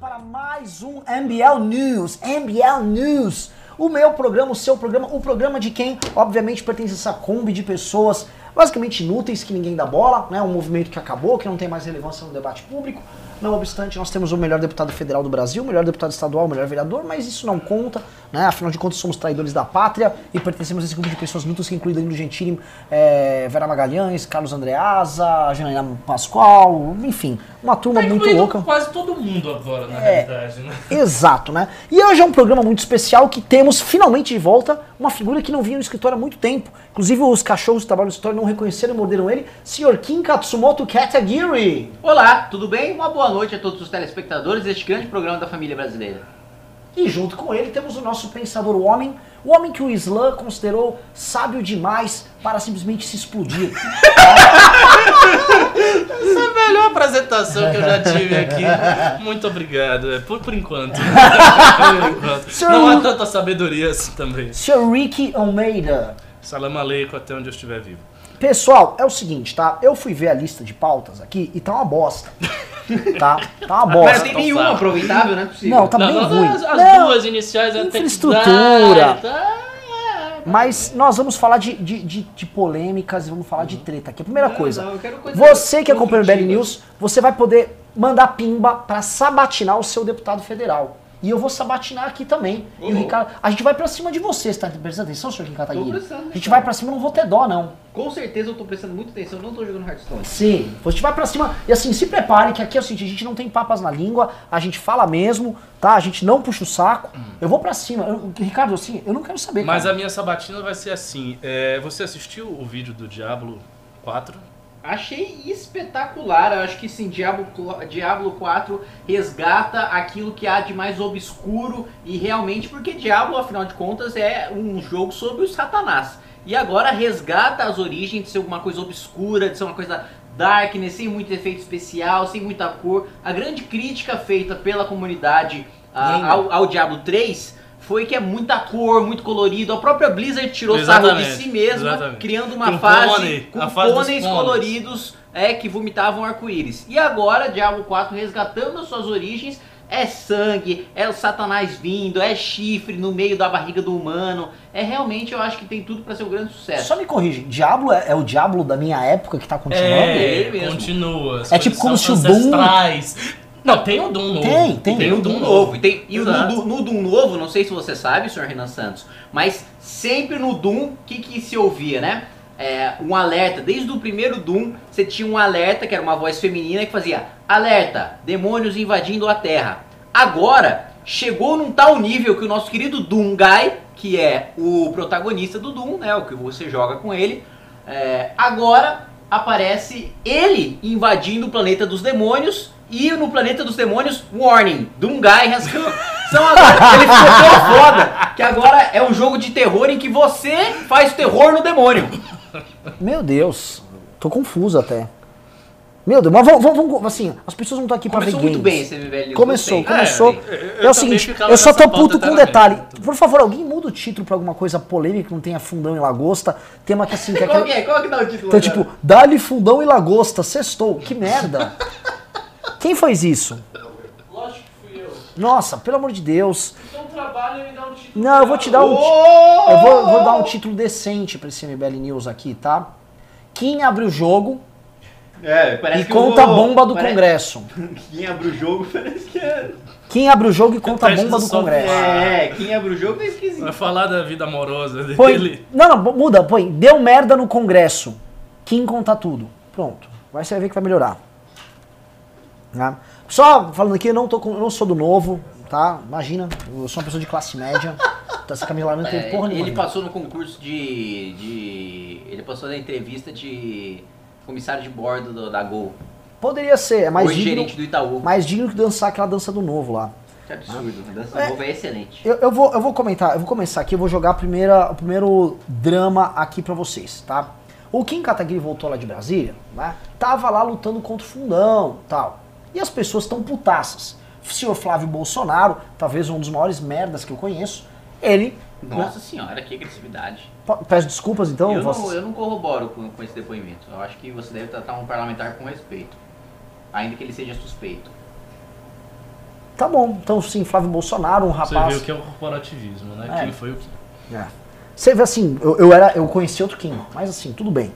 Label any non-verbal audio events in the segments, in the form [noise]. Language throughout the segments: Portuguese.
para mais um MBL News, MBL News. O meu programa, o seu programa, o programa de quem, obviamente, pertence a essa Kombi de pessoas basicamente inúteis, que ninguém dá bola, né? Um movimento que acabou, que não tem mais relevância no debate público. Não obstante, nós temos o melhor deputado federal do Brasil, o melhor deputado estadual, o melhor vereador, mas isso não conta, né? Afinal de contas, somos traidores da pátria e pertencemos a esse grupo de pessoas inúteis que inclui Danilo Gentili, é, Vera Magalhães, Carlos Andreasa, Janaína Pascoal, enfim, uma turma Tá muito louca. quase todo mundo agora, na É. realidade, né? [laughs] Exato, né? E hoje é um programa muito especial que temos finalmente de volta uma figura que não vinha no escritório há muito tempo. Inclusive os cachorros que trabalham no escritório não reconheceram e morderam ele, Sr. Kim Katsumoto Katagiri. Olá, tudo bem? Uma boa noite a todos os telespectadores deste grande programa da família brasileira. E junto com ele temos o nosso pensador, o homem, o homem que o Islã considerou sábio demais para simplesmente se explodir. Essa é a melhor apresentação que eu já tive aqui. Muito obrigado. É, por, por enquanto. [laughs] por enquanto. Não há tanta sabedoria assim também. Sr. Ricky Almeida. Salam aleikum até onde eu estiver vivo. Pessoal, é o seguinte, tá? Eu fui ver a lista de pautas aqui e tá uma bosta. [laughs] Tá? Tá uma Mas bosta. não tem nenhuma aproveitável, não é possível. Não, tá Não, bem não, ruim. As, as Não, duas iniciais até que Infraestrutura. dá, tá, é. Mas nós vamos falar de, de, de, de polêmicas e vamos falar de treta aqui. A primeira Não, coisa, não, eu quero coisa você que acompanha o BL. News, você vai poder mandar pimba pra sabatinar o seu deputado federal. E eu vou sabatinar aqui também. E o Uhum. Ricardo, a gente vai pra cima de você, tá prestando atenção, senhor Kim Kataguiri? A gente vai pra cima, não vou ter dó, não. Com certeza eu tô prestando muita atenção, eu não tô jogando Hearthstone. Sim, a gente vai pra cima. E assim, se prepare que aqui é o seguinte, a gente não tem papas na língua, a gente fala mesmo, tá? A gente não puxa o saco. Eu vou pra cima. Eu- Ricardo, assim, eu não quero saber, Mas cara. a minha sabatina vai ser assim. é, você assistiu o vídeo do Diablo 4? Achei espetacular, eu acho que sim, Diablo, Diablo 4 resgata aquilo que há de mais obscuro e realmente, porque Diablo, afinal de contas, é um jogo sobre o Satanás. E agora resgata as origens de ser alguma coisa obscura, de ser uma coisa darkness, sem muito efeito especial, sem muita cor. A grande crítica feita pela comunidade Gamer. ao, ao Diablo 3 foi que é muita cor, muito colorido. A própria Blizzard tirou sarro de si mesma, exatamente. criando uma Com fase pônei, com fase pôneis coloridos é, que vomitavam arco-íris. E agora, Diablo 4 resgatando as suas origens, é sangue, é o satanás vindo, é chifre no meio da barriga do humano. É realmente, eu acho que tem tudo pra ser um grande sucesso. Só me corrige, Diablo é, é o Diablo da minha época que tá continuando? ele mesmo. continua. as É tipo como se o Doom-. Não, tem um Doom novo. Tem, tem. Tem um Doom novo. E, tem, e no. Doom- no Doom novo, não sei se você sabe, senhor Renan Santos, mas sempre no Doom, o que, que se ouvia, né? É, um alerta, desde o primeiro Doom, você tinha um alerta, que era uma voz feminina, que fazia Alerta, demônios invadindo a Terra. Agora, chegou num tal nível que o nosso querido Doom Guy, que é o protagonista do Doom, né, o que você joga com ele, é, agora aparece ele invadindo o planeta dos demônios e no planeta dos demônios, warning, Doom Guy has come. São agora, [laughs] ele ficou tão foda que agora é um jogo de terror em que você faz terror no demônio. Meu Deus, tô confuso até. Meu Deus, mas vamos, vamos, vamos- assim, as pessoas não estão aqui pra ver Começou games. muito bem esse MBL News, Começou, começou. É, eu- É, o seguinte, eu só tô puto com um detalhe. Por favor, alguém muda o título pra alguma coisa polêmica que não tenha fundão e lagosta. Tema que assim, que é Qual que é? Qual que dá o título Então, tipo, dá-lhe fundão e lagosta, sextou. Que merda. [laughs] Quem fez isso? Lógico que fui eu. Nossa, pelo amor de Deus. Então trabalha e me dá um título. Não, eu vou te dar um... Oh! Eu vou, vou dar um título decente pra esse MBL News aqui, tá? Quem abre o jogo É, parece e que conta a o- bomba do parece- Congresso. [laughs] Quem abre o jogo parece que é... Quem abre o jogo e conta a bomba do. Congresso. É, quem abre o jogo é esquisito. Vai falar da vida amorosa dele. Põe, não, não, muda, põe. Deu merda no Congresso. Quem conta tudo. Pronto. Vai você vai ver que vai melhorar. Né? Só falando aqui, eu não, tô com, não sou do novo, tá? Imagina, eu sou uma pessoa de classe média. Então essa Camila não tem É, porra nenhuma. ele passou no concurso de, de. Ele passou na entrevista de comissário de bordo do- da Gol. Poderia ser, é mais hoje digno, gerente do Itaú. mais digno que dançar aquela dança do novo lá. Que absurdo. A dança É. do Gol é excelente. Eu, eu vou, eu vou comentar, eu vou começar aqui, eu vou jogar a primeira, o primeiro drama aqui pra vocês, tá? O Kim Kataguiri voltou lá de Brasília, né? Tava lá lutando contra o fundão tal. E as pessoas estão putaças. O senhor Flávio Bolsonaro, talvez um dos maiores merdas que eu conheço, ele. Nossa senhora, que agressividade. né? Peço desculpas então. eu, vossas- não, eu não corroboro com, com esse depoimento. Eu acho que você deve tratar um parlamentar com respeito. Ainda que ele seja suspeito. Tá bom. Então, sim, Flávio Bolsonaro, um Você rapaz. vê o que é o corporativismo, né? É. Quem foi o que. É. Você vê assim, eu, eu era, eu conheci outro Kim, mas assim, tudo bem.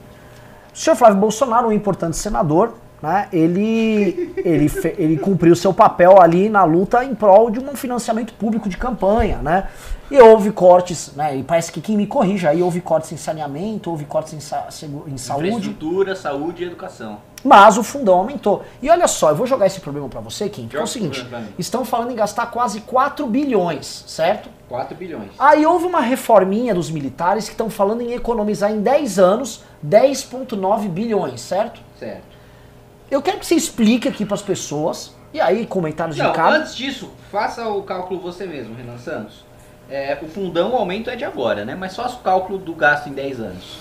O senhor Flávio Bolsonaro, um importante senador, né, ele, ele, ele cumpriu seu papel ali na luta em prol de um financiamento público de campanha, né? E houve cortes, né? E parece que quem me corrija aí, houve cortes em saneamento, houve cortes em, sa- em saúde. Infraestrutura, saúde e educação. Mas o fundão aumentou. E olha só, eu vou jogar esse problema pra você, Kim, que é o seguinte: estão falando em gastar quase 4 bilhões, certo? 4 bilhões. Aí houve uma reforminha dos militares que estão falando em economizar em 10 anos 10,9 bilhões, certo? Certo. Eu quero que você explique aqui pras pessoas, e aí comentários Não, de cada. antes disso, faça o cálculo você mesmo, Renan Santos. É, o fundão, o aumento é de agora, né? Mas faça o cálculo do gasto em 10 anos.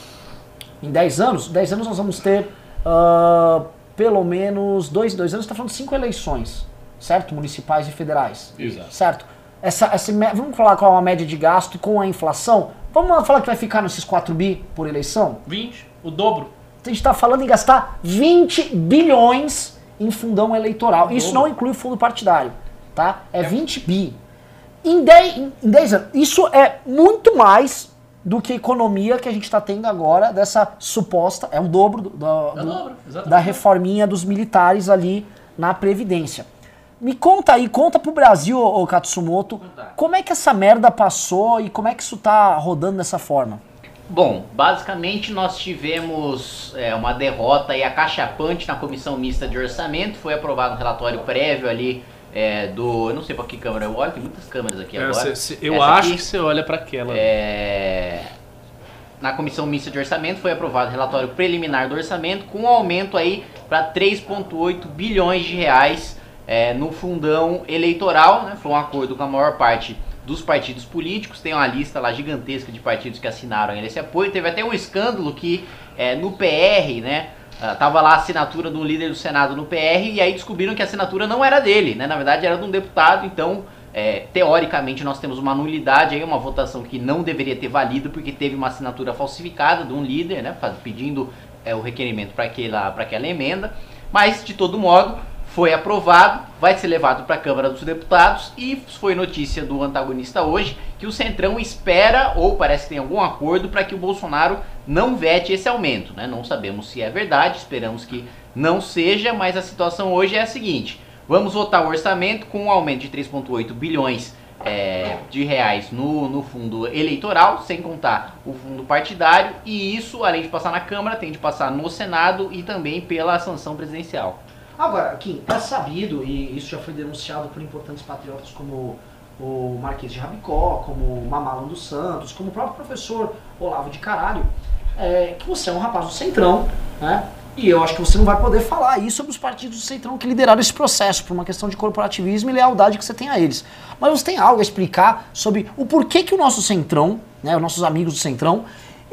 Em 10 anos, 10 anos nós vamos ter ah, pelo menos 2 dois anos, está falando de 5 eleições, certo? Municipais e federais. Exato. Certo? Essa, essa, vamos falar qual é a média de gasto com a inflação? Vamos falar que vai ficar nesses 4 bi por eleição? 20, o dobro. A gente está falando em gastar 20 bilhões em fundão eleitoral. Isso não inclui o fundo partidário, tá? É 20 bi. Em 10, em 10 anos. Isso é muito mais do que a economia que a gente está tendo agora dessa suposta. É o dobro do- do- É do- da reforminha dos militares ali na Previdência. Me conta aí, conta pro Brasil, ô Katsumoto, como é que essa merda passou e como é que isso tá rodando dessa forma? Bom, basicamente nós tivemos é, uma derrota e acachapante na comissão mista de orçamento. Foi aprovado um relatório prévio ali é, do. Eu não sei pra que câmera eu olho, tem muitas câmeras aqui É, agora. cê- cê- eu Essa acho aqui, que você olha pra aquela. é, na comissão mista de orçamento foi aprovado o relatório preliminar do orçamento com um aumento aí para 3,8 bilhões de reais é, no fundão eleitoral, né? Foi um acordo com a maior parte dos partidos políticos, tem uma lista lá gigantesca de partidos que assinaram esse apoio. Teve até um escândalo que é, no PR, né? ah, tava lá a assinatura do líder do Senado no PR e aí descobriram que a assinatura não era dele, né? Na verdade era de um deputado, então é, teoricamente nós temos uma nulidade aí, uma votação que não deveria ter valido porque teve uma assinatura falsificada de um líder, né? Pedindo é, o requerimento para aquela, aquela emenda. Mas de todo modo foi aprovado, vai ser levado para a Câmara dos Deputados e foi notícia do antagonista hoje que o Centrão espera ou parece que tem algum acordo para que o Bolsonaro não vete esse aumento, né? Não sabemos se é verdade, esperamos que não seja, mas a situação hoje é a seguinte: vamos votar o orçamento com um aumento de 3,8 bilhões é, de reais no, no fundo eleitoral, sem contar o fundo partidário, e isso, além de passar na Câmara, tem de passar no Senado e também pela sanção presidencial. Agora, Kim, é sabido, e isso já foi denunciado por importantes patriotas como o Marquês de Rabicó, como o Mamalão dos Santos, como o próprio professor Olavo de Caralho, é, que você é um rapaz do Centrão, né? E eu acho que você não vai poder falar aí sobre os partidos do Centrão que lideraram esse processo, por uma questão de corporativismo e lealdade que você tem a eles. Mas você tem algo a explicar sobre o porquê que o nosso Centrão, né, os nossos amigos do Centrão,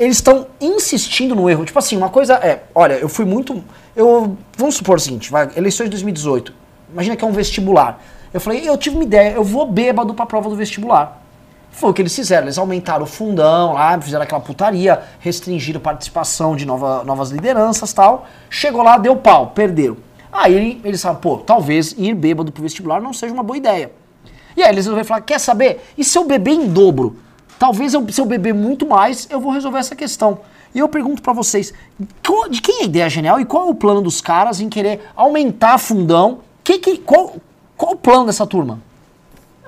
eles estão insistindo no erro. Tipo assim, uma coisa é, olha, eu fui muito. Eu, vamos supor o seguinte, vai, eleições de 2018. Imagina que é um vestibular. Eu falei, eu tive uma ideia, eu vou bêbado pra prova do vestibular. Foi o que eles fizeram, eles aumentaram o fundão lá, fizeram aquela putaria, restringiram a participação de nova- novas lideranças tal. Chegou lá, deu pau, perderam. Aí ele- eles falaram, pô, talvez ir bêbado pro vestibular não seja uma boa ideia. E aí eles resolveram falar, quer saber? E se eu beber em dobro? Talvez eu, se eu beber muito mais, eu vou resolver essa questão. E eu pergunto pra vocês, de quem é a ideia genial e qual é o plano dos caras em querer aumentar fundão? Que, que, qual, qual o plano dessa turma?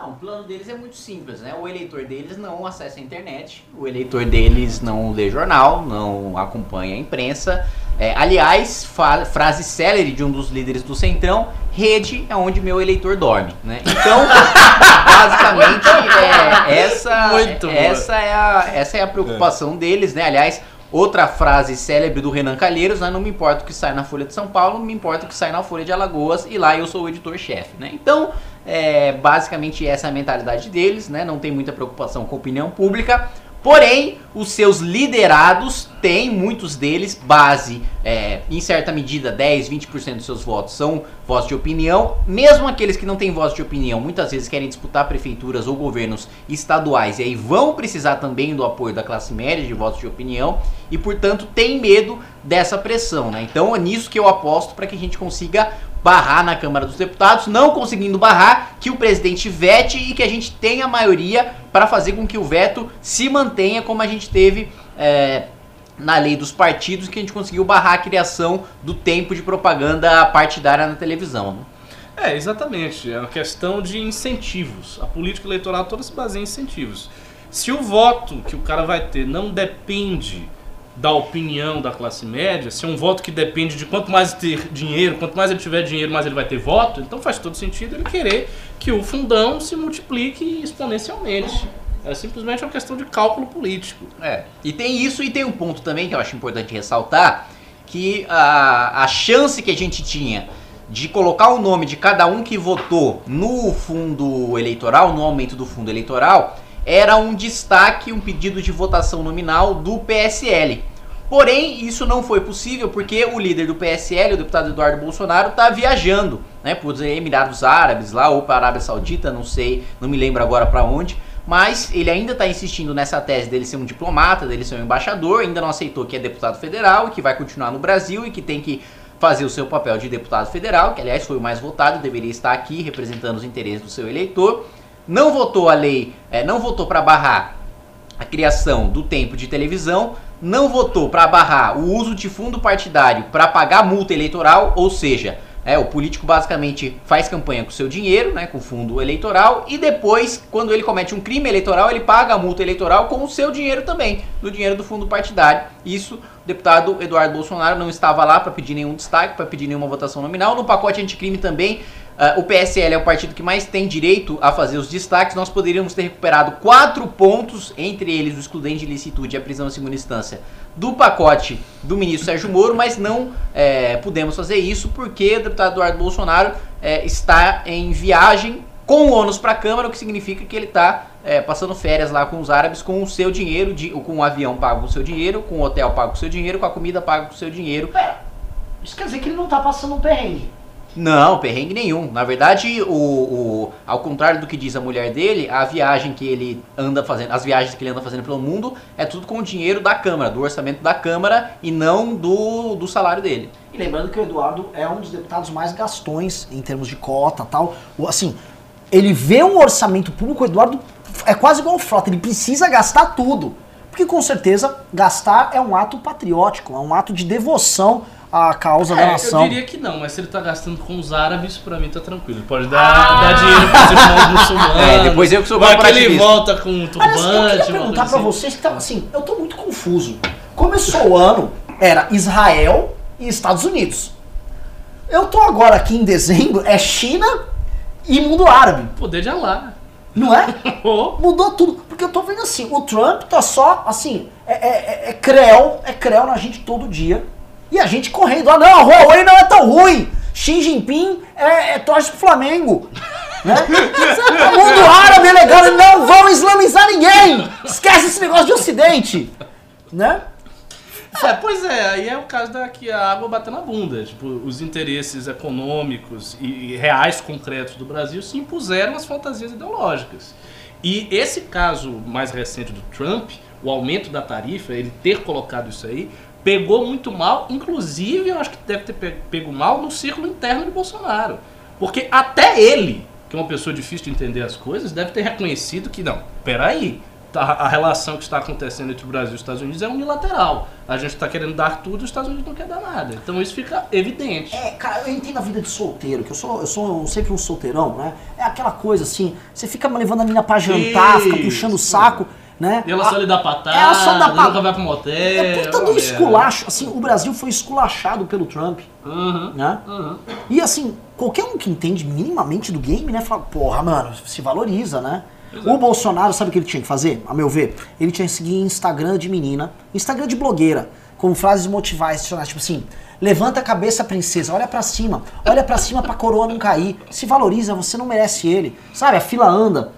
Não, o plano deles é muito simples, né? O eleitor deles não acessa a internet, o eleitor deles não lê jornal, não acompanha a imprensa. É, aliás, frase célere de um dos líderes do Centrão, rede é onde meu eleitor dorme, né? Então, [laughs] basicamente, é, essa, essa, é a, essa é a preocupação deles, né? Aliás, outra frase célebre do Renan Calheiros, né? Não me importa o que sai na Folha de São Paulo, me importa o que sai na Folha de Alagoas, e lá eu sou o editor-chefe, né? Então, é, basicamente essa é a mentalidade deles, né? Não tem muita preocupação com a opinião pública. Porém, os seus liderados têm, muitos deles, base, é, em certa medida, 10, 20% dos seus votos são votos de opinião. Mesmo aqueles que não têm voz de opinião, muitas vezes querem disputar prefeituras ou governos estaduais e aí vão precisar também do apoio da classe média de votos de opinião e, portanto, tem medo dessa pressão. Né? Então é nisso que eu aposto para que a gente consiga barrar na Câmara dos Deputados, não conseguindo barrar, que o presidente vete e que a gente tenha maioria para fazer com que o veto se mantenha como a gente teve é, na lei dos partidos, que a gente conseguiu barrar a criação do tempo de propaganda partidária na televisão. Né? É, exatamente. É uma questão de incentivos. A política eleitoral toda se baseia em incentivos. Se o voto que o cara vai ter não depende da opinião da classe média, se é um voto que depende de quanto mais ter dinheiro, quanto mais ele tiver dinheiro, mais ele vai ter voto, então faz todo sentido ele querer que o fundão se multiplique exponencialmente. É simplesmente uma questão de cálculo político. É. E tem isso e tem um ponto também que eu acho importante ressaltar, que a, a chance que a gente tinha de colocar o nome de cada um que votou no fundo eleitoral, no aumento do fundo eleitoral, era um destaque, um pedido de votação nominal do PSL. Porém, isso não foi possível porque o líder do PSL, o deputado Eduardo Bolsonaro, está viajando, né, para os Emirados Árabes lá ou para a Arábia Saudita, não sei, não me lembro agora para onde. Mas ele ainda está insistindo nessa tese dele ser um diplomata, dele ser um embaixador, ainda não aceitou que é deputado federal, que vai continuar no Brasil e que tem que fazer o seu papel de deputado federal, que aliás foi o mais votado, deveria estar aqui representando os interesses do seu eleitor não votou a lei, é, não votou para barrar a criação do tempo de televisão, não votou para barrar o uso de fundo partidário para pagar multa eleitoral, ou seja, é, o político basicamente faz campanha com seu dinheiro, né, com fundo eleitoral, e depois, quando ele comete um crime eleitoral, ele paga a multa eleitoral com o seu dinheiro também, do dinheiro do fundo partidário. Isso, o deputado Eduardo Bolsonaro não estava lá para pedir nenhum destaque, para pedir nenhuma votação nominal. No pacote anticrime também Uh, o PSL é o partido que mais tem direito a fazer os destaques. Nós poderíamos ter recuperado quatro pontos, entre eles o excludente de licitude e a prisão em segunda instância, do pacote do ministro Sérgio Moro, mas não é, pudemos fazer isso porque o deputado Eduardo Bolsonaro é, está em viagem com ônus para a Câmara, o que significa que ele está é, passando férias lá com os árabes com o seu dinheiro, de, com o avião pago com o seu dinheiro, com o hotel pago com o seu dinheiro, com a comida paga com o seu dinheiro. Pera, isso quer dizer que ele não está passando um perrengue. Não, perrengue nenhum. Na verdade, o, o, ao contrário do que diz a mulher dele, a viagem que ele anda fazendo, as viagens que ele anda fazendo pelo mundo, é tudo com o dinheiro da Câmara, do orçamento da Câmara e não do, do salário dele. E lembrando que o Eduardo é um dos deputados mais gastões em termos de cota tal. Assim, ele vê um orçamento público, o Eduardo é quase igual o Frota, ele precisa gastar tudo. Porque com certeza gastar é um ato patriótico, é um ato de devoção a causa é, da nação. Eu diria que não, mas se ele tá gastando com os árabes, pra mim tá tranquilo. Ele pode dar, ah! dar dinheiro pros irmãos muçulmanos. É, depois eu que sou Vai que ele volta com um turbante. Eu queria perguntar pra assim. vocês que tá, assim, eu tô muito confuso. Começou o ano, era Israel e Estados Unidos. Eu tô agora aqui em dezembro, é China e mundo árabe. Poder de Allah. Não é? [laughs] Mudou tudo. Porque eu tô vendo assim, o Trump tá só, assim, é, é, é, é creu, é creu na gente todo dia. E a gente correndo, ah não, a Huawei não é tão ruim. Xi Jinping é, é torce pro Flamengo. Né? o [laughs] mundo árabe é legal, não vão islamizar ninguém. Esquece esse negócio de ocidente. Né? É, pois é, aí é o caso da que a água bateu na bunda. Tipo, os interesses econômicos e, e reais concretos do Brasil se impuseram às fantasias ideológicas. E esse caso mais recente do Trump, o aumento da tarifa, ele ter colocado isso aí, pegou muito mal, inclusive eu acho que deve ter pego mal no círculo interno de Bolsonaro. Porque até ele, que é uma pessoa difícil de entender as coisas, deve ter reconhecido que não, peraí, tá, a relação que está acontecendo entre o Brasil e os Estados Unidos é unilateral. A gente está querendo dar tudo e os Estados Unidos não quer dar nada. Então isso fica evidente. É, cara, eu entendo a vida de solteiro, que eu sou, eu sou sempre um solteirão, né? É aquela coisa assim, você fica levando a menina pra jantar, isso, fica puxando o saco. Né? E ela só lhe dá patada, ela só dá patada. nunca vai pro motel. É puta do esculacho. Assim, o Brasil foi esculachado pelo Trump. Uhum, né? Uhum. E assim, qualquer um que entende minimamente do game, né, fala, porra, mano, se valoriza, né? Exato. O Bolsonaro, sabe o que ele tinha que fazer? A meu ver, ele tinha que seguir Instagram de menina, Instagram de blogueira, com frases motivacionais, tipo assim, levanta a cabeça, princesa, olha para cima, olha para cima pra coroa não cair, se valoriza, você não merece ele, sabe? A fila anda.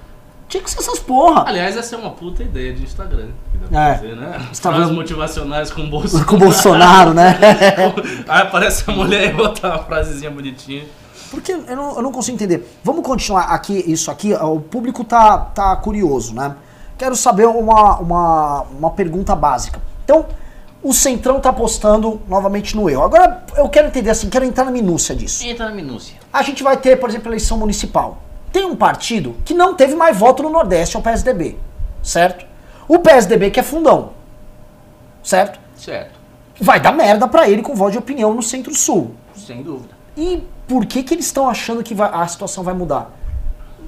Tinha que ser essas porra. Aliás, essa é uma puta ideia de Instagram. Que dá pra é. fazer, né? Instagram... motivacionais com o Bolsonaro. Com o Bolsonaro, né? [laughs] Aí aparece a mulher e botar uma frasezinha bonitinha. Porque eu não, eu não consigo entender. Vamos continuar aqui, isso aqui. O público tá, tá curioso, né? Quero saber uma, uma, uma pergunta básica. Então, o Centrão tá apostando novamente no erro. Agora, eu quero entender assim, quero entrar na minúcia disso. Entra na minúcia. A gente vai ter, por exemplo, eleição municipal. Tem um partido que não teve mais voto no Nordeste, é o PSDB, certo? O PSDB que é fundão, certo? Certo. Vai dar merda pra ele com voto de opinião no Centro-Sul. Sem dúvida. E por que que eles estão achando que vai- a situação vai mudar?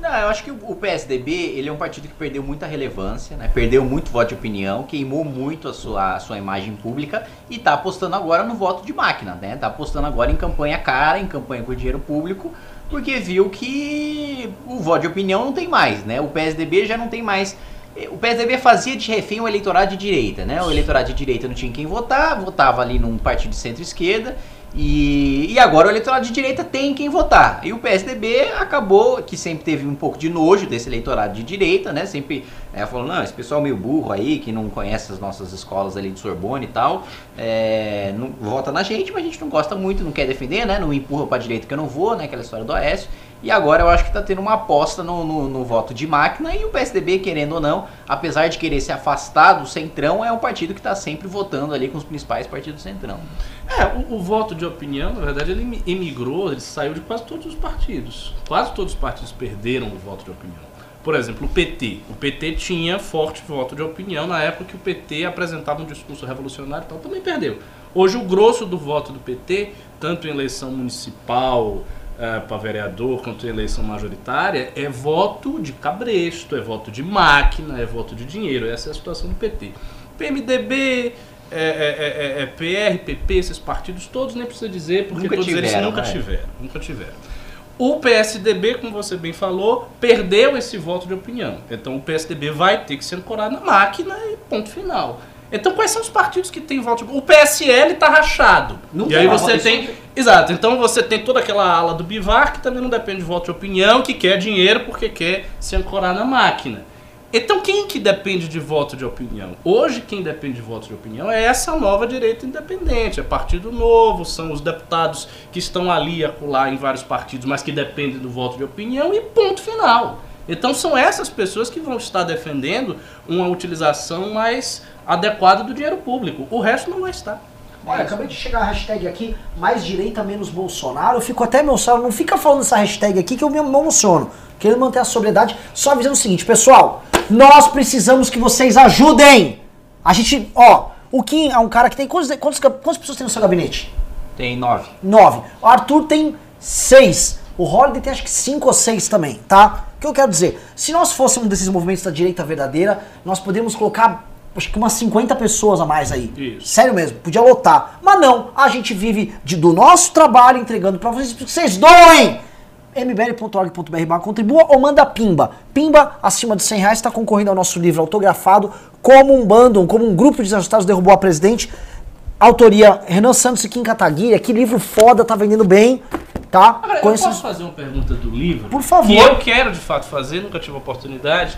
Não, eu acho que o PSDB ele é um partido que perdeu muita relevância, né? perdeu muito voto de opinião, queimou muito a sua, a sua imagem pública e está apostando agora no voto de máquina, né? Está apostando agora em campanha cara, em campanha com dinheiro público, porque viu que o voto de opinião não tem mais, né? O PSDB já não tem mais. O PSDB fazia de refém o eleitorado de direita, né? O eleitorado de direita não tinha quem votar, votava ali num partido de centro-esquerda. E, e agora o eleitorado de direita tem quem votar. E o PSDB acabou, que sempre teve um pouco de nojo desse eleitorado de direita, né? Sempre é, falou, não, esse pessoal meio burro aí, que não conhece as nossas escolas ali de Sorbonne e tal, é, não, vota na gente, mas a gente não gosta muito, não quer defender, né? Não empurra pra direita que eu não vou, né? Aquela história do Aécio. E agora eu acho que tá tendo uma aposta no, no, no voto de máquina e o PSDB, querendo ou não, apesar de querer se afastar do Centrão, é um partido que tá sempre votando ali com os principais partidos do Centrão. É, o, o voto de opinião, na verdade, ele emi- emigrou, ele saiu de quase todos os partidos. Quase todos os partidos perderam o voto de opinião. Por exemplo, o PT. O PT tinha forte voto de opinião na época que o PT apresentava um discurso revolucionário e tal, também perdeu. Hoje, o grosso do voto do PT, tanto em eleição municipal, para vereador, quanto em eleição majoritária, é voto de cabresto, é voto de máquina, é voto de dinheiro. Essa é a situação do PT. PMDB, é, é, é, é, PR, PP, esses partidos todos nem precisa dizer, porque Nunca todos eles tiveram, nunca né? tiveram. Nunca tiveram. O PSDB, como você bem falou, perdeu esse voto de opinião. Então o PSDB vai ter que se ancorar na máquina e ponto final. Então quais são os partidos que têm voto de O PSL tá rachado. Não e tem aí você tem. de- Exato, então você tem toda aquela ala do Bivar que também não depende de voto de opinião, que quer dinheiro porque quer se ancorar na máquina. Então quem que depende de voto de opinião? Hoje quem depende de voto de opinião é essa nova direita independente, é Partido Novo, são os deputados que estão ali acolá em vários partidos, mas que dependem do voto de opinião e ponto final. Então são essas pessoas que vão estar defendendo uma utilização mais adequada do dinheiro público. O resto não vai estar. Olha, acabei de chegar a hashtag aqui, mais direita menos Bolsonaro. Eu fico até emocionado. Não fica falando essa hashtag aqui que eu me emociono. Querendo manter a sobriedade. Só avisando o seguinte, pessoal. Nós precisamos que vocês ajudem. A gente, ó, o Kim é um cara que tem. Quantas, quantas, quantas pessoas tem no seu gabinete? Tem nove. Nove. O Arthur tem seis. O Holiday tem acho que cinco ou seis também, tá? O que eu quero dizer? Se nós fôssemos desses movimentos da direita verdadeira, nós poderíamos colocar acho que umas 50 pessoas a mais aí. Isso. Sério mesmo, podia lotar. Mas não, a gente vive de- do nosso trabalho entregando pra vocês, porque vocês doem! mbl.org.br contribua ou manda pimba. Pimba, acima de 100 reais, está concorrendo ao nosso livro autografado como um bando, como um grupo de desajustados derrubou a presidente. Autoria Renan Santos e Kim Kataguiri. Que livro foda, tá vendendo bem, tá? Agora, eu posso fazer uma pergunta do livro? Por favor. Que eu quero de fato fazer, nunca tive a oportunidade.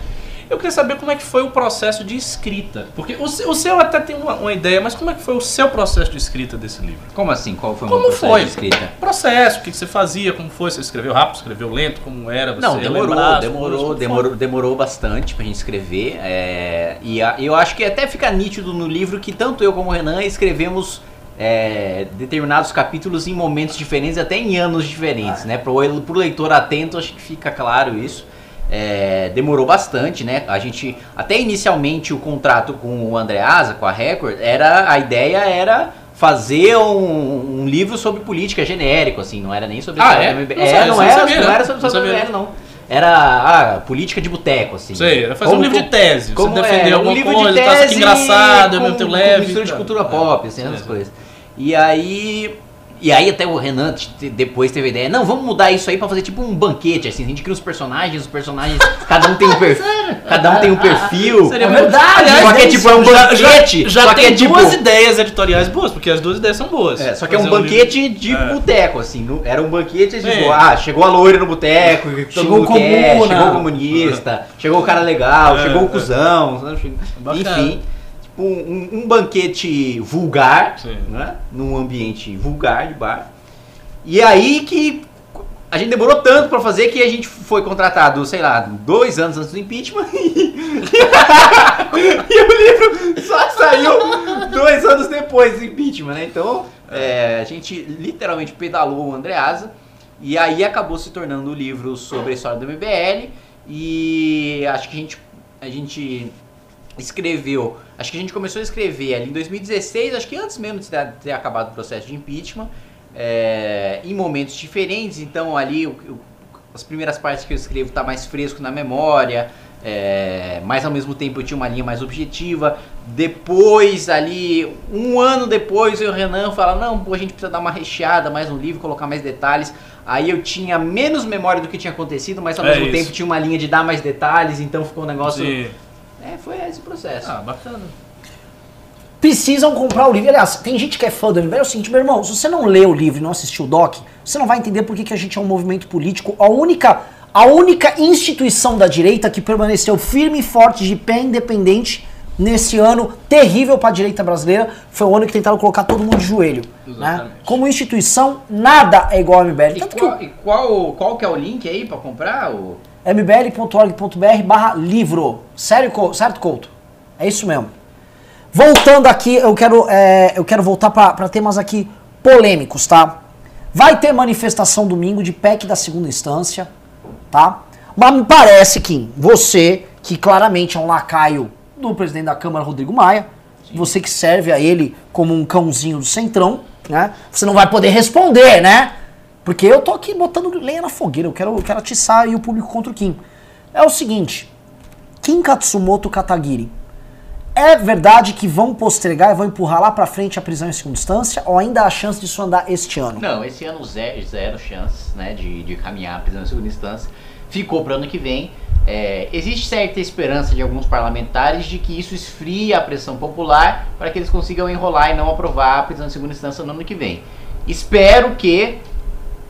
Eu queria saber como é que foi o processo de escrita. Porque o seu, o seu até tem uma, uma ideia, mas como é que foi o seu processo de escrita desse livro? Como assim? Qual foi o Como processo foi? de escrita? Processo, o que que você fazia, como foi? Você escreveu rápido, escreveu lento, como era? Você Não, demorou, lembrava demorou, coisas, demorou, demorou bastante pra gente escrever. é, e a- eu acho que até fica nítido no livro que tanto eu como o Renan escrevemos é, determinados capítulos em momentos diferentes, até em anos diferentes, né? Pro, pro leitor atento, acho que fica claro isso. É, demorou bastante, né? A gente, até inicialmente o contrato com o Andreasa, com a Record, era a ideia era fazer um, um livro sobre política genérico, assim, não era nem sobre Ah, é? MBL. Não É, sabia, não era, sabia, não né? era sobre. MBL, não. Era ah, política de boteco, assim. Sei, era fazer Como- um livro de tese. como você defender é, um livro coisa, de tá, isso aqui tese engraçado, com, mesmo tempo com leve. mistura de tá. cultura É. pop, assim, essas É. coisas. E aí... E aí até o Renan depois teve a ideia, não, vamos mudar isso aí pra fazer tipo um banquete, assim, a gente cria os personagens, os personagens, [laughs] cada um tem um perfil, cada um tem um perfil. Seria É verdade, só que é tipo é um já- banquete, Já, já que tem é tipo duas ideias editoriais boas, porque as duas ideias são boas. É, só que é um banquete de É. boteco, assim. não- Era um banquete de, tipo, ah, chegou a loira no boteco, Chegou o comuna. chegou o comunista, chegou o cara legal, É, chegou o é. cuzão, enfim. Tipo, um, um banquete vulgar, Sim. né? Num ambiente vulgar de bar. E aí que a gente demorou tanto pra fazer que a gente foi contratado, sei lá, dois anos antes do impeachment [laughs] e, e o livro só saiu dois anos depois do impeachment, né? Então é, a gente literalmente pedalou o Andreasa e aí acabou se tornando o livro sobre a história do MBL e acho que a gente, a gente escreveu, acho que a gente começou a escrever ali em 2016, acho que antes mesmo de ter, acabado o processo de impeachment, é, em momentos diferentes, então ali o, o, as primeiras partes que eu escrevo tá mais fresco na memória, é, mas ao mesmo tempo eu tinha uma linha mais objetiva. Depois, ali, um ano depois, eu o Renan fala: não, pô, a gente precisa dar uma recheada mais no livro, colocar mais detalhes. Aí eu tinha menos memória do que tinha acontecido, mas ao É mesmo isso. tempo tinha uma linha de dar mais detalhes, então ficou um negócio. Sim. É, foi esse processo. Ah, bacana. Precisam comprar o livro. Aliás, tem gente que é fã do MBL. É o seguinte, meu irmão, se você não lê o livro e não assistiu o doc, você não vai entender por que, que a gente é um movimento político. A única, a única instituição da direita que permaneceu firme e forte, de pé independente, nesse ano terrível para a direita brasileira, foi o ano que tentaram colocar todo mundo de joelho. Né? Exatamente. Como instituição, nada é igual ao MBL. E Tanto que qual, e qual, qual que é o link aí pra comprar? O... mbl.org.br barra livro. Sério, certo, Couto? É isso mesmo. Voltando aqui, eu quero, é, eu quero voltar para temas aqui polêmicos, tá? Vai ter manifestação domingo de PEC da segunda instância, tá? Mas me parece que você, que claramente é um lacaio do presidente da Câmara, Rodrigo Maia, você que serve a ele como um cãozinho do centrão, né? Você não vai poder responder, né? Porque eu tô aqui botando lenha na fogueira, eu quero, eu quero atiçar aí o público contra o Kim. É o seguinte, Kim Katsumoto Katagiri, é verdade que vão postergar e vão empurrar lá pra frente a prisão em segunda instância ou ainda há chance disso andar este ano? Não, esse ano zero, zero chances né, de, de caminhar a prisão em segunda instância. Ficou para ano que vem. É, existe certa esperança de alguns parlamentares de que isso esfrie a pressão popular para que eles consigam enrolar e não aprovar a prisão em segunda instância no ano que vem. Espero que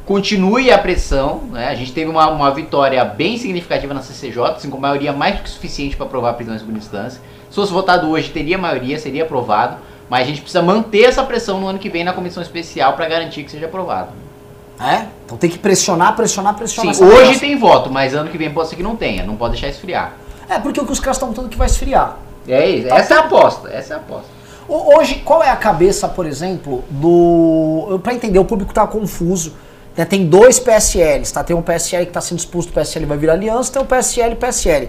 continue a pressão. Né? A gente teve uma, uma vitória bem significativa na CCJ, assim, com maioria mais do que suficiente para aprovar a prisão em segunda instância. Se fosse votado hoje, teria maioria, seria aprovado. Mas a gente precisa manter essa pressão no ano que vem na comissão especial para garantir que seja aprovado. É? Então tem que pressionar, pressionar, pressionar. Sim, hoje tem voto, mas ano que vem pode ser que não tenha. Não pode deixar esfriar. É, porque o que os caras estão falando que vai esfriar. É isso. Essa é a aposta. Essa é a aposta. Ho- Hoje, qual é a cabeça, por exemplo, do. Pra entender, o público tá confuso. Né? Tem dois PSLs, tá? Tem um PSL que tá sendo expulso do PSL vai virar aliança, tem um PSL e PSL.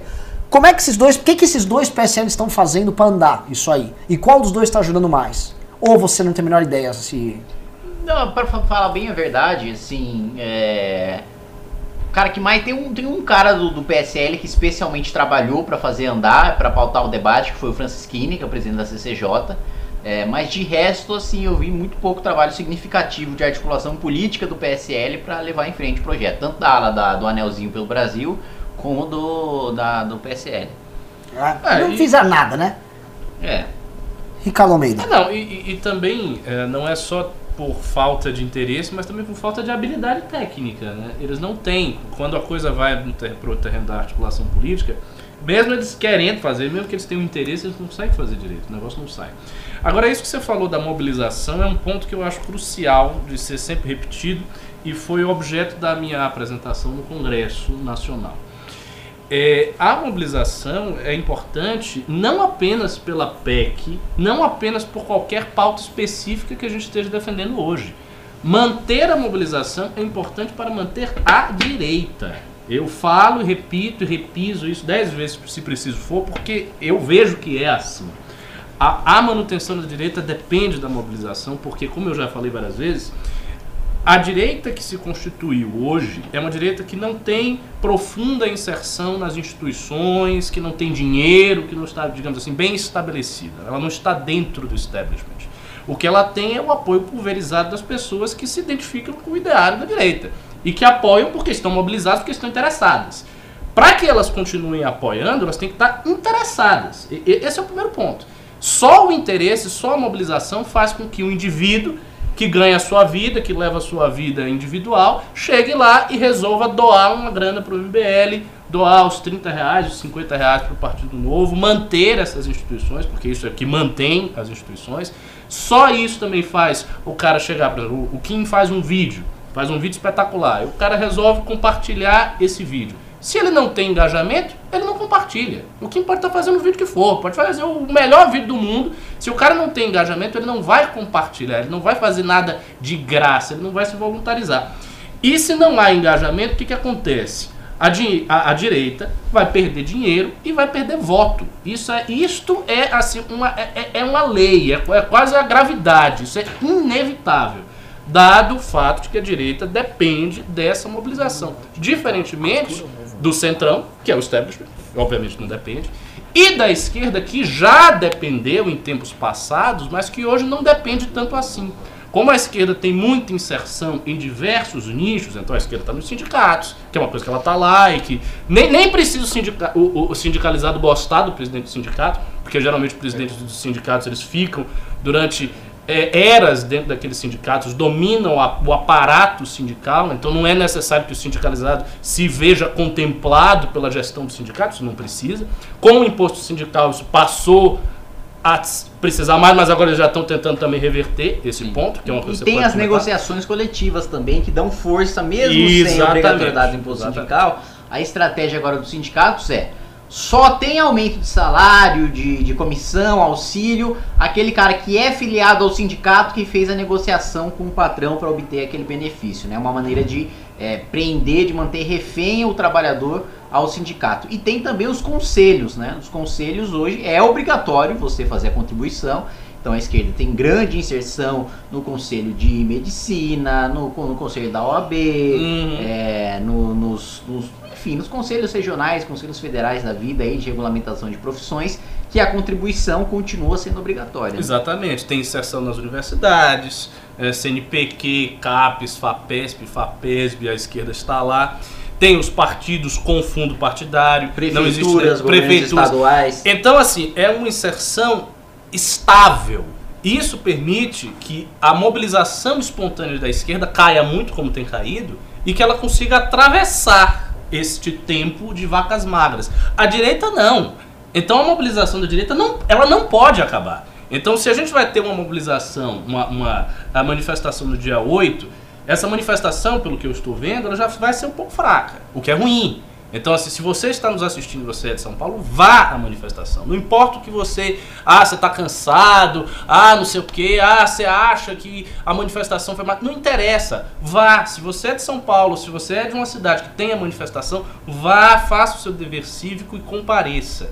Como é que esses dois. O que, que esses dois PSL estão fazendo pra andar isso aí? E qual dos dois tá ajudando mais? Ou você não tem a menor ideia se. Não, pra fa- falar bem a verdade, assim, é... O cara que mais tem um, tem um cara do, do PSL que especialmente trabalhou pra fazer andar, pra pautar o debate, que foi o Francisquini, que é o presidente da CCJ. É, mas de resto, assim, eu vi muito pouco trabalho significativo de articulação política do PSL pra levar em frente o projeto, tanto da ala da- do Anelzinho pelo Brasil, como do, da, do PSL. É, não e- fizeram nada, né? É. Ricardo Almeida. Ah, não, e, e- e também é, não é só por falta de interesse, mas também por falta de habilidade técnica. Né? Eles não têm, quando a coisa vai para o terreno da articulação política, mesmo eles querendo fazer, mesmo que eles tenham interesse, eles não conseguem fazer direito, o negócio não sai. Agora, isso que você falou da mobilização é um ponto que eu acho crucial de ser sempre repetido e foi objeto da minha apresentação no Congresso Nacional. É, a mobilização é importante não apenas pela PEC, não apenas por qualquer pauta específica que a gente esteja defendendo hoje. Manter a mobilização é importante para manter a direita. Eu falo, repito e repiso isso dez vezes se preciso for, porque eu vejo que é assim. A, a manutenção da direita depende da mobilização, porque, como eu já falei várias vezes, a direita que se constituiu hoje é uma direita que não tem profunda inserção nas instituições, que não tem dinheiro, que não está, digamos assim, bem estabelecida. Ela não está dentro do establishment. O que ela tem é o apoio pulverizado das pessoas que se identificam com o ideário da direita e que apoiam porque estão mobilizadas, porque estão interessadas. Para que elas continuem apoiando, elas têm que estar interessadas. E- esse é o primeiro ponto. Só o interesse, só a mobilização faz com que o indivíduo que ganha a sua vida, que leva a sua vida individual, chegue lá e resolva doar uma grana para o MBL, doar os 30 reais, os 50 reais para o Partido Novo, manter essas instituições, porque isso é que mantém as instituições. Só isso também faz o cara chegar, exemplo, o Kim faz um vídeo faz um vídeo espetacular. E o cara resolve compartilhar esse vídeo. Se ele não tem engajamento, ele não compartilha. O que importa é fazer o vídeo que for. Pode fazer o melhor vídeo do mundo. Se o cara não tem engajamento, ele não vai compartilhar. Ele não vai fazer nada de graça. Ele não vai se voluntarizar. E se não há engajamento, o que, que acontece? A, di a, a, direita vai perder dinheiro e vai perder voto. Isso é, isto é assim uma, é, é, é uma lei, é, é quase a gravidade. Isso é inevitável dado o fato de que a direita depende dessa mobilização. Diferentemente do centrão, que é o establishment, obviamente não depende, e da esquerda, que já dependeu em tempos passados, mas que hoje não depende tanto assim. Como a esquerda tem muita inserção em diversos nichos, então a esquerda está nos sindicatos, que é uma coisa que ela está lá e que nem, nem precisa o, sindica, o, o, sindicalizado gostar do presidente do sindicato, porque geralmente os presidentes dos sindicatos eles ficam durante é, eras dentro daqueles sindicatos dominam a, o aparato sindical, então não é necessário que o sindicalizado se veja contemplado pela gestão do sindicato, isso não precisa. Com o imposto sindical, isso passou a precisar mais, mas agora eles já estão tentando também reverter esse Sim. ponto, que é uma coisa E tem as comentar. negociações coletivas também, que dão força, mesmo Exatamente. sem obrigatoriedade do imposto Exatamente. sindical. A estratégia agora dos sindicatos é só tem aumento de salário, de, de comissão, auxílio, aquele cara que é filiado ao sindicato que fez a negociação com o patrão para obter aquele benefício. É né? uma maneira de é, prender, de manter refém o trabalhador ao sindicato. E tem também os conselhos. Né? Os conselhos hoje é obrigatório você fazer a contribuição. Então a esquerda tem grande inserção no Conselho de Medicina, no, no Conselho da OAB, uhum. é, no, nos, nos enfim, nos conselhos regionais, conselhos federais da vida aí de regulamentação de profissões, que a contribuição continua sendo obrigatória. Exatamente, tem inserção nas universidades, é, CNPq, CAPES, FAPESP, FAPESB, a esquerda está lá. Tem os partidos com fundo partidário, prefeituras, não existe, prefeituras estaduais. Então, assim, é uma inserção estável. Isso permite que a mobilização espontânea da esquerda caia muito como tem caído e que ela consiga atravessar este tempo de vacas magras. A direita não. Então a mobilização da direita não, ela não pode acabar. Então se a gente vai ter uma mobilização, uma, uma a manifestação no dia 8, essa manifestação, pelo que eu estou vendo, ela já vai ser um pouco fraca, o que é ruim. Então, assim, se você está nos assistindo, você é de São Paulo, vá à manifestação. Não importa o que você. Ah, você está cansado, ah, não sei o que, ah, você acha que a manifestação foi. Não interessa. Vá. Se você é de São Paulo, se você é de uma cidade que tem a manifestação, vá, faça o seu dever cívico e compareça.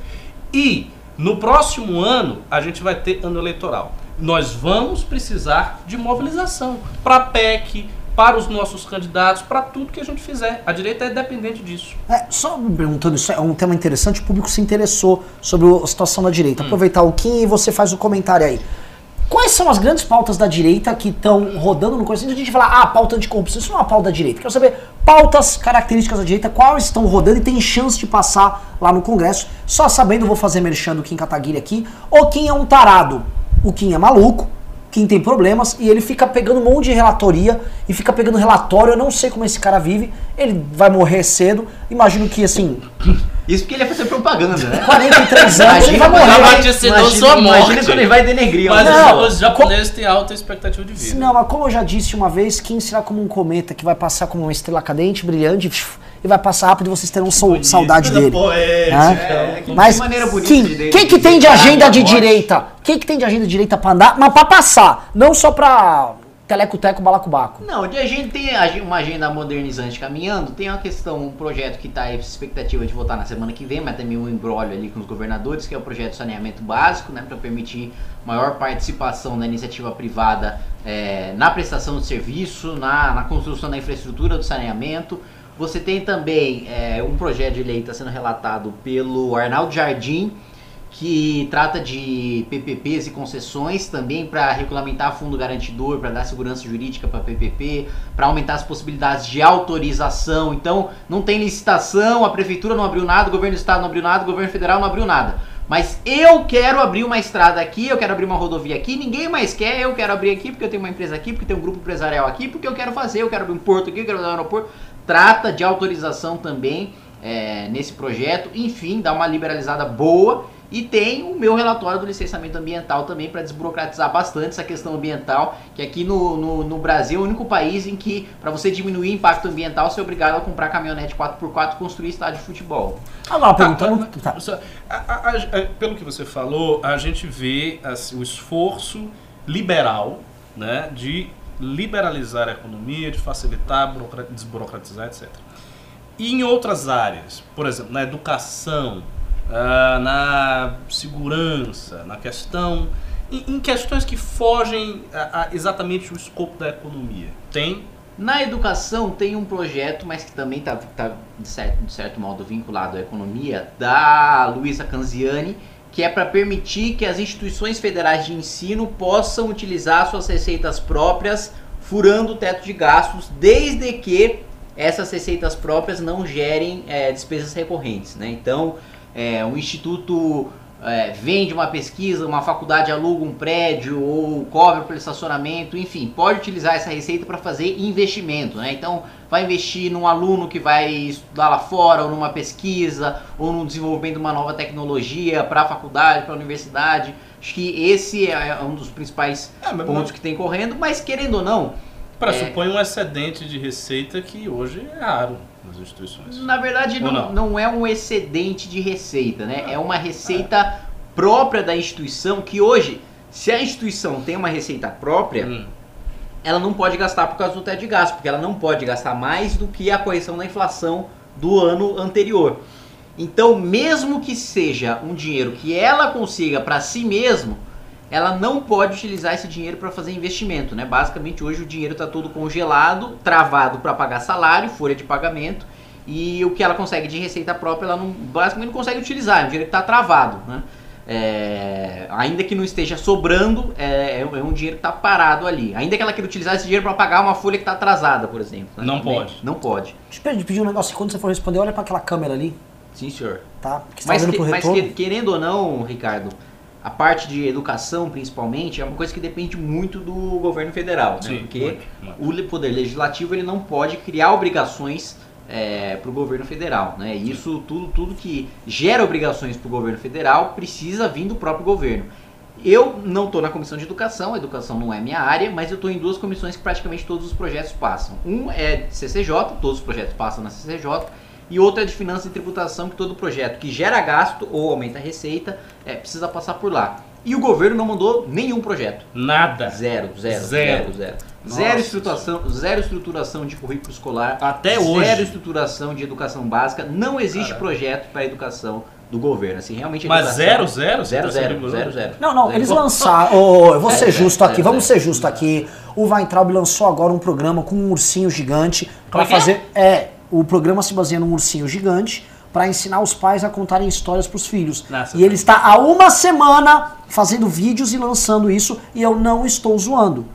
E no próximo ano, a gente vai ter ano eleitoral. Nós vamos precisar de mobilização para PEC, para os nossos candidatos, para tudo que a gente fizer. A direita é dependente disso. É, só me perguntando, isso é um tema interessante, o público se interessou sobre a situação da direita. Hum. Aproveitar o Kim e você faz o comentário aí. Quais são as grandes pautas da direita que estão rodando no Congresso? A gente fala, ah, pauta anticorrupção, isso não é uma pauta da direita. Quero saber pautas, características da direita, quais estão rodando e tem chance de passar lá no Congresso. Só sabendo, vou fazer merchan o Kim Kataguiri aqui. O Kim é um tarado. O Kim é maluco quem tem problemas e ele fica pegando um monte de relatoria e fica pegando relatório. Eu não sei como esse cara vive. Ele vai morrer cedo. Imagino que assim. Isso porque ele ia fazer propaganda, né? 43 anos, ele vai morrer. Vaticinou sua morte. Imagina quando ele vai denegrir. Mas não, os japoneses têm alta expectativa de vida. Não, mas como eu já disse uma vez, quem será como um cometa que vai passar como uma estrela cadente, brilhante e vai passar rápido e vocês terão so, saudade dele. Poética. É, Mas maneira bonita quem, de quem que tem de agenda de direita? Quem que tem de agenda de direita pra andar? Mas pra passar, não só pra teleco-teco, balacobaco. Não, a gente tem uma agenda modernizante caminhando, tem uma questão, um projeto que está expectativa de votar na semana que vem, mas também um embrólio ali com os governadores, que é o projeto de saneamento básico, né, para permitir maior participação da iniciativa privada é, na prestação de serviço, na, na construção da infraestrutura do saneamento, você tem também é, um projeto de lei que está sendo relatado pelo Arnaldo Jardim, que trata de PPPs e concessões também para regulamentar fundo garantidor, para dar segurança jurídica para PPP, para aumentar as possibilidades de autorização. Então, não tem licitação, a prefeitura não abriu nada, o governo do estado não abriu nada, o governo federal não abriu nada. Mas eu quero abrir uma estrada aqui, eu quero abrir uma rodovia aqui, ninguém mais quer, eu quero abrir aqui porque eu tenho uma empresa aqui, porque tem um grupo empresarial aqui, porque eu quero fazer, eu quero abrir um porto aqui, eu quero abrir um aeroporto trata de autorização também é, nesse projeto, enfim, dá uma liberalizada boa E tem o meu relatório do licenciamento ambiental também para desburocratizar bastante essa questão ambiental, que aqui no, no, no Brasil é o único país em que, para você diminuir o impacto ambiental, você é obrigado a comprar caminhonete 4x4 e construir estádio de futebol. Agora, Tá, perguntando. Tá. só- a- a- a- pelo que você falou, a gente vê assim, o esforço liberal né, de liberalizar a economia, de facilitar, burocra- desburocratizar, etc. E em outras áreas, por exemplo, na educação, ah, na segurança, na questão. Em, questões que fogem exatamente o escopo da economia. Tem Na educação tem um projeto, mas que também está tá, de, certo, de certo modo vinculado à economia, da Luísa Canziani, que é para permitir que as instituições federais de ensino possam utilizar suas receitas próprias, furando o teto de gastos, desde que essas receitas próprias não gerem é, despesas recorrentes. Né? Então, é, o Instituto é, vende uma pesquisa, uma faculdade aluga um prédio ou cobra pelo estacionamento, enfim, pode utilizar essa receita para fazer investimento, né? Então, vai investir num aluno que vai estudar lá fora, ou numa pesquisa, ou no desenvolvimento de uma nova tecnologia para a faculdade, para a universidade. Acho que esse é um dos principais É, pontos que tem correndo, mas querendo ou não, pressupõe um excedente de receita que hoje é raro nas instituições. Na verdade, não, não? não é um excedente de receita, né? É uma receita própria da instituição que hoje, se a instituição tem uma receita própria, Hum. Ela não pode gastar por causa do teto de gasto, porque ela não pode gastar mais do que a correção da inflação do ano anterior. Então, mesmo que seja um dinheiro que ela consiga para si mesmo, ela não pode utilizar esse dinheiro para fazer investimento, né? Basicamente hoje o dinheiro está todo congelado, travado para pagar salário, folha de pagamento, e o que ela consegue de receita própria, ela não, basicamente não consegue utilizar, é um dinheiro que está travado, né? É, ainda que não esteja sobrando, é, é um é um dinheiro que está parado ali. Ainda que ela queira utilizar esse dinheiro para pagar uma folha que está atrasada, por exemplo. né? Não Também pode. Não pode. Deixa eu pedir um negócio. Quando você for responder, olha pra aquela câmera ali, Sim, senhor. tá? Que tá Mas, que- mas que- querendo ou não, Ricardo, a parte de educação, principalmente, é uma coisa que depende muito do governo federal, né? Sim, Porque muito, muito. o poder legislativo ele não pode criar obrigações para o governo federal, né? Isso tudo, tudo que gera obrigações para o governo federal precisa vir do próprio governo. Eu não estou na comissão de educação, a educação não é minha área, mas eu estou em duas comissões que praticamente todos os projetos passam. Um é de CCJ, todos os projetos passam na CCJ, e outro é de finanças e tributação, que todo projeto que gera gasto ou aumenta a receita é, precisa passar por lá. E o governo não mandou nenhum projeto. Nada. Zero, zero, Zero. zero, zero. Zero estruturação, zero estruturação de currículo escolar. Até zero hoje. estruturação de educação básica. Não existe Caralho. projeto para educação do governo. Assim, realmente Mas zero, zero? Zero, tá zero, sendo zero, zero. Não, não, Zero. eles lançaram. Ô, eu vou ser Zero, justo zero, aqui, zero, vamos zero. ser justo aqui. O Weintraub lançou agora um programa com um ursinho gigante pra é é? fazer. É, o programa se baseia num ursinho gigante pra ensinar os pais a contarem histórias pros filhos. Nossa, e ele está há uma semana fazendo vídeos e lançando isso e eu não estou zoando.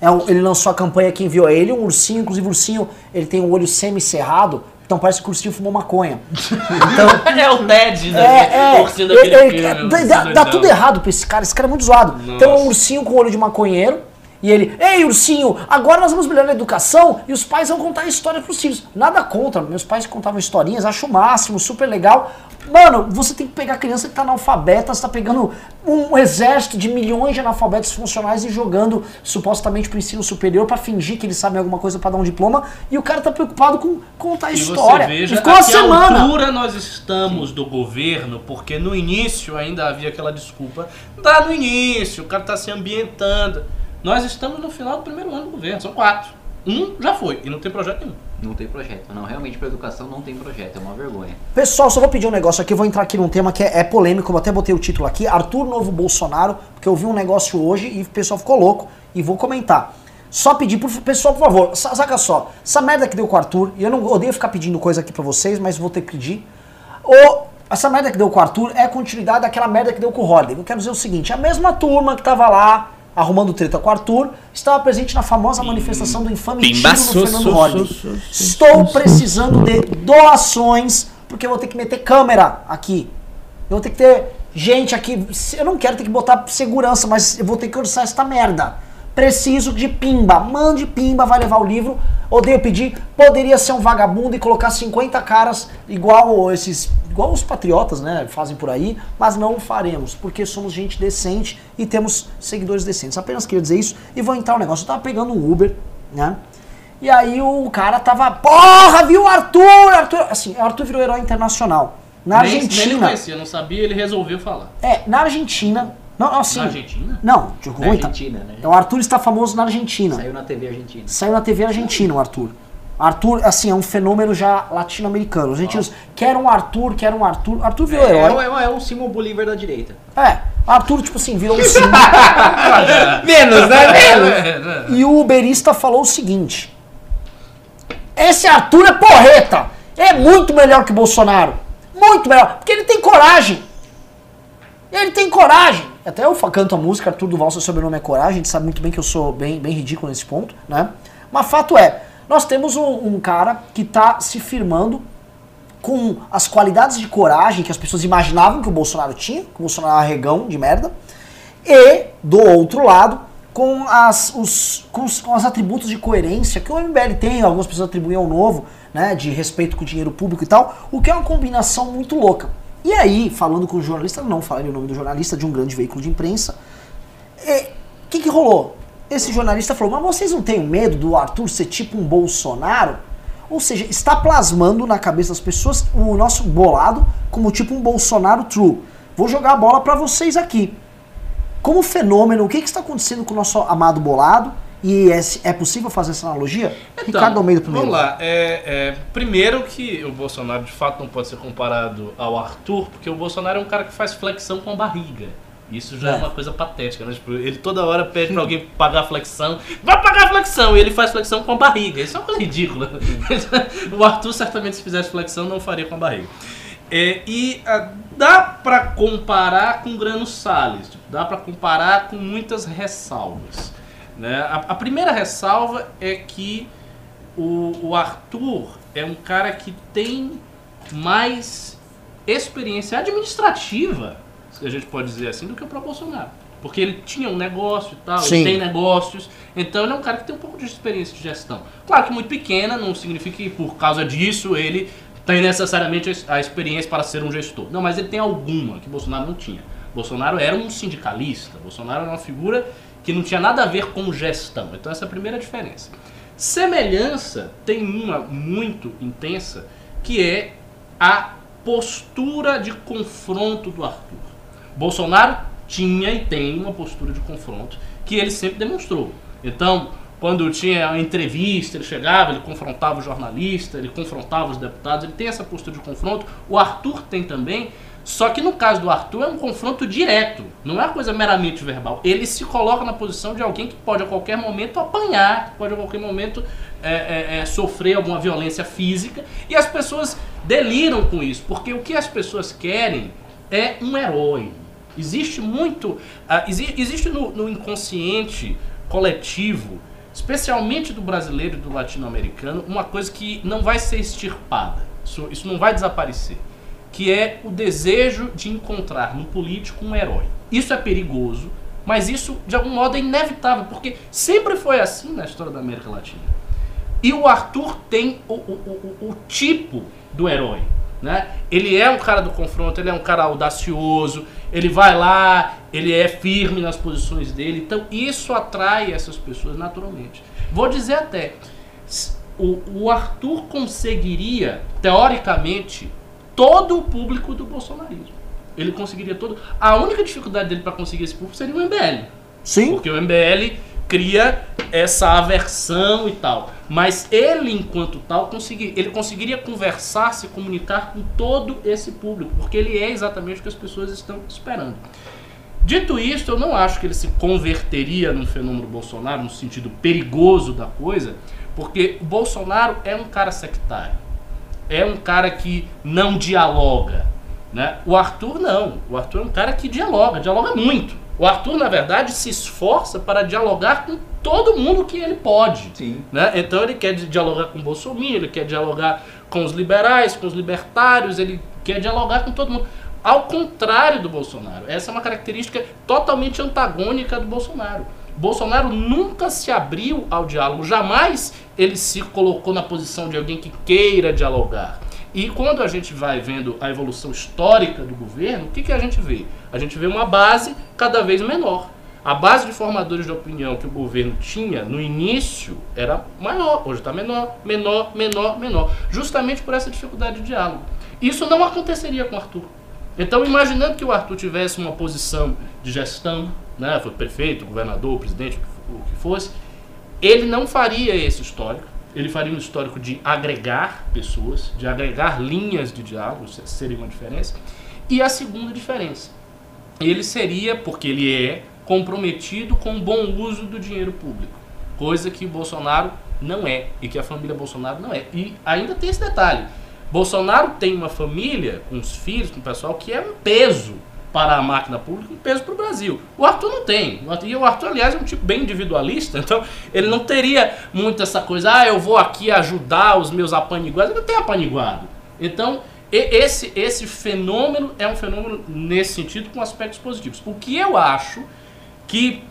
É um- ele lançou a campanha que enviou a ele, um ursinho, inclusive o ursinho, ele tem o olho semi-cerrado, então parece que o ursinho fumou maconha. Então, [laughs] É o Ted, né? é, é. Ele- ele- filme, dá, dá- tudo errado pra esse cara. Esse cara é muito zoado. Então é um Nossa. ursinho com olho de maconheiro. E ele, ei ursinho, agora nós vamos melhorar a educação e os pais vão contar história pros filhos. Nada contra, meus pais contavam historinhas, acho o máximo, super legal. Mano, você tem que pegar a criança que tá analfabeta, você tá pegando um exército de milhões de analfabetos funcionais e jogando supostamente pro ensino superior pra fingir que eles sabem alguma coisa pra dar um diploma. E o cara tá preocupado com contar E história. você veja e ficou a uma semana. altura nós estamos do governo, porque no início ainda havia aquela desculpa. Dá no início, o cara está se ambientando. Nós estamos no final do primeiro ano do governo, são quatro. Um já foi, e não tem projeto nenhum. Não tem projeto. Não, realmente para educação não tem projeto. É uma vergonha. Pessoal, só vou pedir um negócio aqui, eu vou entrar aqui num tema que é, é polêmico, eu até botei o título aqui, Arthur Novo Bolsonaro, porque eu vi um negócio hoje e o pessoal ficou louco e vou comentar. Só pedir pro pessoal, por favor, sa- saca só, essa merda que deu com o Arthur, e eu não odeio ficar pedindo coisa aqui pra vocês, mas vou ter que pedir. O, essa merda que deu com o Arthur é a continuidade daquela merda que deu com o Holiday. Eu quero dizer o seguinte, a mesma turma que tava lá arrumando treta com o Arthur, estava presente na famosa manifestação do infame tiro Pimba, no su, Fernando Holliday. Estou precisando de doações, porque eu vou ter que meter câmera aqui. Eu vou ter que ter gente aqui. Eu não quero ter que botar segurança, mas eu vou ter que orçar esta merda. Preciso de pimba. Mande pimba, vai levar o livro. Odeio pedir. Poderia ser um vagabundo e colocar 50 caras igual esses igual os patriotas, né, fazem por aí, mas não faremos, porque somos gente decente e temos seguidores decentes. Apenas queria dizer isso e vou entrar um negócio. Eu tava pegando um Uber, né? E aí o cara tava, porra, viu o Arthur, Arthur, assim, o Arthur virou herói internacional. Na Nem- Nem ele Argentina. conhecia, não sabia, ele resolveu falar. É, na Argentina. Não, assim. Na Argentina? Não, de ruim, tá? Argentina, né? O Arthur está famoso na Argentina. Saiu na TV argentina. Saiu na TV argentina o Arthur. Arthur, assim, é um fenômeno já latino-americano. Os argentinos querem um Arthur, querem um Arthur. Arthur virou É, é, herói. um- é um Simon Bolívar da direita. É, Arthur, tipo assim, virou um [laughs] símbolo. [laughs] Menos, né? Menos. É, né? E o uberista falou o seguinte: Esse Arthur é porreta! É muito melhor que o Bolsonaro. Muito melhor. Porque ele tem coragem. Ele tem coragem. Até eu canto a música, Arthur Duval, seu sobrenome é coragem. A gente sabe muito bem que eu sou bem, bem ridículo nesse ponto, né? Mas fato é, nós temos um, um cara que tá se firmando com as qualidades de coragem que as pessoas imaginavam que o Bolsonaro tinha, que o Bolsonaro é um arregão de merda, e, do outro lado, com, as, os, com, os, com os atributos de coerência que o MBL tem, algumas pessoas atribuem ao novo, né, de respeito com o dinheiro público e tal, o que é uma combinação muito louca. E aí, falando com o jornalista, não falarei o nome do jornalista, de um grande veículo de imprensa, o que, que rolou? Esse jornalista falou, mas vocês não têm medo do Arthur ser tipo um Bolsonaro? Ou seja, está plasmando na cabeça das pessoas o nosso bolado como tipo um Bolsonaro true. Vou jogar a bola para vocês aqui. Como fenômeno, o que, que está acontecendo com o nosso amado bolado? E é, é possível fazer essa analogia? Ricardo Almeida primeiro. Então, Vamos lá. É, é, primeiro que o Bolsonaro de fato não pode ser comparado ao Arthur, porque o Bolsonaro é um cara que faz flexão com a barriga. Isso já é, É. uma coisa patética, né? Tipo, ele toda hora pede pra alguém pagar a flexão. Vai pagar a flexão! E ele faz flexão com a barriga. Isso é uma coisa ridícula. [laughs] o Arthur certamente se fizesse flexão não faria com a barriga. É, e ah, dá pra comparar com Grano Salles. Tipo, dá pra comparar com muitas ressalvas. Né? A, a primeira ressalva é que o, o Arthur é um cara que tem mais experiência administrativa, a gente pode dizer assim, do que o próprio Bolsonaro. Porque ele tinha um negócio e tal, Sim. ele tem negócios, então ele é um cara que tem um pouco de experiência de gestão. Claro que muito pequena, não significa que por causa disso ele tem necessariamente a experiência para ser um gestor. Não, mas ele tem alguma que Bolsonaro não tinha. Bolsonaro era um sindicalista, Bolsonaro era uma figura que não tinha nada a ver com gestão. Então essa é a primeira diferença. Semelhança tem uma muito intensa, que é a postura de confronto do Arthur. Bolsonaro tinha e tem uma postura de confronto que ele sempre demonstrou. Então, quando tinha uma entrevista, ele chegava, ele confrontava o jornalista, ele confrontava os deputados, ele tem essa postura de confronto. O Arthur tem também, só que no caso do Arthur é um confronto direto, não é uma coisa meramente verbal. Ele se coloca na posição de alguém que pode a qualquer momento apanhar, que pode a qualquer momento é, é, é, sofrer alguma violência física, e as pessoas deliram com isso, porque o que as pessoas querem é um herói. Existe muito, ah, exi- existe no, no inconsciente coletivo, especialmente do brasileiro e do latino-americano, uma coisa que não vai ser extirpada, isso, isso não vai desaparecer, que é o desejo de encontrar no político um herói. Isso é perigoso, mas isso de algum modo é inevitável, porque sempre foi assim na história da América Latina. E o Arthur tem o, o, o, o tipo do herói. Né? Ele é um cara do confronto, ele é um cara audacioso, ele vai lá, ele é firme nas posições dele. Então isso atrai essas pessoas naturalmente. Vou dizer até, o, o Arthur conseguiria, teoricamente, todo o público do bolsonarismo. Ele conseguiria todo. A única dificuldade dele para conseguir esse público seria o MBL. Sim. Porque o MBL cria essa aversão e tal. Mas ele, enquanto tal, consegui, ele conseguiria conversar, se comunicar com todo esse público, porque ele é exatamente o que as pessoas estão esperando. Dito isto, eu não acho que ele se converteria num fenômeno Bolsonaro, no sentido perigoso da coisa, porque o Bolsonaro é um cara sectário. É um cara que não dialoga. Né? O Arthur não. O Arthur é um cara que dialoga, dialoga muito. O Arthur, na verdade, se esforça para dialogar com todo mundo que ele pode. Sim. Né? Então ele quer di- dialogar com o Bolsonaro, ele quer dialogar com os liberais, com os libertários, ele quer dialogar com todo mundo. Ao contrário do Bolsonaro. Essa é uma característica totalmente antagônica do Bolsonaro. Bolsonaro nunca se abriu ao diálogo, jamais ele se colocou na posição de alguém que queira dialogar. E quando a gente vai vendo a evolução histórica do governo, o que, que a gente vê? A gente vê uma base cada vez menor. A base de formadores de opinião que o governo tinha no início era maior, hoje está menor, menor, menor, menor. Justamente por essa dificuldade de diálogo. Isso não aconteceria com o Arthur. Então, imaginando que o Arthur tivesse uma posição de gestão, né, foi prefeito, governador, presidente, o que fosse, ele não faria esse histórico. Ele faria um histórico de agregar pessoas, de agregar linhas de diálogo, seria uma diferença. E a segunda diferença, ele seria, porque ele é, comprometido com o bom uso do dinheiro público, coisa que o Bolsonaro não é e que a família Bolsonaro não é. E ainda tem esse detalhe: Bolsonaro tem uma família, com os filhos, com o pessoal, que é um peso para a máquina pública, um peso para o Brasil. O Arthur não tem. E o Arthur, aliás, é um tipo bem individualista, [laughs] então ele não teria muito essa coisa, ah, eu vou aqui ajudar os meus apaniguados. Ele não tem apaniguado. Então, esse, esse fenômeno é um fenômeno nesse sentido com aspectos positivos. O que eu acho que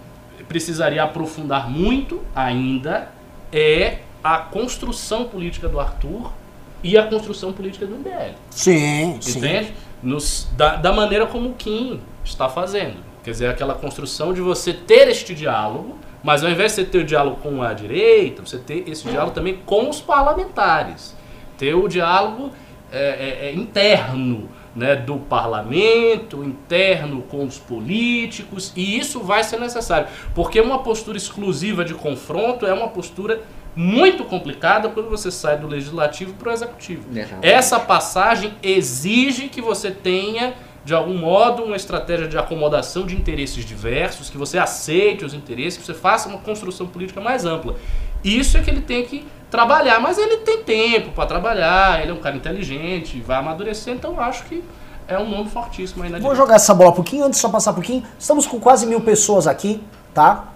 precisaria aprofundar muito ainda é a construção política do Arthur e a construção política do MBL. Sim, Entende? sim. Nos, da, da maneira como o Kim está fazendo. Quer dizer, aquela construção de você ter este diálogo, mas ao invés de você ter o diálogo com a direita, você ter esse diálogo também com os parlamentares. Ter o diálogo é, é, é interno né, do parlamento, interno com os políticos, e isso vai ser necessário, porque uma postura exclusiva de confronto é uma postura muito complicada quando você sai do legislativo para o executivo. Essa passagem exige que você tenha, de algum modo, uma estratégia de acomodação de interesses diversos, que você aceite os interesses, que você faça uma construção política mais ampla. Isso é que ele tem que trabalhar, mas ele tem tempo para trabalhar, ele é um cara inteligente, vai amadurecer, então eu acho que é um nome fortíssimo aí na Vou direita. jogar essa bola um pouquinho, antes de só passar um pouquinho. Estamos com quase mil pessoas aqui, tá?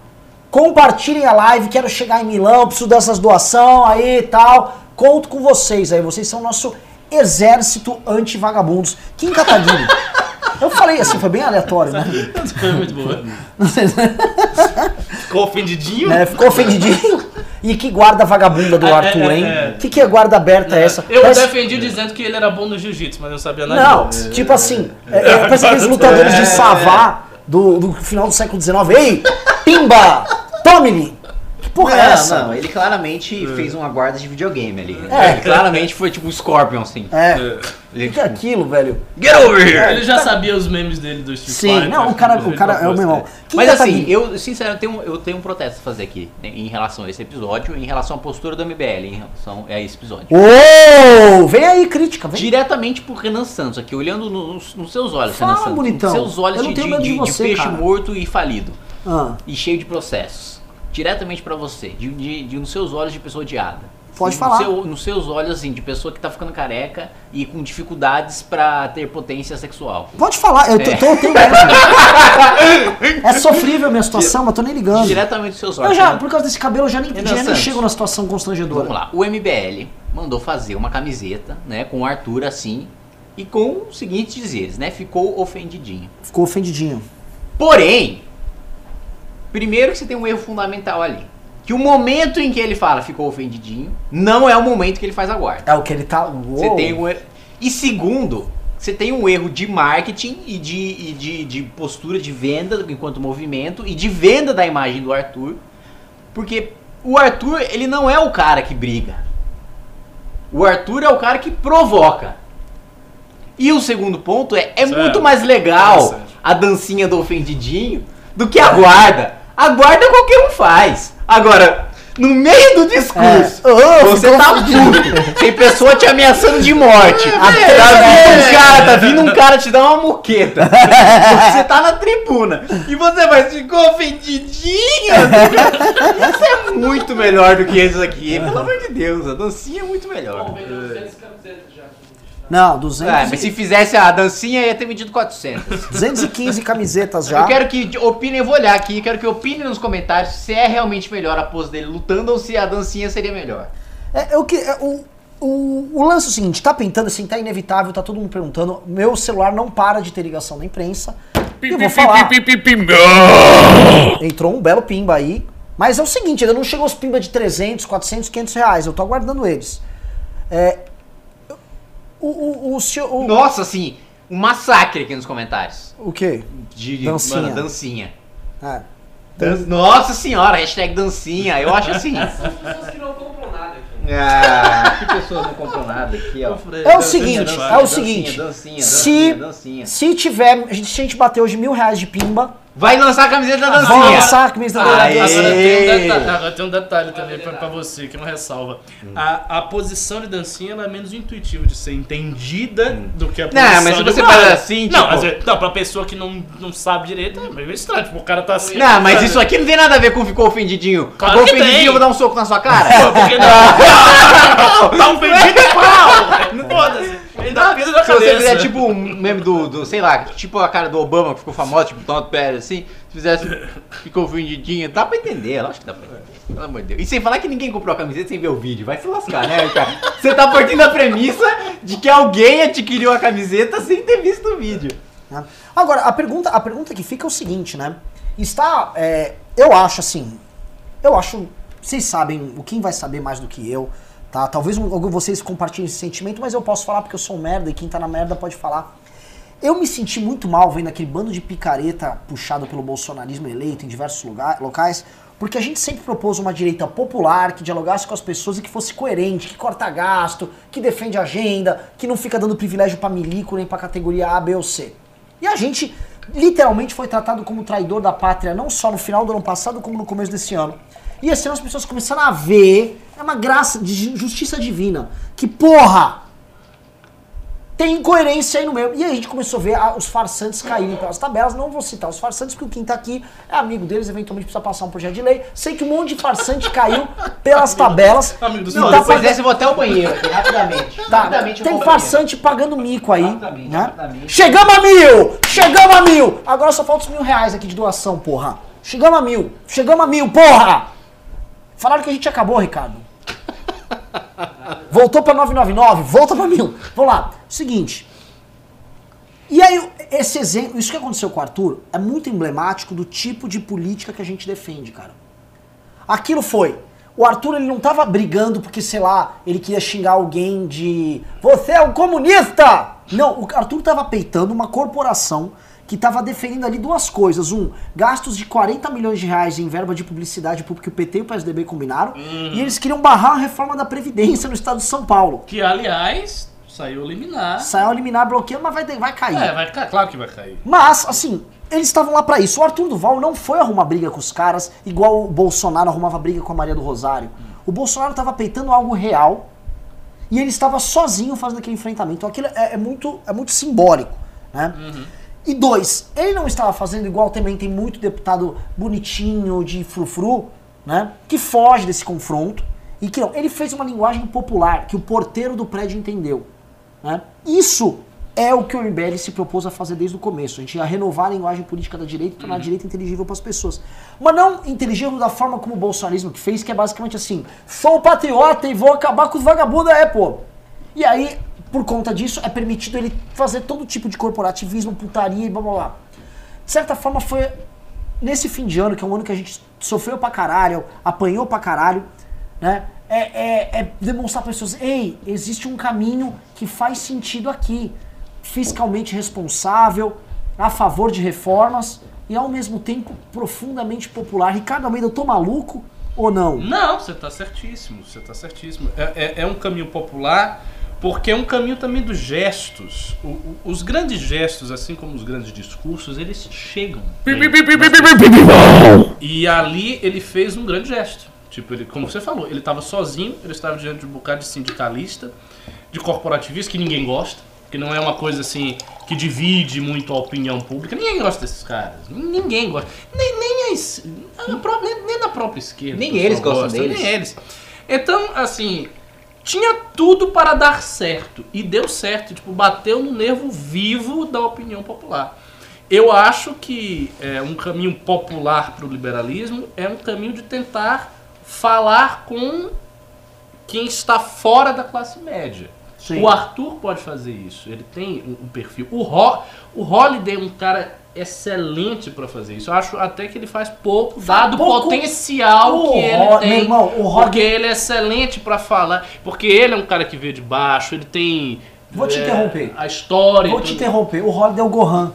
Compartilhem a live, quero chegar em Milão, preciso dessas doações aí e tal. Conto com vocês aí, vocês são nosso exército anti-vagabundos. Kim Kataguiri. [laughs] Eu falei assim, foi bem aleatório, né? Foi muito boa. [laughs] Ficou ofendidinho? É, ficou ofendidinho. E que guarda vagabunda do é, Arthur, é, hein? O é, que, que é guarda aberta é essa? Eu parece... defendi dizendo que ele era bom no jiu-jitsu, mas eu sabia nada Não, disso. tipo assim, é, parece aqueles [laughs] lutadores de savá do, do final do século XIX. Ei, pimba! Tome-lhe! porra é essa? Não, ele claramente é. fez uma guarda de videogame ali. É. Ele claramente foi tipo um Scorpion, assim. É. é. O que é aquilo, velho? Get over here! Ele já sabia os memes dele do Street Sim, Fighter. não, o cara, o cara é o meu irmão. Mas assim, eu, sinceramente, eu tenho, eu tenho um protesto a fazer aqui né, em relação a esse episódio, em relação à postura do MBL em relação a esse episódio. Ô! Vem aí, crítica, vem. Diretamente pro Renan Santos, aqui, olhando nos, nos seus olhos, Fala, Renan Santos. Bonitão. Nos seus olhos de, de, de, você, de, peixe cara. morto e falido. Ah. E cheio de processos diretamente para você, de, de, de, nos seus olhos de pessoa odiada. Pode falar. No seu, nos seus olhos, assim, de pessoa que tá ficando careca e com dificuldades para ter potência sexual. Pode falar, eu tô, é. tô, tô [laughs] É sofrível a minha situação, mas tô nem ligando. Diretamente nos seus olhos. Eu já, né? por causa desse cabelo, eu já nem, já nem chego na situação constrangedora. Vamos lá, o MBL mandou fazer uma camiseta, né, com o Arthur assim, e com os seguintes dizeres, né, ficou ofendidinho. Ficou ofendidinho. Porém, Primeiro que você tem um erro fundamental ali. Que o momento em que ele fala ficou ofendidinho, não é o momento que ele faz a guarda. É o que ele tá. Uou. Você tem um erro. E segundo, você tem um erro de marketing e de, e de, de postura de venda enquanto movimento e de venda da imagem do Arthur. Porque o Arthur, ele não é o cara que briga. O Arthur é o cara que provoca. E o segundo ponto é, é muito mais legal a dancinha do ofendidinho do que a guarda. A guarda qualquer um faz. Agora, no meio do discurso, é. oh, você tá puto. Tem pessoa te ameaçando de morte. É, tá, vindo um cara, tá vindo um cara te dar uma moqueta. você tá na tribuna. E você vai, ficou ofendidinho. Isso é muito melhor do que isso aqui. Pelo amor de Deus, a dancinha é muito melhor. Não, 200. É, mas se fizesse a dancinha ia ter medido 400. 215 camisetas já. Eu quero que opinem, eu vou olhar aqui, quero que opinem nos comentários se é realmente melhor a pose dele lutando ou se a dancinha seria melhor. É, é o que é, o, o, o lance é o seguinte, tá pintando assim, tá inevitável, tá todo mundo perguntando. Meu celular não para de ter ligação da imprensa. E eu vou falar. Entrou um belo pimba aí. Mas é o seguinte, ainda não chegou os pimba de 300, 400, 500 reais. Eu tô aguardando eles. É, O, o, o, senhor- o, Nossa, assim, um massacre aqui nos comentários. o quê? De Dancinha. Mano, dancinha. É. Dan- Nossa senhora, hashtag dancinha. Eu acho assim. São pessoas que não compram nada aqui. Ah, que pessoas não compram nada aqui, ó. É o seguinte, é o seguinte. Dancinha, Se- dancinha, dancinha. Se tiver. A gente, se a gente bater hoje mil reais de pimba, Vai lançar a camiseta da vamos dancinha. lançar a camisa da dancinha. Agora tem um detalhe, agora tem um detalhe também pra, pra você, que é uma ressalva. A, a posição de dancinha ela é menos intuitiva de ser entendida do que a Não, posição mas se de você faz assim, Não, tipo- mas é- não, pra pessoa que não, não sabe direito, é meio estranho. Tipo, o cara tá assim. Não, mas isso aqui não tem nada a ver com ficou ofendidinho. Claro ficou ofendidinho, tem. eu vou dar um soco na sua cara. Pô, porque não? [laughs] tá ofendido pau! Foda-se. Ainda pisa na Se você cabeça. fizer tipo um meme do, do, sei lá, tipo a cara do Obama que ficou famosa, tipo Donald Pérez, assim, se fizesse, ficou ofendidinho, dá pra entender, eu acho que dá pra entender. Pelo amor de Deus. E sem falar que ninguém comprou a camiseta sem ver o vídeo, vai se lascar, né, cara? [laughs] Você tá partindo da premissa de que alguém adquiriu a camiseta sem ter visto o vídeo. Agora, a pergunta, a pergunta que fica é o seguinte, né? Está. é, eu acho assim. Eu acho. Vocês sabem, o Kim vai saber mais do que eu, tá? Talvez vocês compartilhem esse sentimento, mas eu posso falar porque eu sou um merda e quem tá na merda pode falar. Eu me senti muito mal vendo aquele bando de picareta puxado pelo bolsonarismo eleito em diversos lugar, locais, porque a gente sempre propôs uma direita popular que dialogasse com as pessoas e que fosse coerente, que corta gasto, que defende agenda, que não fica dando privilégio pra milico nem pra categoria A, B ou C. E a gente literalmente foi tratado como traidor da pátria, não só no final do ano passado, como no começo desse ano. E esse ano as pessoas começaram a ver, é uma graça de ju- justiça divina, que porra, tem incoerência aí no meio. E aí a gente começou a ver os farsantes caírem pelas tabelas. Não vou citar os farsantes, porque quem tá aqui é amigo deles, eventualmente precisa passar um projeto de lei. Sei que um monte de farsante [laughs] caiu pelas tabelas. Amigo dos e Não, tá depois dessa eu vou até o banheiro aqui, [laughs] rapidamente. Tá, rapidamente tem farsante pagando mico aí. Rapidamente, Né? rapidamente. Chegamos a mil! Chegamos a mil! Agora só falta os mil reais aqui de doação, porra. Chegamos a mil! Chegamos a mil, porra! Falaram que a gente acabou, Ricardo. [laughs] Voltou pra 999, volta pra mil. Vamos lá. Seguinte. E aí, esse exemplo, isso que aconteceu com o Arthur é muito emblemático do tipo de política que a gente defende, cara. Aquilo foi. O Arthur ele não tava brigando porque, sei lá, ele queria xingar alguém de. Você é um comunista! Não, o Arthur tava peitando uma corporação que tava defendendo ali duas coisas. Um, gastos de 40 milhões de reais em verba de publicidade pública que o PT e o PSDB combinaram. E eles queriam barrar a reforma da Previdência no estado de São Paulo. Que, aliás, saiu liminar. Saiu eliminar bloqueio, mas vai, vai cair. É, vai claro que vai cair. Mas, assim, eles estavam lá pra isso. O Arthur Duval não foi arrumar briga com os caras, igual o Bolsonaro arrumava briga com a Maria do Rosário. O Bolsonaro tava peitando algo real e ele estava sozinho fazendo aquele enfrentamento. Então aquilo é, é muito, é muito simbólico, né? E dois, ele não estava fazendo igual também tem muito deputado bonitinho de frufru, né? Que foge desse confronto e que não. Ele fez uma linguagem popular que o porteiro do prédio entendeu. Né? Isso é o que o MBL se propôs a fazer desde o começo. A gente ia renovar a linguagem política da direita e tornar a direita inteligível para as pessoas. Mas não inteligível da forma como o bolsonarismo que fez, que é basicamente assim: sou patriota e vou acabar com os vagabundos, é, pô. E aí, por conta disso, é permitido ele fazer todo tipo de corporativismo, putaria e blá blá blá. De certa forma, foi nesse fim de ano, que é um ano que a gente sofreu pra caralho, apanhou pra caralho, né? É, é, é demonstrar para pessoas, ei, existe um caminho que faz sentido aqui, fiscalmente responsável, a favor de reformas e ao mesmo tempo profundamente popular. Ricardo Almeida, eu tô maluco ou não? Não, você tá certíssimo, você tá certíssimo. É, é- é um caminho popular, porque é um caminho também dos gestos. O- o- os grandes gestos, assim como os grandes discursos, eles chegam. E ali ele fez um grande gesto. Tipo, ele, como você falou, ele estava sozinho, ele estava diante de um bocado de sindicalista, de corporativista, que ninguém gosta, que não é uma coisa assim que divide muito a opinião pública. Ninguém gosta desses caras. Ninguém gosta. Nem, nem, as- a pró- nem, nem na própria esquerda. Nem eles gostam gosta, deles. Nem eles. Então, assim, tinha tudo para dar certo. E deu certo. Tipo, bateu no nervo vivo da opinião popular. Eu acho que é, um caminho popular para o liberalismo é um caminho de tentar falar com quem está fora da classe média. Sim. O Arthur pode fazer isso. Ele tem um, um perfil. O, Ho, o Holiday é um cara excelente para fazer isso. Eu acho até que ele faz pouco, dado o potencial O que ele tem. meu irmão, o Holiday- Porque ele é excelente para falar. Porque ele é um cara que veio de baixo, ele tem Vou te é, interromper. A história. Vou te tudo. interromper. O Holiday é o Gohan.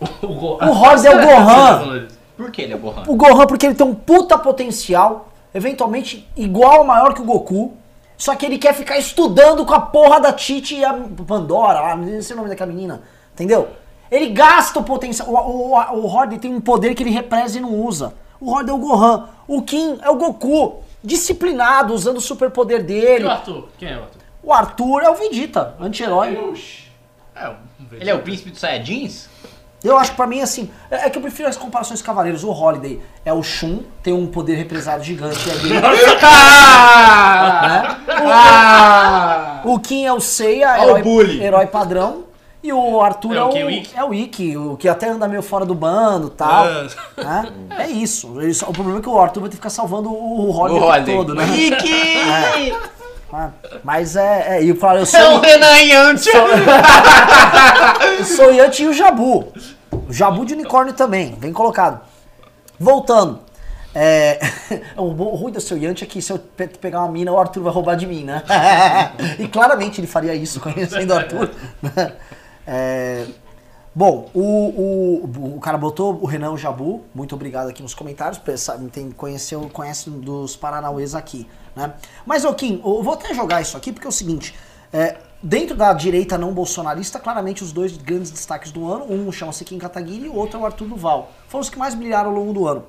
[laughs] O, Go- O Holiday é o [laughs] Gohan. Por que ele é Gohan? O Gohan, porque ele tem um puta potencial, eventualmente igual ou maior que o Goku. Só que ele quer ficar estudando com a porra da Titi e a Pandora, lá, não sei o nome daquela menina. Entendeu? Ele gasta o potencial. O, o, o Holiday tem um poder que ele represa e não usa. O Holiday é o Gohan. O Kim é o Goku. Disciplinado, usando o superpoder E dele. o Arthur? Quem é o Arthur? O Arthur é o Vegeta, anti-herói. É, Ele é o príncipe dos Saiyajins? Eu acho que pra mim, assim, é é que eu prefiro as comparações cavaleiros. O Holiday é o Shun, tem um poder represado gigante. É dele. [laughs] né? O Kim é o Seiya, o herói, bully. herói padrão. E o Arthur É é, o o, o Ikki? é o Ikki, o que até anda meio fora do bando e tal. É. né? É isso. Ele o problema é que o Arthur vai ter que ficar salvando o, Holiday. todo, né? Rick! Ah, [laughs] Mas é. é e eu falo, eu sou. É o Renan Yantia! [laughs] Eu sou o Yanti e o Jabu. O Jabu de unicórnio também, bem colocado. Voltando. É, [laughs] o, ruim do seu Yanti é que se eu pe- pegar uma mina, o Arthur vai roubar de mim, né? e claramente ele faria isso, conhecendo o Arthur. É, bom, o, o, o cara botou o Renan Jabu, muito obrigado aqui nos comentários, tem, conheceu, conhece dos Paranauês aqui, né? Mas, ô Kim, eu vou até jogar isso aqui, porque é o seguinte, é, dentro da direita não bolsonarista, claramente os dois grandes destaques do ano, um chama-se Kim Kataguiri e o outro é o Arthur Duval, foram os que mais brilharam ao longo do ano.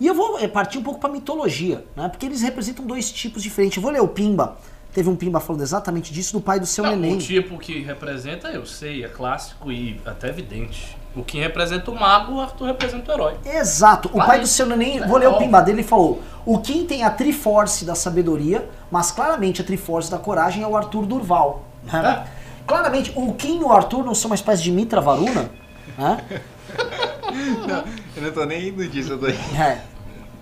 E eu vou é, partir um pouco para mitologia, né? Porque eles representam dois tipos diferentes. Eu vou ler o Pimba. Teve um Pimba falando exatamente disso do pai do seu Não, neném. o tipo que representa, eu sei, é clássico e até evidente. O que representa o mago, o Arthur representa o herói. Exato. O Claro. pai do seu neném, vou ler o Pimba dele, ele falou: o Kim tem a Triforce da sabedoria, mas claramente a Triforce da coragem é o Arthur Durval. né? Claramente, o Kim e o Arthur não são uma espécie de Mitra Varuna. [laughs] Né? Eu não tô nem indo disso, eu tô, É.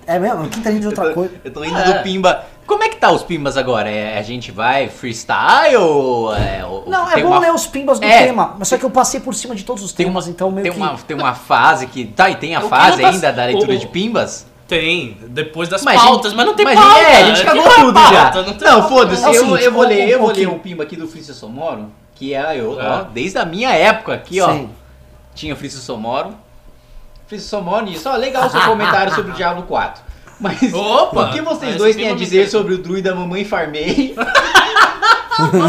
É mesmo? Tá rindo de eu outra tô, coisa. eu tô indo do Pimba. Como é que tá os Pimbas agora? É, a gente vai freestyle ou... É, ou- Não, é bom uma- ler os Pimbas do É. tema, mas só que eu passei por cima de todos os Tem temas, uma, então meio tem que. uma Tem uma fase que... Tá, e tem a O fase ainda da leitura o- de Pimbas? Tem, depois das Mas, pautas, gente, mas não tem mas, pauta. É, a gente cagou não é tudo pauta, já. Não, Não, foda-se, É eu, seguinte, eu vou um- ler, um eu vou ler um Pimba aqui do Frício Somoro, que é, eu, É. ó, desde a minha época aqui, ó. Sim. Tinha o Frício Somoro. Frício Somoro nisso, ó, legal o seu comentário sobre o Diablo 4. Mas Opa! o que vocês dois têm a dizer interessa. sobre o druida Mamãe Farmei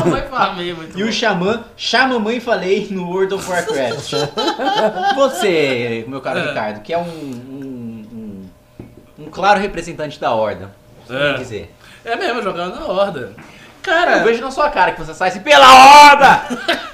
Vai farmei, muito e o bom. Xamã Xamamãe Falei no World of Warcraft? [laughs] Você, meu caro É. Ricardo, que é um, um, um, um claro representante da Horda, É. dizer. É mesmo, jogando na horda. Cara, Eu vejo na sua cara que você sai assim, pela Horda!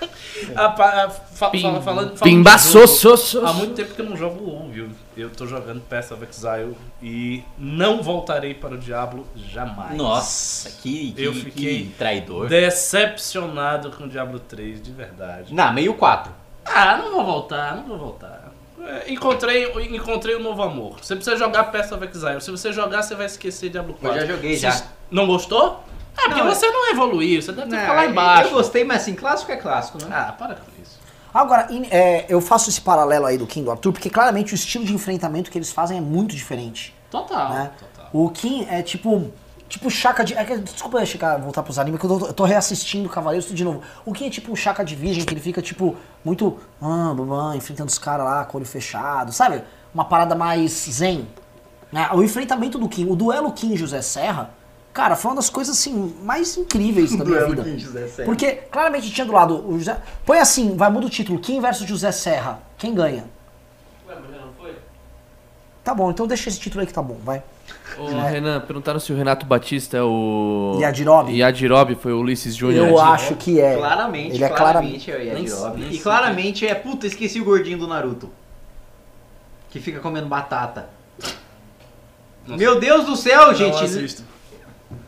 [laughs] a, a, fa- fala- falando, so, so, so. Há muito tempo que eu não jogo WoW, viu? Eu tô jogando Path of Exile e não voltarei para o Diablo jamais. Nossa, que, que, Eu fiquei que traidor. Decepcionado com o Diablo 3, de verdade. Não, meio 4. Ah, não vou voltar, não vou voltar. É, Encontrei, encontrei um novo amor. Você precisa jogar Path of Exile. Se você jogar, você vai esquecer Diablo 4. Eu já joguei, Se- já. Não gostou? É, porque Não, você não evoluiu, você deve ter que ficar lá embaixo. Eu gostei, mas assim, clássico é clássico, né? Ah, para com isso. Agora, é, eu faço esse paralelo aí do Kim e do Arthur, porque claramente o estilo de enfrentamento que eles fazem é muito diferente. Total, né? total. O Kim é tipo. Tipo Chaka de. É que, desculpa eu chegar, voltar pros animes, que eu tô, eu tô reassistindo Cavaleiros de novo. O Kim é tipo um Chaka de Virgem, que ele fica tipo muito. Ah, babá, enfrentando os caras lá com o olho fechado, sabe? Uma parada mais zen. Né? O enfrentamento do Kim, o duelo Kim e José Serra, cara, foi uma das coisas assim mais incríveis da minha vida. Porque claramente tinha do lado o José. Põe assim, vai muda o título, Kim versus José Serra. Quem ganha? Ué, mas não foi? Tá bom, então deixa esse título aí que tá bom, vai. Ô, Renan, perguntaram se o Renato Batista é o. Yadirobe? Yadirobe foi o Ulisses Júnior. Eu acho que é. Claramente, Ele é claramente é o Nem- Yajirobe. nem E sei. claramente é, puta, esqueci o gordinho do Naruto. Que fica comendo batata. Nossa. Meu Deus do céu, Não gente. assisto.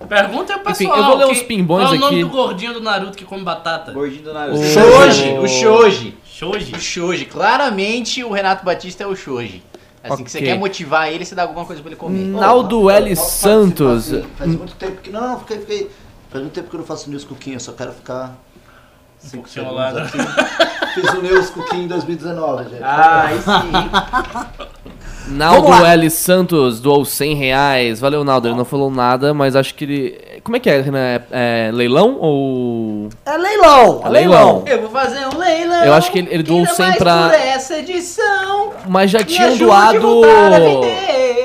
Pergunta aí o Enfim, pessoal. eu vou ler uns quem- pimbões qual é o nome aqui. do gordinho do Naruto que come batata? Gordinho do Naruto. O- Shoji, o Shoji. Shoji. O Shoji. Claramente o Renato Batista é o Shoji. Assim que você quer motivar ele, você dá alguma coisa pra ele comer. Naldo L. Santos. Faz, faz muito tempo que. Não, fiquei, fiquei. Faz muito tempo que eu não faço news cooking, eu só quero ficar. lado. aqui. Fiz o news cooking em 2019, gente. Ah, aí sim. [laughs] Naldo. L. Santos doou 100 reais. Valeu, Naldo. Ele não falou nada, mas acho que ele. Como é que é, Renan? É, é leilão ou. É leilão, é leilão. leilão. Eu vou fazer um leilão. Eu acho que ele- ele doou Ainda 100 mais pra- por essa edição. Mas já tinham doado.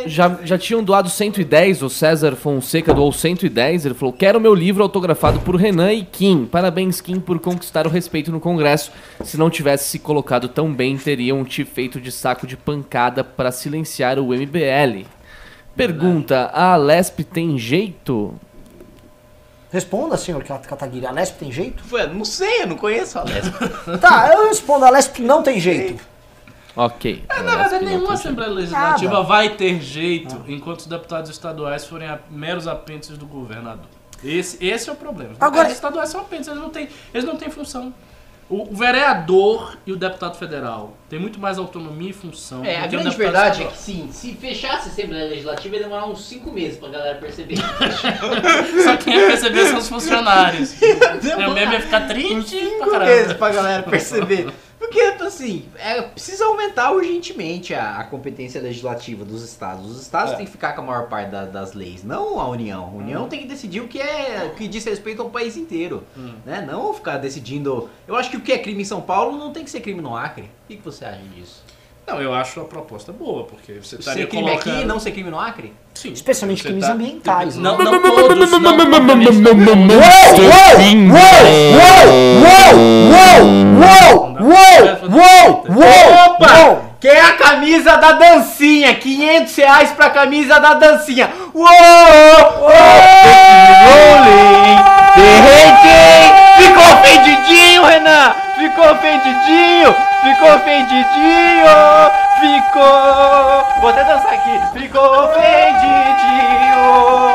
Já, já tinham doado 110, o César Fonseca doou 110. Ele falou: Quero meu livro autografado por Renan e Kim. Parabéns, Kim, por conquistar o respeito no Congresso. Se não tivesse se colocado tão bem, teriam te feito de saco de pancada para silenciar o MBL. Pergunta: A Lesp tem jeito? Responda, senhor Kataguiri. A Lesp tem jeito? Ué, Não sei, eu não conheço a Lesp. [laughs] Tá, eu respondo. A Lesp não tem jeito. Ok. É, na verdade, nenhuma Assembleia Legislativa Nada. vai ter jeito enquanto os deputados estaduais forem a- meros apêndices do governador. Esse, esse é o problema. Os Agora- deputados estaduais são apêndices, eles não têm, eles não têm função. O, o vereador e o deputado federal têm muito mais autonomia e função. É, a grande verdade é que sim, se fechasse a Assembleia Legislativa ia demorar uns 5 meses pra galera perceber. [laughs] Só quem ia perceber são os funcionários. [laughs] Eu mesmo ia ficar triste pra Cinco meses pra galera perceber. Porque, assim, é, precisa aumentar urgentemente a, a competência legislativa dos estados. Os estados É. têm que ficar com a maior parte da- das leis, não a União. A União tem que decidir o que é o que diz respeito ao país inteiro. Hum. Né? Não ficar decidindo. Eu acho que o que é crime em São Paulo não tem que ser crime no Acre. O que, que você acha disso? Não, eu acho a proposta boa, porque você estaria Ser crime colocando... aqui e não ser crime no Acre? Sim, Especialmente você crimes tá- ambientais. Não, não todos, não, não Uou, uou, uou, uou, uou, uou. Quer a camisa da dancinha? 500 reais pra camisa da dancinha. Uou! Rolling! Derretei! Ficou ofendidinho, Renan! Ficou ofendidinho! Ficou ofendidinho! Ficou... Vou até dançar aqui. Ficou ofendidinho!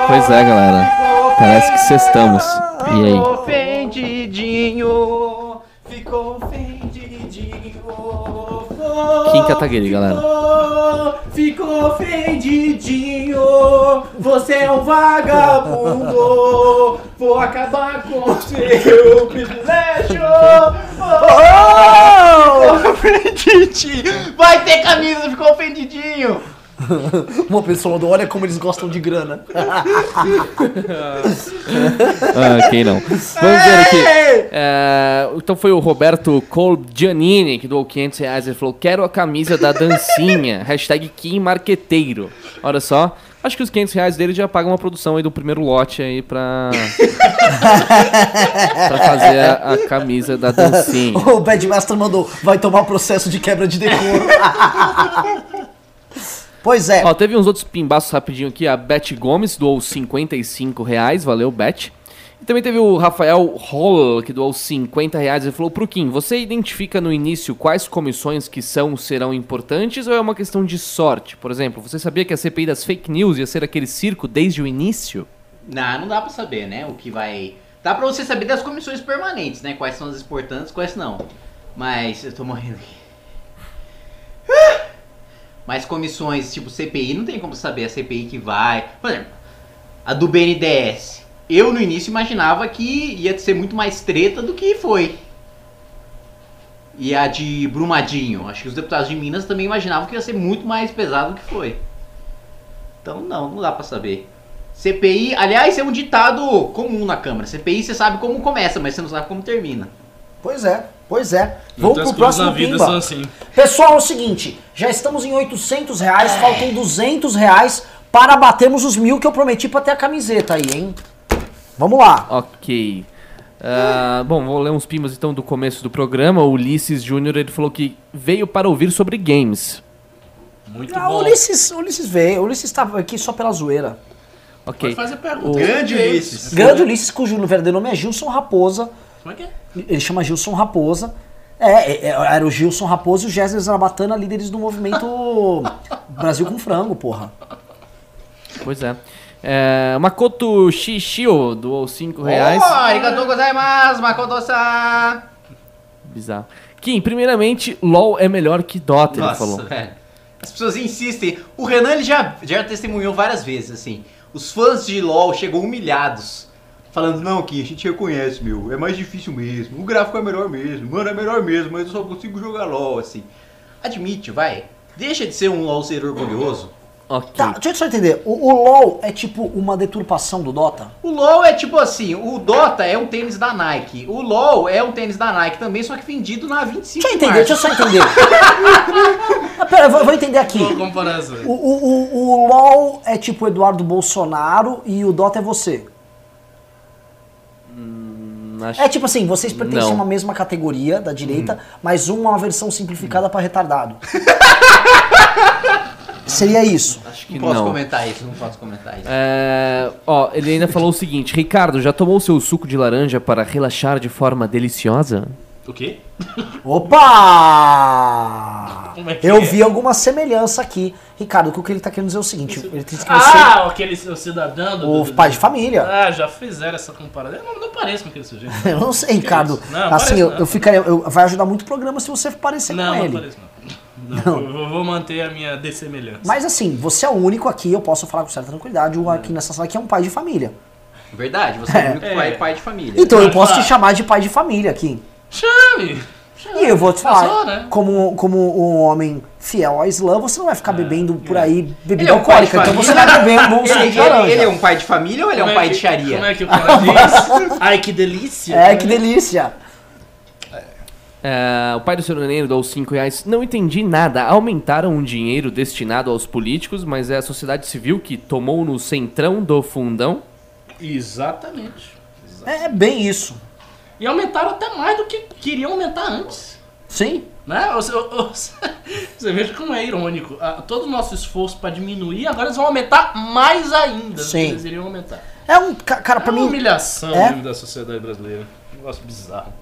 Pois é, galera. Parece que cestamos. E aí? Ficou ofendidinho, ficou ofendidinho. Kim Kataguiri, galera. Ficou ofendidinho, você é um vagabundo. Vou acabar com seu privilégio. Ficou ofendidinho. Vai ter camisa, ficou ofendidinho. [laughs] Uma pessoa mandou, olha como eles gostam de grana. [laughs] Ah, quem não? Vamos ver aqui. É, então foi o Roberto Colgianini que doou 500 reais. Ele falou: Quero a camisa da dancinha. [laughs] Hashtag Kim Marqueteiro. Olha só. Acho que os 500 reais dele já pagam uma produção aí do primeiro lote aí pra. pra fazer a, a camisa da dancinha. O Badmaster mandou, vai tomar processo de quebra de decoro. Pois é. Ó, teve uns outros pimbaços rapidinho aqui. A Beth Gomes doou 55 reais. Valeu, Beth. E também teve o Rafael Holl, que doou 50 reais. Ele falou, pro Kim, você identifica no início quais comissões que são serão importantes ou é uma questão de sorte? Por exemplo, você sabia que a CPI das fake news ia ser aquele circo desde o início? Não, não dá pra saber, né? O que vai. Dá pra você saber das comissões permanentes, né? Quais são as importantes, quais não. Mas eu tô morrendo aqui. Mas comissões tipo CPI, não tem como saber a CPI que vai. Por exemplo, a do BNDES. Eu no início imaginava que ia ser muito mais treta do que foi. E a de Brumadinho. Acho que os deputados de Minas também imaginavam que ia ser muito mais pesado do que foi. Então não, não dá pra saber. CPI, aliás, é um ditado comum na Câmara. CPI você sabe como começa, mas você não sabe como termina. Pois é, pois é. Vamos pro próximo pimba. assim. Pessoal, é o seguinte, já estamos em 800 reais, faltam 200 reais para batermos os mil que eu prometi para ter a camiseta aí, hein? Vamos lá. Ok. Ah, bom, vou ler uns pimbas então do começo do programa. O Ulisses Júnior ele falou que veio para ouvir sobre games. Muito Ah, bom. Ulisses, Ulisses veio, Ulisses estava aqui só pela zoeira. Ok. Pode fazer pergunta. O- Grande Ulisses. Grande Ulisses, cujo verdadeiro nome é Gilson Raposa. Como é que é? Ele chama Gilson Raposa. É, é, é, era o Gilson Raposa e o Gésner Zarabatana, líderes do movimento [laughs] Brasil com Frango, porra. Pois é. é Makoto Shishio doou 5 reais. Oh, arigatou gozaimasu, Makoto-san. Bizarro. Kim, primeiramente, LOL é melhor que Dota, ele Nossa, falou. velho. As pessoas insistem. O Renan ele já, já testemunhou várias vezes, assim. Os fãs de LoL chegam humilhados. Falando, não, Kim, a gente reconhece, meu. É mais difícil mesmo. O gráfico é melhor mesmo. Mano, é melhor mesmo, mas eu só consigo jogar LoL, assim. Admite, vai. Deixa de ser um LoL ser orgulhoso. [clears throat] Ok. Tá, deixa eu só entender. O, o LoL é tipo uma deturpação do Dota? O LoL é tipo assim, o Dota é um tênis da Nike. O LoL é um tênis da Nike também, só que vendido na 25 Deixa eu de entender, deixa eu só entender. [laughs] ah, pera, eu vou, eu vou entender aqui. Boa comparação. O, o, o, o LoL é tipo o Eduardo Bolsonaro e o Dota é você. Hum, acho- É tipo assim, vocês pertencem Não. a uma mesma categoria da direita, mas um é uma versão simplificada pra retardado. [laughs] Seria isso. acho que Não posso não. comentar isso, não posso comentar isso. É, ó, ele ainda falou o seguinte: Ricardo, já tomou seu suco de laranja para relaxar de forma deliciosa? O quê? Opa! [laughs] Como é que Eu é? vi alguma semelhança aqui. Ricardo, o que ele tá querendo dizer é o seguinte: ele disse que você Ah, aquele o cidadão do, o do- pai de família. Ah, já fizeram essa comparação. Eu não, não pareço com aquele sujeito. [laughs] Eu não sei, Ricardo. Não, assim, parece eu, não. eu ficaria. eu- vai ajudar muito o programa se você parecer Não, com não ele. pareço não. [laughs] Não, Eu vou- manter a minha dessemelhança. Mas assim, você é o único aqui, eu posso falar com certa tranquilidade, o aqui nessa sala que é um pai de família. Verdade, você é, o único É. pai, pai de família. Então eu posso te falar. chamar de pai de família aqui. Chame! E eu vou te falar, Passou, né? como, como um homem fiel à Islã, você não vai ficar bebendo por aí bebida é um pai de alcoólica, então você família? vai beber um bom suco Ele, de ele- laranja. ele é um pai de família ou ele é um Como pai que- de Sharia? Como é que o cara diz? Ai, que delícia! É, que delícia. É, o pai do Nenê deu 5 reais. Não entendi nada. Aumentaram o dinheiro destinado aos políticos, mas é a sociedade civil que tomou no centrão do fundão. Exatamente. É, é bem isso. E aumentaram até mais do que queriam aumentar antes. Sim. Né? [laughs] Você, veja como é irônico. Ah, Todo o nosso esforço para diminuir, agora eles vão aumentar mais ainda do Sim. que eles iriam aumentar. É um. ca- Cara, É pra uma mim. humilhação É? da sociedade brasileira. Um negócio bizarro.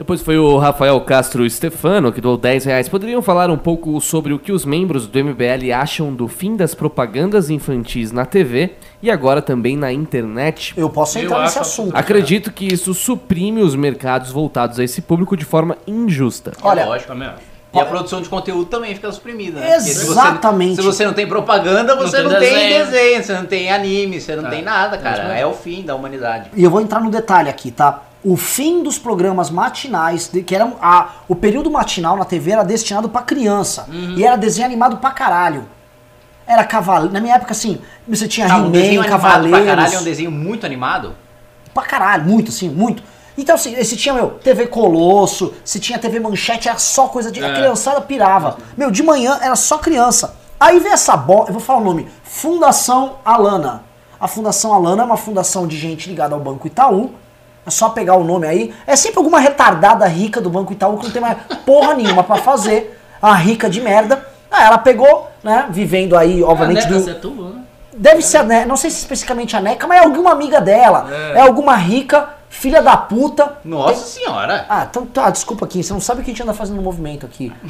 Depois foi o Rafael Castro Stefano, que doou 10 reais. Poderiam falar um pouco sobre o que os membros do MBL acham do fim das propagandas infantis na TV e agora também na internet? Eu posso Eu entrar nesse acho assunto. Acredito que isso suprime os mercados voltados a esse público de forma injusta. Olha, Lógico. Também acho. E a produção de conteúdo também fica suprimida. né? Porque se você- Exatamente. Se você não tem propaganda, você tem não tem, desenho. desenho. você não tem anime, você não É. tem nada, cara. É o fim da humanidade. E eu vou entrar no detalhe aqui, tá? O fim dos programas matinais, que eram a, o período matinal na TV era destinado pra criança. Uhum. E era desenho animado pra caralho. Era cavaleiro. Na minha época, assim, você tinha um desenho He-Man, pra Cavaleiros. caralho é um desenho muito animado. Pra caralho, muito, assim, muito. Então, assim, se tinha, meu, TV Colosso, se tinha TV Manchete, era só coisa de. A É. criançada pirava. Meu, de manhã era só criança. Aí vem essa bola, eu vou falar o nome: Fundação Alana. A Fundação Alana é uma fundação de gente ligada ao Banco Itaú. É só pegar o nome aí. É sempre alguma retardada rica do Banco Itaú que não tem mais porra nenhuma pra fazer. A rica de merda. Ah, ela pegou, né? Vivendo aí, obviamente, Ah, do, Neca, você é tua, né? Deve ser a Neca, não sei se especificamente a Neca, mas é alguma amiga dela. É, É. alguma rica, filha da puta. Nossa senhora. Ah, então tá, desculpa aqui, você não sabe o que a gente anda fazendo no movimento aqui. [laughs]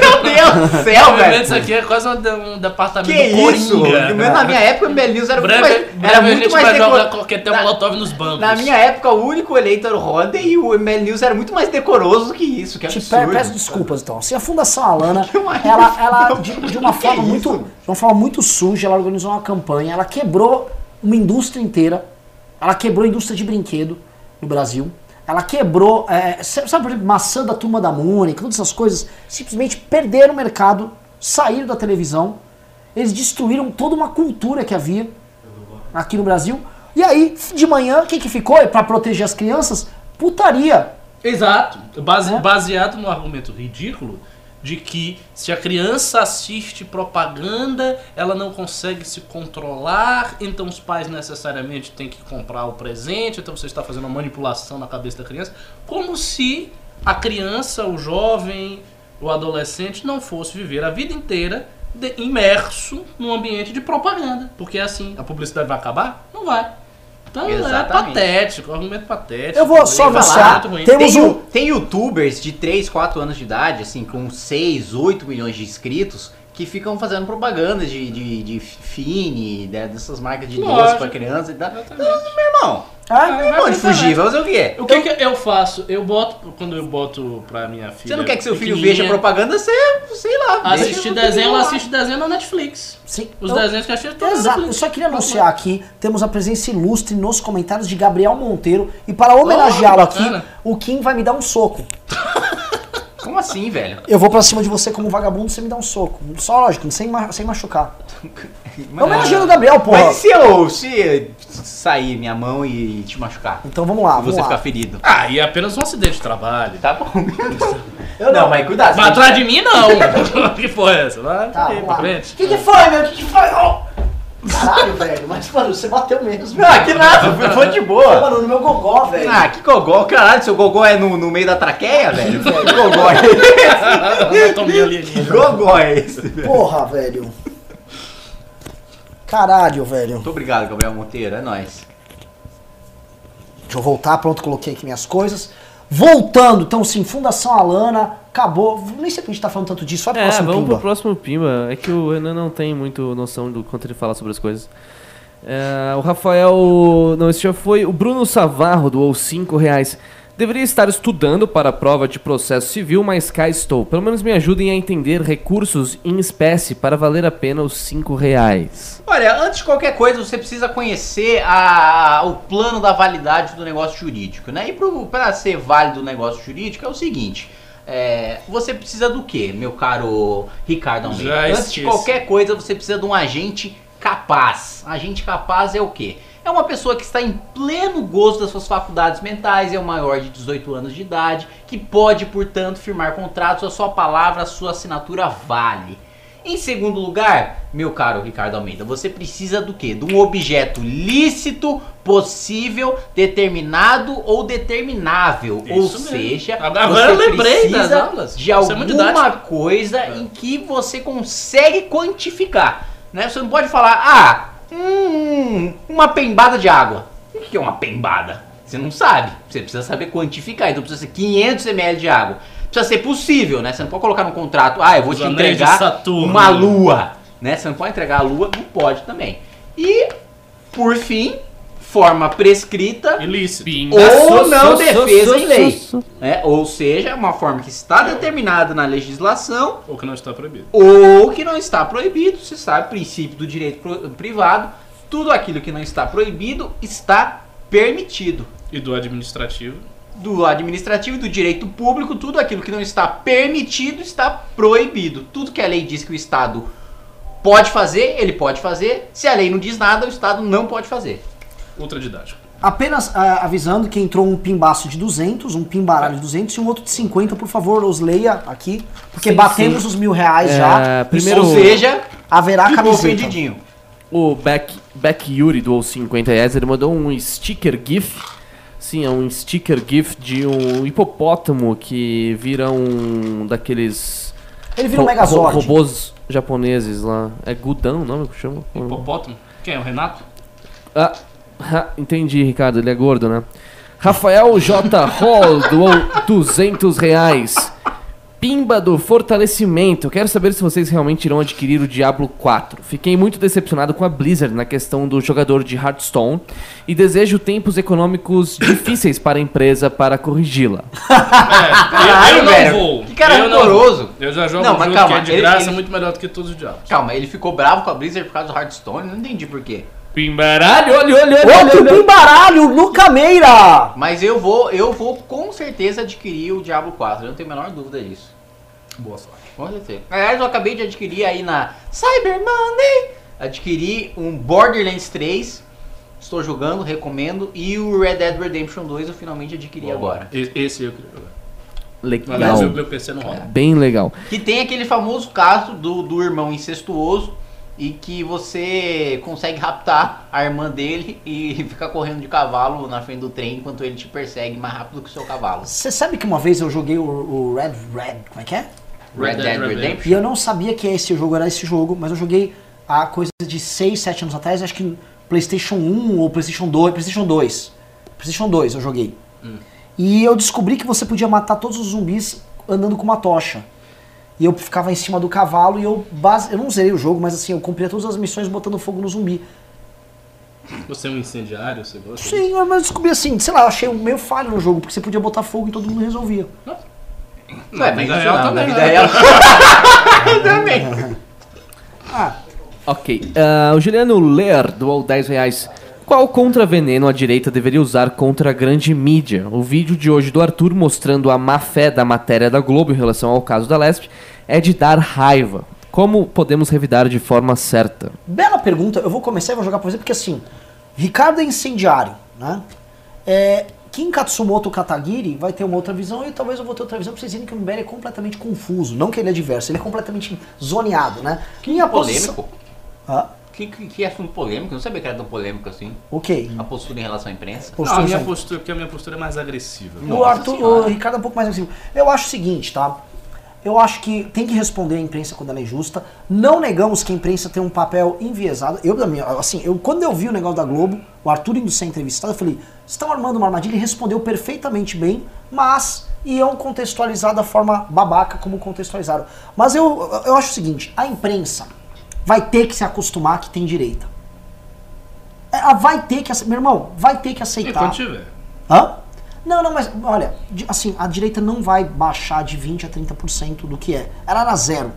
Meu Deus do céu, velho. isso aqui é quase um, um departamento Que do isso? Coringa. Na minha época, o MBL News era muito Breve, mais, breve era a muito mais vai decor- jogar Na- molotov nos bancos. Na minha época, o único eleito era o Roda e o ML News era muito mais decoroso que isso, que Te absurdo. peço desculpas então. Assim, a Fundação Alana, [laughs] Que uma- ela, ela de, de uma forma isso? muito, de uma forma muito suja, ela organizou uma campanha, ela quebrou uma indústria inteira. Ela quebrou a indústria de brinquedo no Brasil. Ela quebrou, é, sabe, por exemplo, maçã da turma da Mônica, todas essas coisas, simplesmente perderam o mercado, saíram da televisão. Eles destruíram toda uma cultura que havia aqui no Brasil. E aí, de manhã, o que, que ficou? Para proteger as crianças? Putaria. Exato. Base- É. Baseado no argumento ridículo de que se a criança assiste propaganda, ela não consegue se controlar, então os pais necessariamente têm que comprar o presente, então você está fazendo uma manipulação na cabeça da criança, como se a criança, o jovem, o adolescente não fosse viver a vida inteira de- imerso num ambiente de propaganda. Porque assim, a publicidade vai acabar? Não vai. Então é Exatamente. patético, argumento patético. Eu vou só temos Tem, um- tem youtubers de 3, 4 anos de idade, assim, com 6, 8 milhões de inscritos, que ficam fazendo propaganda de, de, de Fini, né, dessas marcas de doce pra criança e tal. Então, meu irmão, Ah, não é onde fugir, vai fazer o quê? O que, que eu faço? Eu boto, quando eu boto pra minha filha. Você não quer que seu filho veja propaganda, você, sei lá. Assistir desenho, ela lá. assiste desenho na Netflix. Sim. Os Eu- desenhos que estão na Exato, eu só queria anunciar aqui, temos a presença ilustre nos comentários de Gabriel Monteiro e para homenageá-lo Oh, aqui, bacana. o Kim vai me dar um soco. [laughs] Como assim, velho? Eu vou pra cima de você como vagabundo, você me dá um soco. Só lógico, sem, ma- sem machucar. [laughs] Eu homenageando o Gabriel, porra. Mas e se eu se sair minha mão e te machucar? Então vamos lá, E vamos você lá. ficar ferido. Ah, e é apenas um acidente de trabalho. Tá bom. [laughs] Eu não, mas cuidado. Vai atrás de mim, não. [laughs] que porra é essa? Vai Tá, aí, vamos pra lá. frente. O que, que foi, meu? O que, que foi? Oh! Caralho, velho, mas, mano, você bateu mesmo. Ah, que nada, foi, foi de boa. Mano, no meu gogó, velho. Ah, que gogó, caralho, seu gogó é no, no meio da traqueia, velho? Que gogó é esse? Anatomia Que gogó é esse, velho? Porra, velho. Caralho, velho. Muito obrigado, Gabriel Monteiro, é nóis. Deixa eu voltar, pronto, coloquei aqui minhas coisas. Voltando, então sim, Fundação Alana, acabou. Nem sei porque a gente tá falando tanto disso, vai pro É, próximo vamos Pimba. pro próximo Pimba. É que o Renan não tem muito noção do quanto ele fala sobre as coisas. É, o Rafael. Não, esse já foi. O Bruno Savarro doou 5 reais. Deveria estar estudando para a prova de processo civil, mas cá estou. Pelo menos me ajudem a entender recursos em espécie para valer a pena os 5 reais. Olha, antes de qualquer coisa, você precisa conhecer a- o plano da validade do negócio jurídico, né? E para ser válido o negócio jurídico é o seguinte. é, você precisa do quê, meu caro Ricardo Almeida? Já Antes de qualquer coisa, você precisa de um agente capaz. Agente capaz é o quê? É uma pessoa que está em pleno gozo das suas faculdades mentais, é o maior de 18 anos de idade, que pode, portanto, firmar contratos, a sua palavra, a sua assinatura vale. Em segundo lugar, meu caro Ricardo Almeida, você precisa do quê? De um objeto lícito, possível, determinado ou determinável. ou Isso mesmo. seja, Agora eu lembrei das precisa aulas. de é alguma didático. coisa em que você consegue quantificar. Né? Você não pode falar, ah, hum, uma pembada de água. O que é uma pembada? Você não sabe. Você precisa saber quantificar. Então precisa ser 500 ml de água. Precisa ser possível, né? Você não pode colocar no contrato, ah, eu vou Os te entregar uma lua. Né? Você não pode entregar a lua, não pode também. E, por fim, forma prescrita Ilícito. ou não defesa em lei. né? Ou seja, uma forma que está determinada na legislação Ou que não está proibido. ou que não está proibido. Você sabe, princípio do direito privado, tudo aquilo que não está proibido está permitido. E do administrativo. Do administrativo e do direito público, tudo aquilo que não está permitido está proibido. Tudo que a lei diz que o Estado pode fazer, ele pode fazer. Se a lei não diz nada, o Estado não pode fazer. Ultra didático. Apenas ah, avisando que entrou um pimbaço de 200, um pimbaralho de 200 e um outro de 50, por favor, os leia aqui, porque Sim, batemos sim. os mil reais É, já. primeiro- Ou seja, Haverá camiseta. ofendidinho. O Beck, Beck Yuri doou 50 reais, ele mandou um sticker GIF. Sim, é um sticker GIF de um hipopótamo que vira um daqueles Ele vira um Megazord. ro- robôs japoneses lá. É Gudão o nome que chama? Hipopótamo. Quem é o Renato? Ah, ha, entendi, Ricardo, ele é gordo, né? Rafael J. Hall doou 200 reais. Pimba do fortalecimento. Quero saber se vocês realmente irão adquirir o Diablo 4. Fiquei muito decepcionado com a Blizzard na questão do jogador de Hearthstone e desejo tempos econômicos difíceis para a empresa para corrigi-la. [laughs] É, Caralho, eu não vou. Que cara eu vou. Eu já jogo Não, um jogo calma, que é de ele- graça, ele- muito melhor do que todos os diabos. Calma, ele ficou bravo com a Blizzard por causa do Hearthstone? Não entendi por quê. Pimbaralho, Olha, olha, olha, Outro olha, olha. pimbaralho, Luca Meira! Mas eu vou, eu vou com certeza adquirir o Diablo 4. Eu não tenho a menor dúvida disso. Boa sorte. Com certeza. Aliás, eu acabei de adquirir aí na Cyber Monday. Adquiri um Borderlands 3. Estou jogando, recomendo. E o Red Dead Redemption 2 eu finalmente adquiri agora. E- Esse eu queria jogar. Legal. Aliás, o meu PC não rola. Bem legal. Que tem aquele famoso caso do, do irmão incestuoso. E que você consegue raptar a irmã dele e [laughs] ficar correndo de cavalo na frente do trem enquanto ele te persegue mais rápido que o seu cavalo. Você sabe que uma vez eu joguei o, o Red Red, como é que é? Red Dead Redemption. E eu não sabia que esse jogo era esse jogo, mas eu joguei há coisa de 6, 7 anos atrás, acho que PlayStation 1 ou PlayStation 2, PlayStation 2. PlayStation 2 eu joguei. E eu descobri que você podia matar todos os zumbis andando com uma tocha. E eu ficava em cima do cavalo e eu base... eu não zerei o jogo, mas assim, eu cumpria todas as missões botando fogo no zumbi. Você é um incendiário, você gosta? Sim, mas eu descobri assim, sei lá, eu achei meio falho no jogo, porque você podia botar fogo e todo mundo resolvia. Não, é, mas vida isso real na vida real. também. [laughs] [laughs] Ah, Ok. ah, o Juliano Ler doou 10 reais. Qual contraveneno a direita deveria usar contra a grande mídia? O vídeo de hoje do Arthur mostrando a má fé da matéria da Globo em relação ao caso da Lesp é de dar raiva. Como podemos revidar de forma certa? Bela pergunta, eu vou começar e vou jogar pra você, porque assim, Ricardo é incendiário, né? É, Kim Katsumoto Katagiri vai ter uma outra visão e talvez eu vou ter outra visão pra vocês verem que o MBL é completamente confuso. Não que ele é diverso, ele é completamente zoneado, né? Minha posição- Polêmico? Ah, Que, que, que assunto polêmico? Eu não sabia que era tão polêmico assim. ok. A postura em relação à imprensa. Não, Postura a minha postura, porque a minha postura é mais agressiva. O Arthur, Senhora. o Ricardo é um pouco mais agressivo. Eu acho o seguinte, tá? Eu acho que tem que responder a imprensa quando ela é justa. Não negamos que a imprensa tem um papel enviesado. Eu, da minha- assim, eu, quando eu vi o negócio da Globo, o Arthur indo ser entrevistado, eu falei, "Vocês estão armando uma armadilha? Ele respondeu perfeitamente bem, mas iam contextualizar da forma babaca como contextualizaram. Mas eu, eu acho o seguinte, a imprensa vai ter que se acostumar que tem direita. Ela vai ter que, meu irmão, vai ter que aceitar. Enquanto tiver. Hã? Não, não, mas olha, assim, a direita não vai baixar de 20 a 30% do que é. Ela era zero.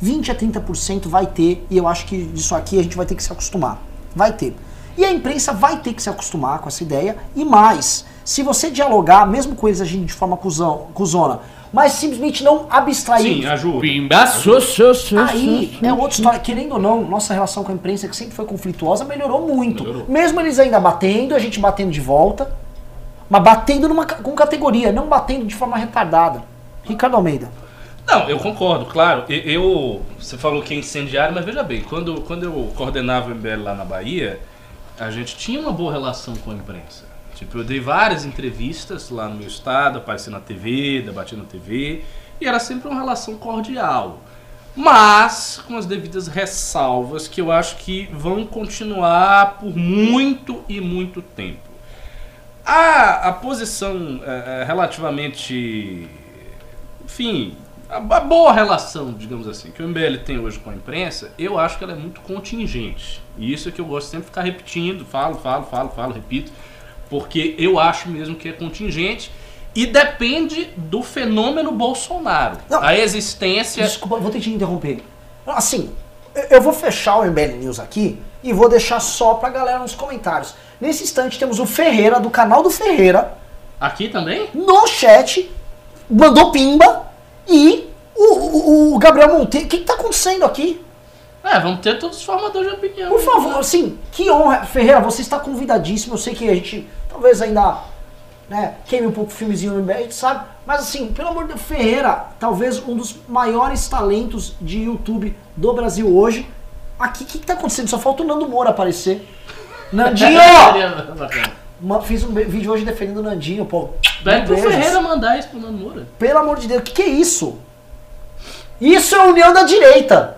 20 a 30% vai ter, e eu acho que isso aqui a gente vai ter que se acostumar. Vai ter. E a imprensa vai ter que se acostumar com essa ideia, e mais, se você dialogar, mesmo com eles agindo de forma cuzão, cuzona, mas simplesmente não abstrair Sim, ajuda. Pimba, su, su, su, Aí su, é outra história. Querendo ou não, nossa relação com a imprensa, que sempre foi conflituosa, melhorou muito. Melhorou. Mesmo eles ainda batendo, a gente batendo de volta, mas batendo numa, com categoria, não batendo de forma retardada. Ricardo Almeida. Não, eu concordo, claro. E- Eu, você falou que é incendiário, mas veja bem, quando, quando eu coordenava o MBL lá na Bahia, a gente tinha uma boa relação com a imprensa. Tipo, eu dei várias entrevistas lá no meu estado, apareci na TV, debati na TV, e era sempre uma relação cordial. Mas com as devidas ressalvas que eu acho que vão continuar por muito e muito tempo. A, a posição é, é, relativamente. Enfim, a, a boa relação, digamos assim, que o MBL tem hoje com a imprensa, eu acho que ela é muito contingente. E isso é que eu gosto sempre de ficar repetindo, falo, falo, falo, falo, repito, porque eu acho mesmo que é contingente e depende do fenômeno Bolsonaro. Não. A existência. Desculpa, vou ter que te interromper. Assim, eu- eu vou fechar o MBL News aqui e vou deixar só pra galera nos comentários. Nesse instante temos o Ferreira, do canal do Ferreira, Aqui também? no chat, mandou pimba e o, o- o Gabriel Monteiro. O que, que tá acontecendo aqui? É, vamos ter todos os formadores de opinião. Por favor, assim, que honra. Ferreira, você está convidadíssimo. Eu sei que a gente talvez ainda né, queime um pouco o filmezinho no gente sabe. Mas assim, pelo amor de Deus, Ferreira, talvez um dos maiores talentos de YouTube do Brasil hoje. Aqui, o que, que tá acontecendo? Só falta o Nando Moura aparecer. Nandinho! [laughs] Fiz um vídeo hoje defendendo o Nandinho, pô. Pede pro. Ferreira mandar isso pro Nando Moura. Pelo amor de Deus, o que, que é isso? Isso é a união da direita.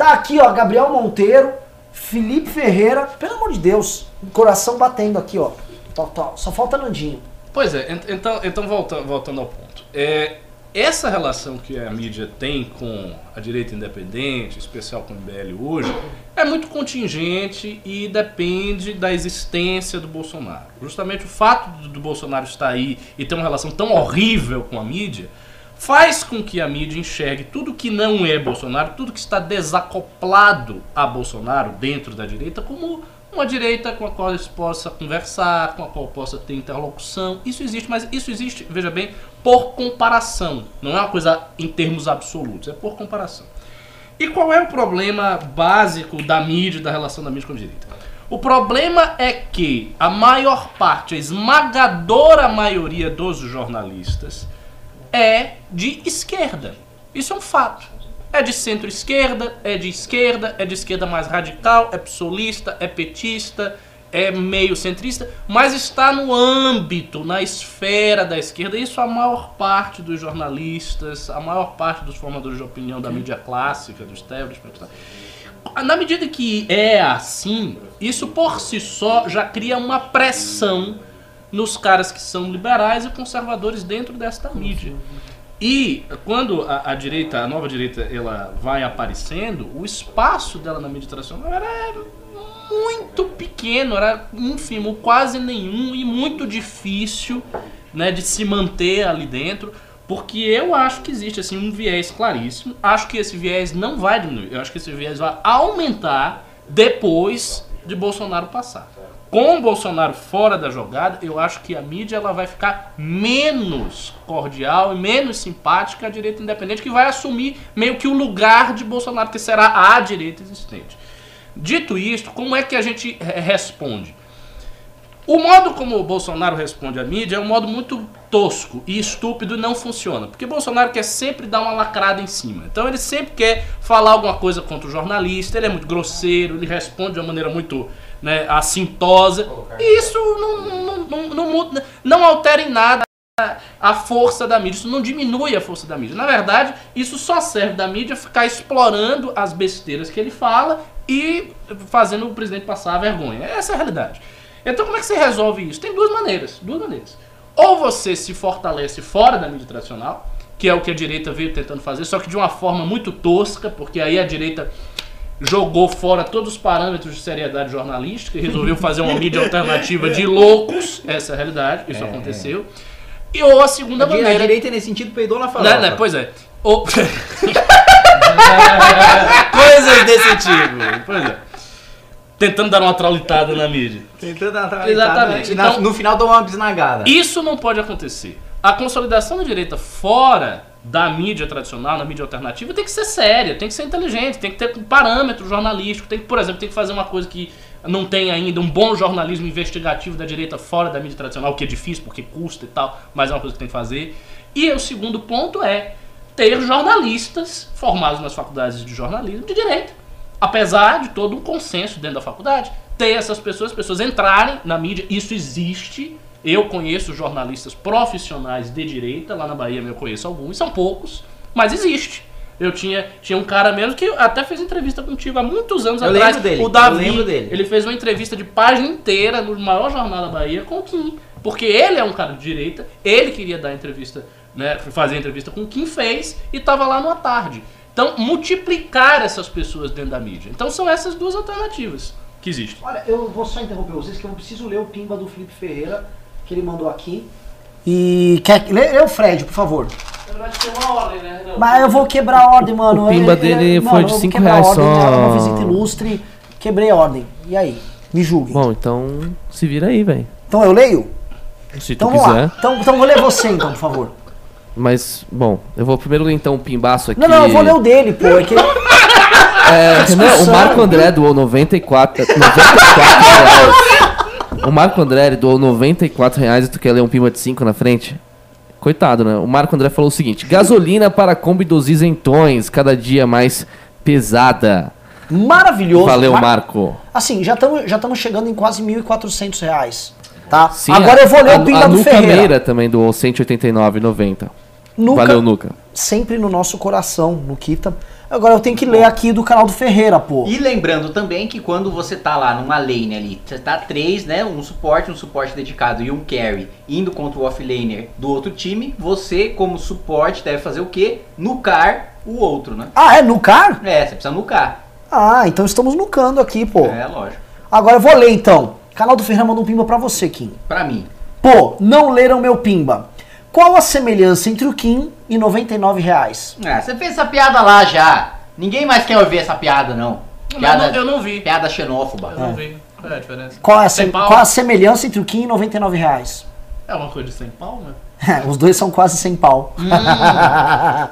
Tá aqui, ó, Gabriel Monteiro, Felipe Ferreira, pelo amor de Deus, coração batendo aqui, ó. Tó, tó. Só falta Nandinho. Pois é, ent- então, então voltando, voltando ao ponto. É, essa relação que a mídia tem com a direita independente, especial com o MBL hoje, é muito contingente e depende da existência do Bolsonaro. Justamente o fato do Bolsonaro estar aí e ter uma relação tão horrível com a mídia faz com que a mídia enxergue tudo que não é Bolsonaro, tudo que está desacoplado a Bolsonaro dentro da direita, como uma direita com a qual eles possa conversar, com a qual possa ter interlocução. Isso existe, mas isso existe, veja bem, por comparação. Não é uma coisa em termos absolutos, é por comparação. E qual é o problema básico da mídia, da relação da mídia com a direita? O problema é que a maior parte, a esmagadora maioria dos jornalistas é de esquerda. Isso é um fato. É de centro-esquerda, é de esquerda, é de esquerda mais radical, é psolista, é petista, é meio centrista, mas está no âmbito, na esfera da esquerda. Isso a maior parte dos jornalistas, a maior parte dos formadores de opinião da mídia clássica, do establishment. Na medida que é assim, isso por si só já cria uma pressão nos caras que são liberais e conservadores dentro desta mídia. E quando a, a direita, a nova direita, ela vai aparecendo, o espaço dela na mídia tradicional era muito pequeno, era ínfimo, quase nenhum e muito difícil né, de se manter ali dentro, porque eu acho que existe assim um viés claríssimo. Acho que esse viés não vai diminuir, eu acho que esse viés vai aumentar depois de Bolsonaro passar. Com o Bolsonaro fora da jogada, eu acho que a mídia ela vai ficar menos cordial e menos simpática à direita independente, que vai assumir meio que o lugar de Bolsonaro, que será a direita existente. Dito isto, como é que a gente re- responde? O modo como o Bolsonaro responde à mídia é um modo muito tosco e estúpido e não funciona. Porque Bolsonaro quer sempre dar uma lacrada em cima. Então ele sempre quer falar alguma coisa contra o jornalista, ele é muito grosseiro, ele responde de uma maneira muito né, assintosa. E isso não, não, não, não, muda- não altera em nada a força da mídia. Isso não diminui a força da mídia. Na verdade, isso só serve da mídia ficar explorando as besteiras que ele fala e fazendo o presidente passar a vergonha. Essa é a realidade. Então, como é que você resolve isso? Tem duas maneiras. Duas maneiras. Ou você se fortalece fora da mídia tradicional, que é o que a direita veio tentando fazer, só que de uma forma muito tosca, porque aí a direita jogou fora todos os parâmetros de seriedade jornalística e resolveu fazer uma mídia alternativa de loucos. Essa é a realidade, isso aconteceu. E ou a segunda A, di- a maneira. direita nesse sentido peidou na farofa. Né, né, pois é. Ou- [laughs] Coisas desse tipo. Pois é. Tentando dar uma traulitada na mídia. Tentando dar Exatamente. E na- Então- no final dá uma bisnagada. Isso não pode acontecer. A consolidação da direita fora da mídia tradicional, na mídia alternativa, tem que ser séria, tem que ser inteligente, tem que ter um parâmetro jornalístico, tem que, por exemplo, tem que fazer uma coisa que não tem ainda, um bom jornalismo investigativo da direita fora da mídia tradicional, o que é difícil porque custa e tal, mas é uma coisa que tem que fazer. E o segundo ponto é ter jornalistas formados nas faculdades de jornalismo de direita. Apesar de todo um consenso dentro da faculdade, ter essas pessoas, as pessoas entrarem na mídia, isso existe. Eu conheço jornalistas profissionais de direita, lá na Bahia eu conheço alguns, são poucos, mas existe. Eu tinha, tinha um cara mesmo que até fez entrevista contigo há muitos anos Eu atrás. lembro dele, o Davi, eu lembro dele. ele fez uma entrevista de página inteira no maior jornal da Bahia com o Kim. Porque ele é um cara de direita, ele queria dar entrevista, né, fazer entrevista com o Kim fez e tava lá numa tarde. Então, multiplicar essas pessoas dentro da mídia. Então, são essas duas alternativas que existem. Olha, eu vou só interromper vocês que eu preciso ler o pimba do Felipe Ferreira, que ele mandou aqui. E quer lê, lê o Fred, por favor. Ordem, né? Mas eu vou quebrar a ordem, mano. O pimba Ele- ele- dele foi mano, de eu vou cinco quebrar a reais ordem, só. é Uma visita ilustre, quebrei a ordem. E aí? Me julguem. Bom, então se vira aí, velho. Então eu leio? Se tu Então vamos quiser. lá. Então, então vou ler você, então, por favor. Mas, bom, eu vou primeiro ler então o pimbaço aqui. Não, não, eu vou ler o dele, pô. É que... [laughs] É, não, o. Marco André doou 94, 94 reais. O Marco André doou 94 reais e tu quer ler um pimba de 5 na frente? Coitado, né? O Marco André falou o seguinte: gasolina para a Kombi dos isentões, cada dia mais pesada. Maravilhoso. Valeu, Mar- Marco. Assim, já estamos já tamo chegando em quase 1.400 reais. Tá? Sim, Agora a- eu vou ler a, o pimba a do Nuca Ferreira. Meira também doou 189,90. Nuca, Valeu, Nuca. sempre no nosso coração, Nuquita. Agora eu tenho que ler aqui do canal do Ferreira, pô. E lembrando também que quando você tá lá numa lane ali, você tá três, né? Um suporte, um suporte dedicado e um carry indo contra o offlaner do outro time, você, como suporte, deve fazer o quê? Nucar o outro, né? Ah, é nucar? É, você precisa nucar. Ah, então estamos nucando aqui, pô. É, lógico. Agora eu vou ler então. Canal do Ferreira mandou um pimba pra você, Kim. Pra mim. Pô, não leram meu pimba. Qual a semelhança entre o Kim 99 reais? Ah, você fez essa piada lá já. Ninguém mais quer ouvir essa piada, não. Eu Piada, não, eu não vi. piada xenófoba. Eu não vi. Qual é a diferença? Qual, é a Sem qual a semelhança entre o Kim e 99 reais? É uma coisa de sem pau, né? Os dois são quase sem pau. [laughs]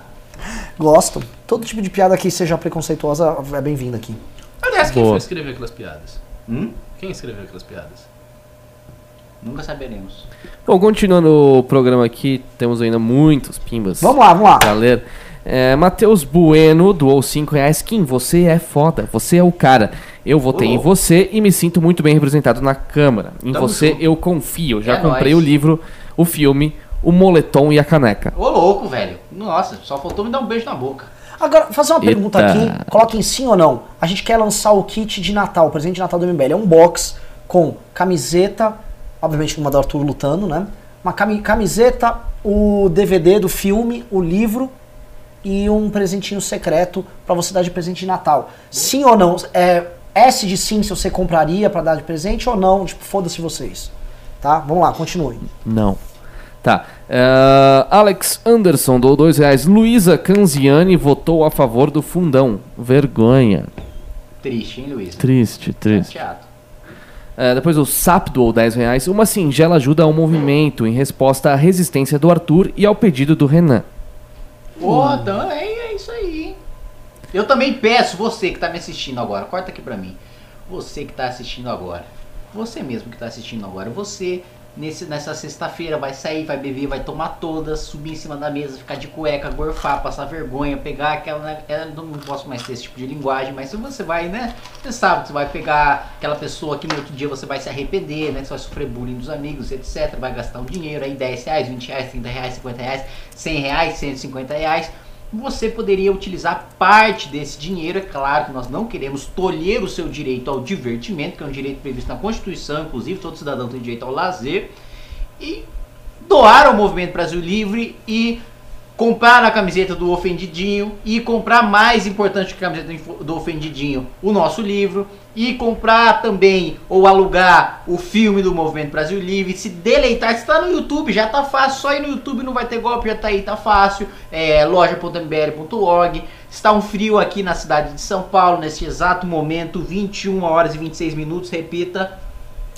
Gosto. Todo tipo de piada que seja preconceituosa é bem-vinda aqui. Aliás, quem Boa. foi escrever aquelas piadas? Hum? Quem escreveu aquelas piadas? Nunca saberemos. Bom, continuando o programa aqui, temos ainda muitos pimbas. Vamos lá, vamos lá. Pra ler. É, Matheus Bueno doou 5 reais. Kim, você é foda, você é o cara. Eu votei Ô. em você e me sinto muito bem representado na Câmara. Em Tamo você junto. eu confio. Já É comprei nóis. o livro, o filme, o moletom e a caneca. Ô louco, velho. Nossa, só faltou me dar um beijo na boca. Agora, fazer uma pergunta Eita. aqui, coloquem sim ou não. A gente quer lançar o kit de Natal, o presente de Natal do MBL. É um box com camiseta, obviamente uma do Arthur lutando, né? Uma cami- camiseta, o DVD do filme, o livro e um presentinho secreto pra você dar de presente de Natal. Sim ou não? É S de sim se você compraria pra dar de presente ou não? Tipo, foda-se vocês. Tá? Vamos lá, continue. Não. Tá. É, Alex Anderson doou 2 reais. Luísa Canziani votou a favor do fundão. Vergonha. Triste, hein, Luiz? Triste, triste. Chateado. É, depois o SAP doou 10 reais. Uma singela ajuda ao movimento em resposta à resistência do Arthur e ao pedido do Renan. Pô, então é, isso aí. Eu também peço, você que tá me assistindo agora, corta aqui pra mim. Você que tá assistindo agora. Você mesmo que tá assistindo agora. Você, nesse, nessa sexta-feira, vai sair, vai beber, vai tomar todas, subir em cima da mesa, ficar de cueca, gorfar, passar vergonha, pegar aquela. né, é, não posso mais ter esse tipo de linguagem, mas se você vai, né? Você sabe você vai pegar aquela pessoa que no outro dia você vai se arrepender, né? Você vai sofrer bullying dos amigos, etc. Vai gastar um dinheiro aí, 10 reais, 20 reais, 30 reais, 50 reais, 100 reais, 150 reais. Você poderia utilizar parte desse dinheiro, é claro que nós não queremos tolher o seu direito ao divertimento, que é um direito previsto na Constituição, inclusive todo cidadão tem direito ao lazer, e doar ao Movimento Brasil Livre e comprar a camiseta do Ofendidinho e comprar mais importante que a camiseta do Ofendidinho, o nosso livro e comprar também ou alugar o filme do Movimento Brasil Livre, se deleitar, está no YouTube, já tá fácil, só ir no YouTube não vai ter golpe, já tá aí, tá fácil, é, loja.mbl.org, está um frio aqui na cidade de São Paulo, nesse exato momento, 21 horas e 26 minutos, repita,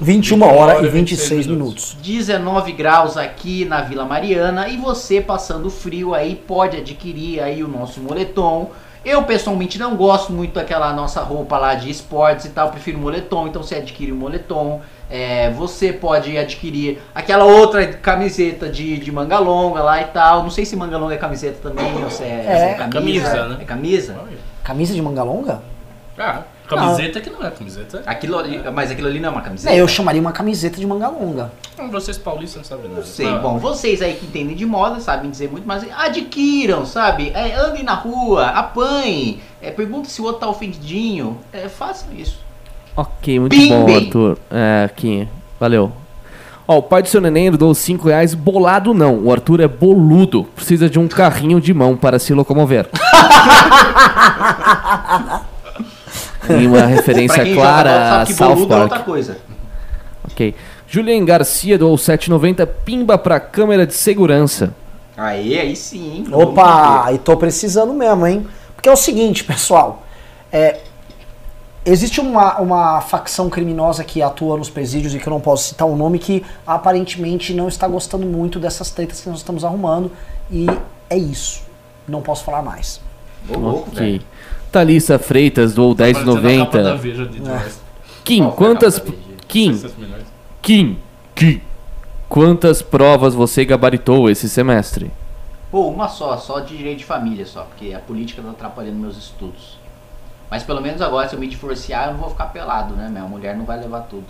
21 horas e 26 minutos. 19 graus aqui na Vila Mariana e você passando frio aí pode adquirir aí o nosso moletom. Eu pessoalmente não gosto muito daquela nossa roupa lá de esportes e tal, prefiro moletom, então você adquire o moletom. É, você pode adquirir aquela outra camiseta de, de manga longa lá e tal. Não sei se manga longa é camiseta também ou se é, É. se é camisa. Camisa, né? É camisa? Camisa de manga longa? Ah, camiseta que não é camiseta. Aquilo ali, mas aquilo ali não é uma camiseta? É, eu chamaria uma camiseta de manga longa. Vocês paulistas não sabem nada. Não sei, Ah, bom, vocês aí que entendem de moda sabem dizer muito, mas adquiram, sabe? É, andem na rua, apanhem, é, perguntem se o outro tá ofendidinho, é, façam isso. Ok, muito Bim, bom, bim. Arthur. É, aqui. Valeu. Ó, o pai do seu neném doou 5 reais. Bolado não. O Arthur é boludo. Precisa de um carrinho de mão para se locomover. [laughs] e uma [laughs] referência clara a South boludo é Park. outra coisa. Ok. Julian Garcia doou 7,90. Pimba pra câmera de segurança. Aí, aí sim. Opa, e tô precisando mesmo, hein? Porque é o seguinte, pessoal. É, existe uma, uma facção criminosa que atua nos presídios e que eu não posso citar o nome, que aparentemente não está gostando muito dessas tretas que nós estamos arrumando. E é isso. Não posso falar mais. Ô, louco, velho. Thalissa Freitas da 10,90. Veja de Joyce. Kim, Qual a quantas. Kim, 600 milhões. Kim, Kim. Quantas provas você gabaritou esse semestre? Pô, uma só, só de direito de família só, porque a política tá atrapalhando meus estudos. Mas pelo menos agora, se eu me divorciar, eu não vou ficar pelado, né? Minha mulher não vai levar tudo.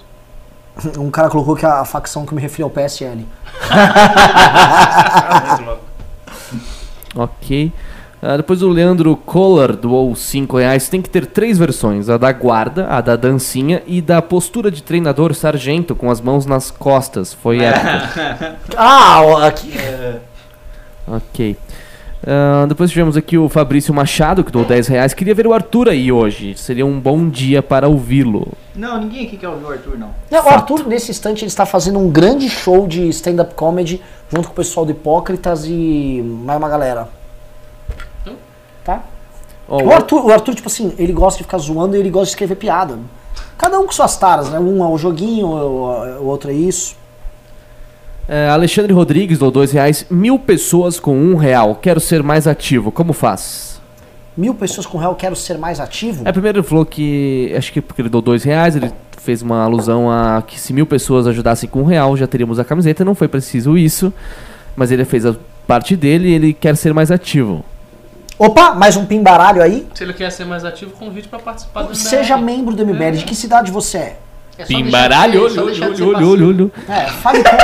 [laughs] Um cara colocou que a facção que eu me referi ao PSL. [laughs] Ok. Ah, depois o Leandro Kohler doou 5 reais. Tem que ter três versões: a da guarda, a da dancinha e da postura de treinador sargento com as mãos nas costas. Foi épica. [laughs] Ah, aqui. [laughs] ok. Ah, depois tivemos aqui o Fabrício Machado, que doou 10 reais. Queria ver o Arthur aí hoje. Seria um bom dia para ouvi-lo. Não, ninguém aqui quer ouvir o Arthur, não. Não, o Arthur, nesse instante, ele está fazendo um grande show de stand-up comedy junto com o pessoal do Hipócritas e mais uma galera. Tá? Ó, O Arthur, o Arthur, tipo assim, ele gosta de ficar zoando e ele gosta de escrever piada. Cada um com suas taras, né? Um é o joguinho, o, outro é isso. É, Alexandre Rodrigues doou 2 reais. Mil pessoas com um real. Quero ser mais ativo. Como faz? Mil pessoas com real, quero ser mais ativo. É, primeiro ele falou que. Acho que porque ele deu dois reais, ele fez uma alusão a que se mil pessoas ajudassem com um real, já teríamos a camiseta. Não foi preciso isso. Mas ele fez a parte dele e ele quer ser mais ativo. Opa, mais um pimbaralho aí. Se ele quer ser mais ativo, convite pra participar do Seja MBL. membro do MBL. De que cidade você é? É ser- só olho, olho, olho, olho, olho. É, fale com... [laughs]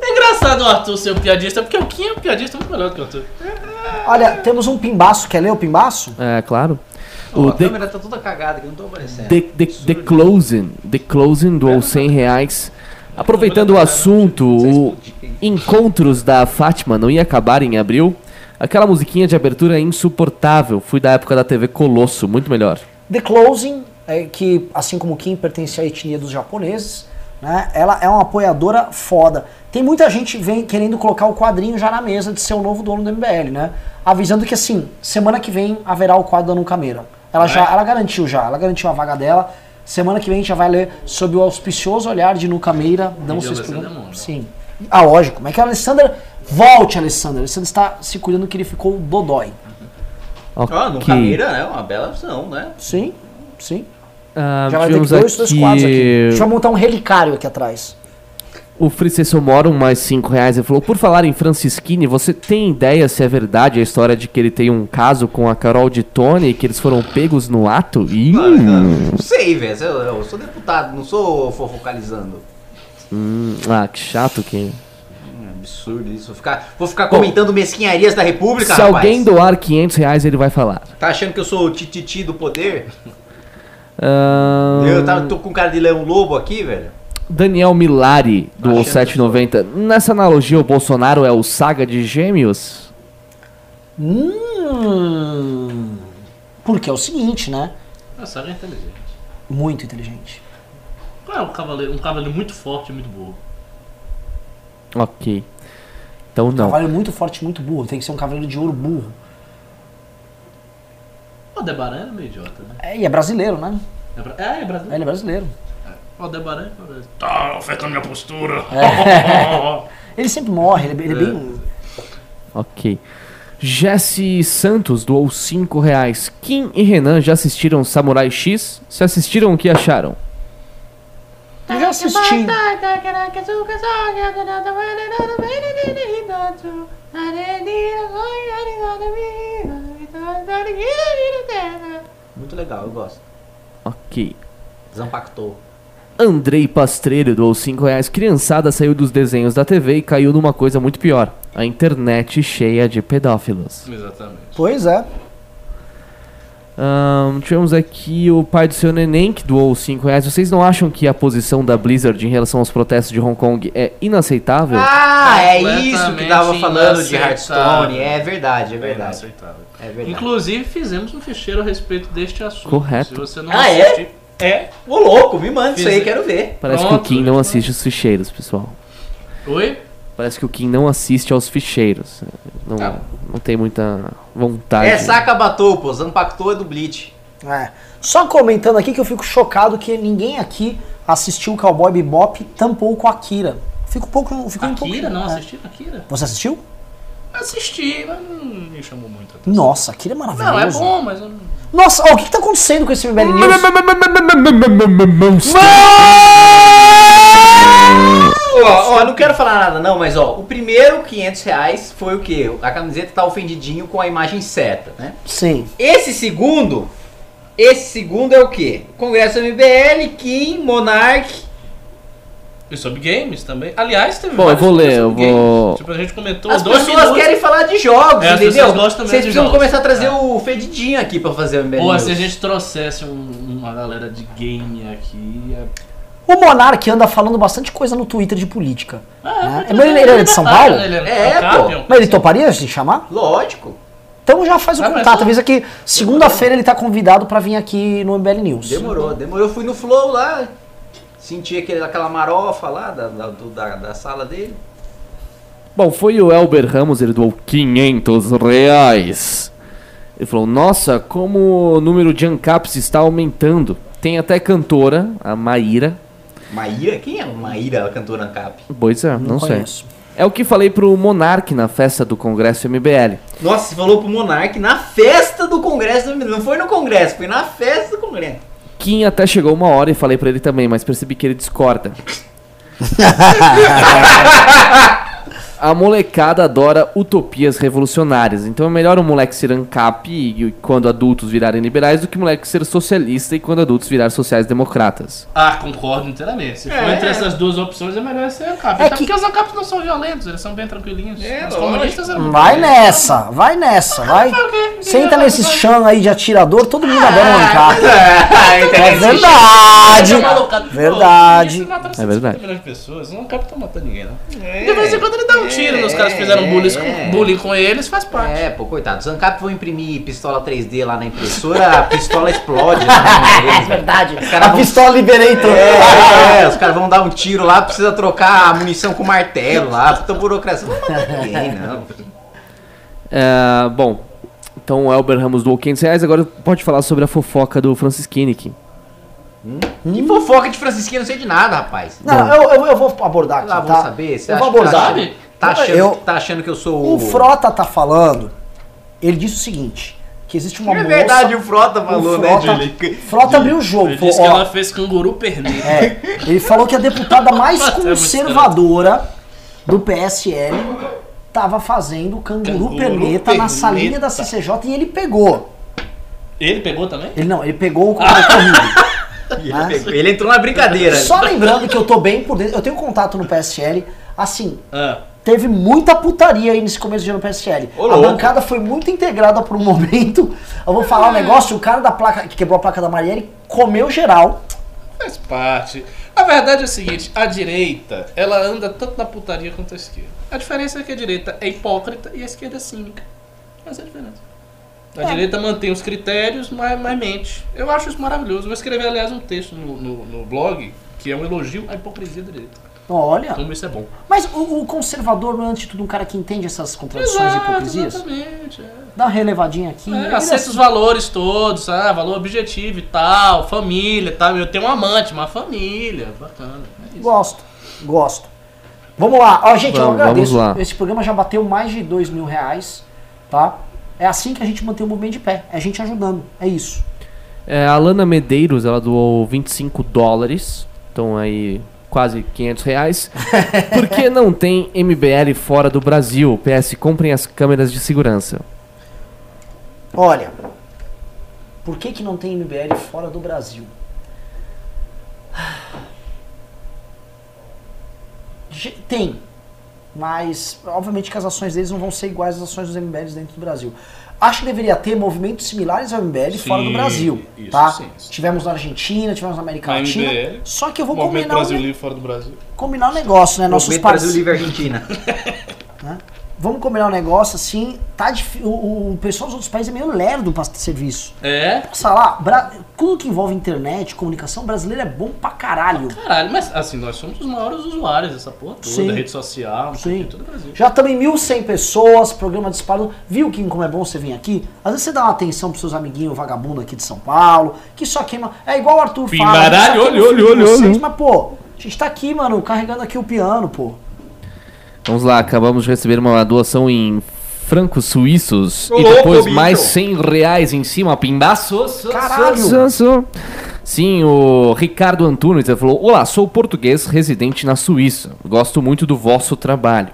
É engraçado o Arthur ser um piadista, porque o Kim é um piadista muito melhor do que o Arthur. Olha, temos um pimbaço. Quer ler o pimbaço? É, claro. Ó, O a The, câmera tá toda cagada aqui, não tô aparecendo. the, the, the Closing. The Closing doou 100 reais. Aproveitando o assunto, o Encontros da Fátima não ia acabar em abril? Aquela musiquinha de abertura é insuportável. Fui da época da TV Colosso, muito melhor. The Closing, é, que assim como Kim pertence à etnia dos japoneses, né, ela é uma apoiadora foda. Tem muita gente vem querendo colocar o quadrinho já na mesa de ser o novo dono do MBL, né? Avisando que assim, semana que vem haverá o quadro da Nucameira. Ela Vai? já, ela garantiu já, ela garantiu a vaga dela. Semana que vem a gente já vai ler sobre o auspicioso olhar de Nuca Meira. Não de se. Sim. Ah, lógico. Como é que a Alessandra. Volte, Alessandra. Alessandra está se cuidando que ele ficou dodói. Ó, no Ok. Cameira, né? Uma bela opção, né? Sim, sim. Ah, Já vai ter dois, dois quadros aqui. A aqui gente vai montar um relicário aqui atrás. O Fricesso Morum, mais 5 reais. Ele falou, por falar em Francisquini, você tem ideia se é verdade a história de que ele tem um caso com a Carol de Tony, que eles foram pegos no ato? Ih, Não sei, velho. Eu, eu sou deputado, não sou fofocalizando. hum, ah, que chato que... Hum, absurdo isso. Vou ficar, vou ficar comentando mesquinharias da República, Se rapaz. alguém doar 500 reais, ele vai falar. Tá achando que eu sou o tititi do poder? Ahn, Eu tô com cara de leão lobo aqui, velho. Daniel Milari, do Achando 790. Nessa analogia, o Bolsonaro é o saga de gêmeos? Hum. Porque é o seguinte, né? A saga é inteligente. Muito inteligente. É um cavaleiro, um cavaleiro muito forte e muito burro. Ok. Então não. Cavaleiro muito forte, muito burro. Tem que ser um cavaleiro de ouro burro. O Aldebaran é meio idiota, né? É, e é brasileiro, né? É, é, é brasileiro. Ele é brasileiro. O Aldebaran é. Tá afetando minha postura. Ele sempre morre, ele, ele é bem. Ok. Jesse Santos doou 5 reais. Kim e Renan já assistiram Samurai X? Se assistiram, o que acharam? Eu já assisti. Muito legal, eu gosto. Ok. Zampactou. Andrei Pastreiro doou 5 reais. Criançada saiu dos desenhos da TV e caiu numa coisa muito pior. A internet cheia de pedófilos. Exatamente. Pois é. Ahn, tivemos aqui o pai do seu neném que doou 5 reais. Vocês não acham que a posição da Blizzard em relação aos protestos de Hong Kong é inaceitável? Ah, é isso que tava falando de. Hearthstone. É verdade, é É verdade. inaceitável. É verdade. Inclusive, fizemos um ficheiro a respeito deste assunto. Correto. Se você não Ah, é? Assistiu, É. Ô louco, me manda isso aí, Fiz- quero ver. Parece pronto, que o Kim não assiste os ficheiros, pessoal. Oi? Parece que o Kim não assiste aos ficheiros. Não, Ah. não tem muita vontade. É saca batou, pô. Zampactou é do Bleach. É. Só comentando aqui que eu fico chocado que ninguém aqui assistiu o Cowboy Bebop, tampouco Akira. Fico um pouco. Fico um pouco Akira? Não é. assisti Akira? Você assistiu? Assisti, mas não me chamou muito a atenção. Nossa, Akira é maravilhoso. Não, é bom, mas eu não... Nossa, ó, o que, que tá acontecendo com esse MBL News? Ó, ó, não quero falar nada não, mas ó, o primeiro 500 reais foi o quê? A camiseta tá ofendidinho com a imagem certa, né? Sim. Esse segundo, esse segundo é o quê? Congresso MBL, Kim, Monark. E sobre games também. Aliás, teve Bom, eu vou ler, eu games. vou- Tipo, a gente comentou As dois pessoas minutos. querem falar de jogos, É, as entendeu? pessoas gostam mesmo Vocês precisam jogos. começar a trazer É. o fedidinho aqui pra fazer o MBL. Ou News. se a gente trouxesse um- uma galera de game aqui. é- O Monark anda falando bastante coisa no Twitter de política. Ah, né? porque Mas ele, ele é de São Paulo? Ele é, É, é pô. Mas ele toparia se chamar? Lógico. Então já faz o Ah, contato. Avisa que segunda-feira ele tá convidado pra vir aqui no MBL News. Demorou, demorou. Eu fui no Flow lá, senti aquele, aquela marofa lá da, da, do- da, da sala dele. Bom, foi o Elber Ramos, ele doou 500 reais. Ele falou, nossa, como o número de ANCAPs está aumentando. Tem até cantora, a Maíra. Maíra? Quem é Maíra, a cantora Ancap? Pois é, não, sei. conheço. É o que falei pro Monark na festa do Congresso MBL. Nossa, você falou pro Monark na festa do Congresso, não foi no Congresso, foi na festa do Congresso. Kim até chegou uma hora e falei pra ele também, mas percebi que ele discorda. [laughs] A molecada adora utopias revolucionárias, então é melhor o moleque ser ANCAP e, e quando adultos virarem liberais do que o moleque ser socialista e quando adultos virar sociais-democratas. Ah, concordo inteiramente. Se for É. entre essas duas opções, é melhor ser ANCAP. É Até que- porque os ANCAPs não são violentos, eles são bem tranquilinhos. É, os comunistas eram Vai nessa, vai nessa, vai. Senta nesse chão aí de atirador, todo mundo adora um ANCAP. [laughs] É verdade. Verdade. É verdade. milhões de pessoas, não matando ninguém, não. De vez em quando ele dá um tiro nos caras que fizeram bullying com, bullying com eles, faz parte. É, pô, coitado. Os Ancap vão imprimir pistola 3D lá na impressora, a pistola explode [laughs] mão deles. Verdade. Os A vão... pistola Liberator. É, é, os caras vão dar um tiro lá, precisa trocar a munição com martelo lá, puta burocracia. Não ninguém, não. É, bom, Então o Elber Ramos doou 500 reais, agora pode falar sobre a fofoca do Francisquini aqui. Que fofoca de Francisquinho, não sei de nada, rapaz. Não, eu, eu, eu vou abordar aqui, Lá vou tá? saber. Você eu acha vou que abordar. Tá, tá achando, Eu- tá achando que eu sou o. O Frota tá falando, ele disse o seguinte, que existe uma É moça... verdade, o Frota falou, o né, Frota, Julie? Frota abriu o jogo. Ele falou, disse que ó, ela fez canguru perneta. É, ele falou que a deputada mais [laughs] é conservadora do PSL tava fazendo canguru, Canguru perneta na perneta. salinha da CCJ e ele pegou. Ele pegou também? Ele não, ele pegou o [laughs] corrido. Ele, Ah. pegou- ele entrou na brincadeira. Só lembrando que eu tô bem por dentro, eu tenho contato no PSL, assim, Ah. Teve muita putaria aí nesse começo de ano no PSL. Ô, a louco. bancada foi muito integrada por um [laughs] momento. Eu vou falar um negócio, o cara da placa que quebrou a placa da Marielle comeu geral. Faz parte. A verdade é o seguinte, a direita, ela anda tanto na putaria quanto a esquerda. A diferença é que a direita é hipócrita e a esquerda é cínica. Essa é a diferença. A É. direita mantém os critérios, mas, mas mente. Eu acho isso maravilhoso. Vou escrever, aliás, um texto no, no, no blog que é um elogio à hipocrisia da direita. Olha, Como isso é bom. mas o, o conservador não é antes de tudo um cara que entende essas contradições e hipocrisias? exatamente. é. Dá uma relevadinha aqui. É, aceita os valores todos, ah, valor objetivo e tal, família e tal. Eu tenho um amante, uma família, bacana. É isso. Gosto, gosto. Vamos lá. Ó, gente, eu Vamos- agradeço. vamos lá. Esse programa já bateu mais de dois mil reais, tá? É assim que a gente mantém o movimento de pé. É a gente ajudando. É isso. É, a Alana Medeiros, ela doou 25 dólares, então aí quase 500 reais. Por que não tem MBL fora do Brasil? PS, comprem as câmeras de segurança. Olha, por que, que não tem MBL fora do Brasil? Tem, mas obviamente que as ações deles não vão ser iguais às ações dos MBLs dentro do Brasil. Acho que deveria ter movimentos similares ao MBL fora do Sim, Brasil, isso tá? sim, isso. Tivemos na Argentina, tivemos na América Latina. MBL, Só que eu vou combinar, Brasil um, ne- Livre fora do Brasil. combinar um negócio, né? Nossos Movimento Brasil parceiros. Livre Argentina. [laughs] Vamos combinar um negócio assim. Tá difí- o, o pessoal dos outros países é meio lerdo pra serviço. É? Sei lá, Bra- tudo que envolve internet, comunicação brasileira é bom pra caralho. Caralho, mas assim, nós somos os maiores usuários dessa porra toda, Sim. rede social, Sim. todo o Brasil. Já em 1.100 pessoas, programa disparado. Viu, Kim, como é bom você vir aqui? Às vezes você dá uma atenção pros seus amiguinhos vagabundo aqui de São Paulo, que só queima. É igual o Arthur fala. Pimbaralho, que só queima olha, o filho olha, de olha, vocês, olha. Mas, pô, a gente tá aqui, mano, carregando aqui o piano, pô. Vamos lá, acabamos de receber uma doação em francos suíços Ô, e depois mais 100 reais em cima, pimbaços. Caralho! Sim, o Ricardo Antunes falou: Olá, sou português residente na Suíça. Gosto muito do vosso trabalho.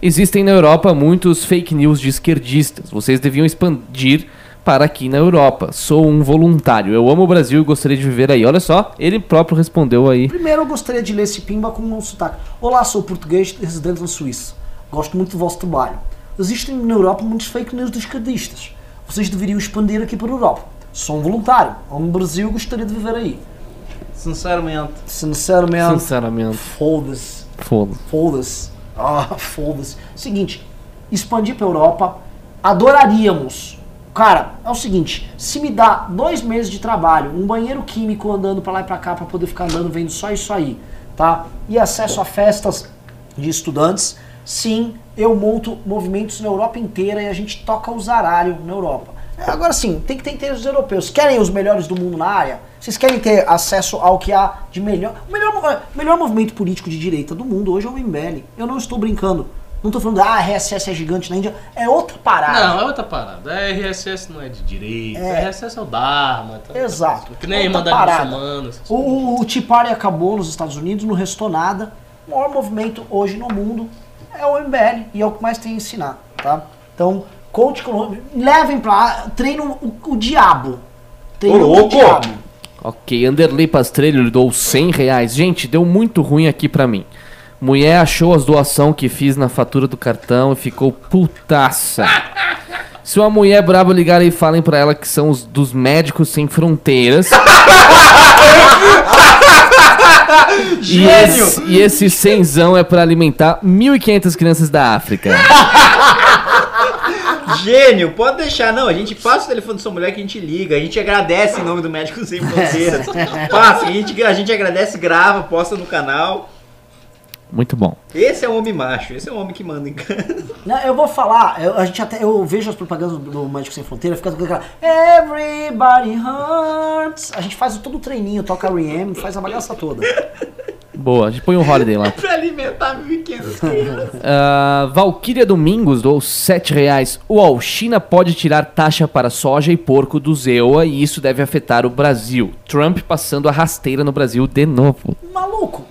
Existem na Europa muitos fake news de esquerdistas. Vocês deviam expandir para aqui na Europa. Sou um voluntário. Eu amo o Brasil e gostaria de viver aí. Olha só, ele próprio respondeu aí. Primeiro eu gostaria de ler esse pimba com um sotaque. Olá, sou português residente na Suíça. Gosto muito do vosso trabalho. Existem na Europa muitos fake news de esquerdistas. Vocês deveriam expandir aqui para a Europa. Sou um voluntário. Amo o Brasil e gostaria de viver aí. Sinceramente. Sinceramente, Sinceramente, foda-se. foda. Foda-se. Ah, foda-se. Seguinte, expandir pra Europa, adoraríamos. Cara, é o seguinte, se me dá dois meses de trabalho, um banheiro químico andando pra lá e pra cá pra poder ficar andando vendo só isso aí, tá? E acesso a festas de estudantes, sim, eu monto movimentos na Europa inteira e a gente toca o zaralho na Europa. É, Agora sim, tem que ter interesses europeus. Querem os melhores do mundo na área? Vocês querem ter acesso ao que há de melhor? O melhor, melhor movimento político de direita do mundo hoje é o MBL. Eu não estou brincando. Não estou falando, ah, RSS é gigante na Índia. É outra parada. Não, é outra parada. A RSS não é de direita, É. a RSS é o Dharma. Tá? Exato. Que nem a Outra parada. Muçulmana. O, o, o Tea Party acabou nos Estados Unidos, não restou nada. O maior movimento hoje no mundo é o MBL e é o que mais tem a ensinar, tá? Então, coach levem pra lá, treino o, o diabo. Treino o louco! diabo. Ok, Anderley Pastrello ele doou 100 reais. Gente, deu muito ruim aqui pra mim. Mulher achou as doação que fiz na fatura do cartão e ficou putaça. Se uma mulher braba ligar aí, falem pra ela que são os dos médicos sem fronteiras. e, esse, e esse cenzão é pra alimentar 1.500 crianças da África. Gênio, pode deixar, não. A gente passa o telefone da sua mulher que a gente liga. A gente agradece em nome do Médico Sem Fronteiras. [laughs] passa, a gente, a gente agradece, grava, posta no canal. Muito bom. Esse é o homem macho, esse é o homem que manda em casa. [laughs] Não, eu vou falar, eu, a gente até, eu vejo as propagandas do, Médico Sem Fronteira, fica com aquela Everybody Hurts. A gente faz todo o treininho, toca R.E.M., faz a bagaça toda. Boa, a gente põe um holiday lá. [laughs] pra alimentar 1.500 crianças. [laughs] Ah, Valkyria Domingos doou 7 reais. Uau, China pode tirar taxa para soja e porco do ZEUA e isso deve afetar o Brasil. Trump passando a rasteira no Brasil de novo. Maluco,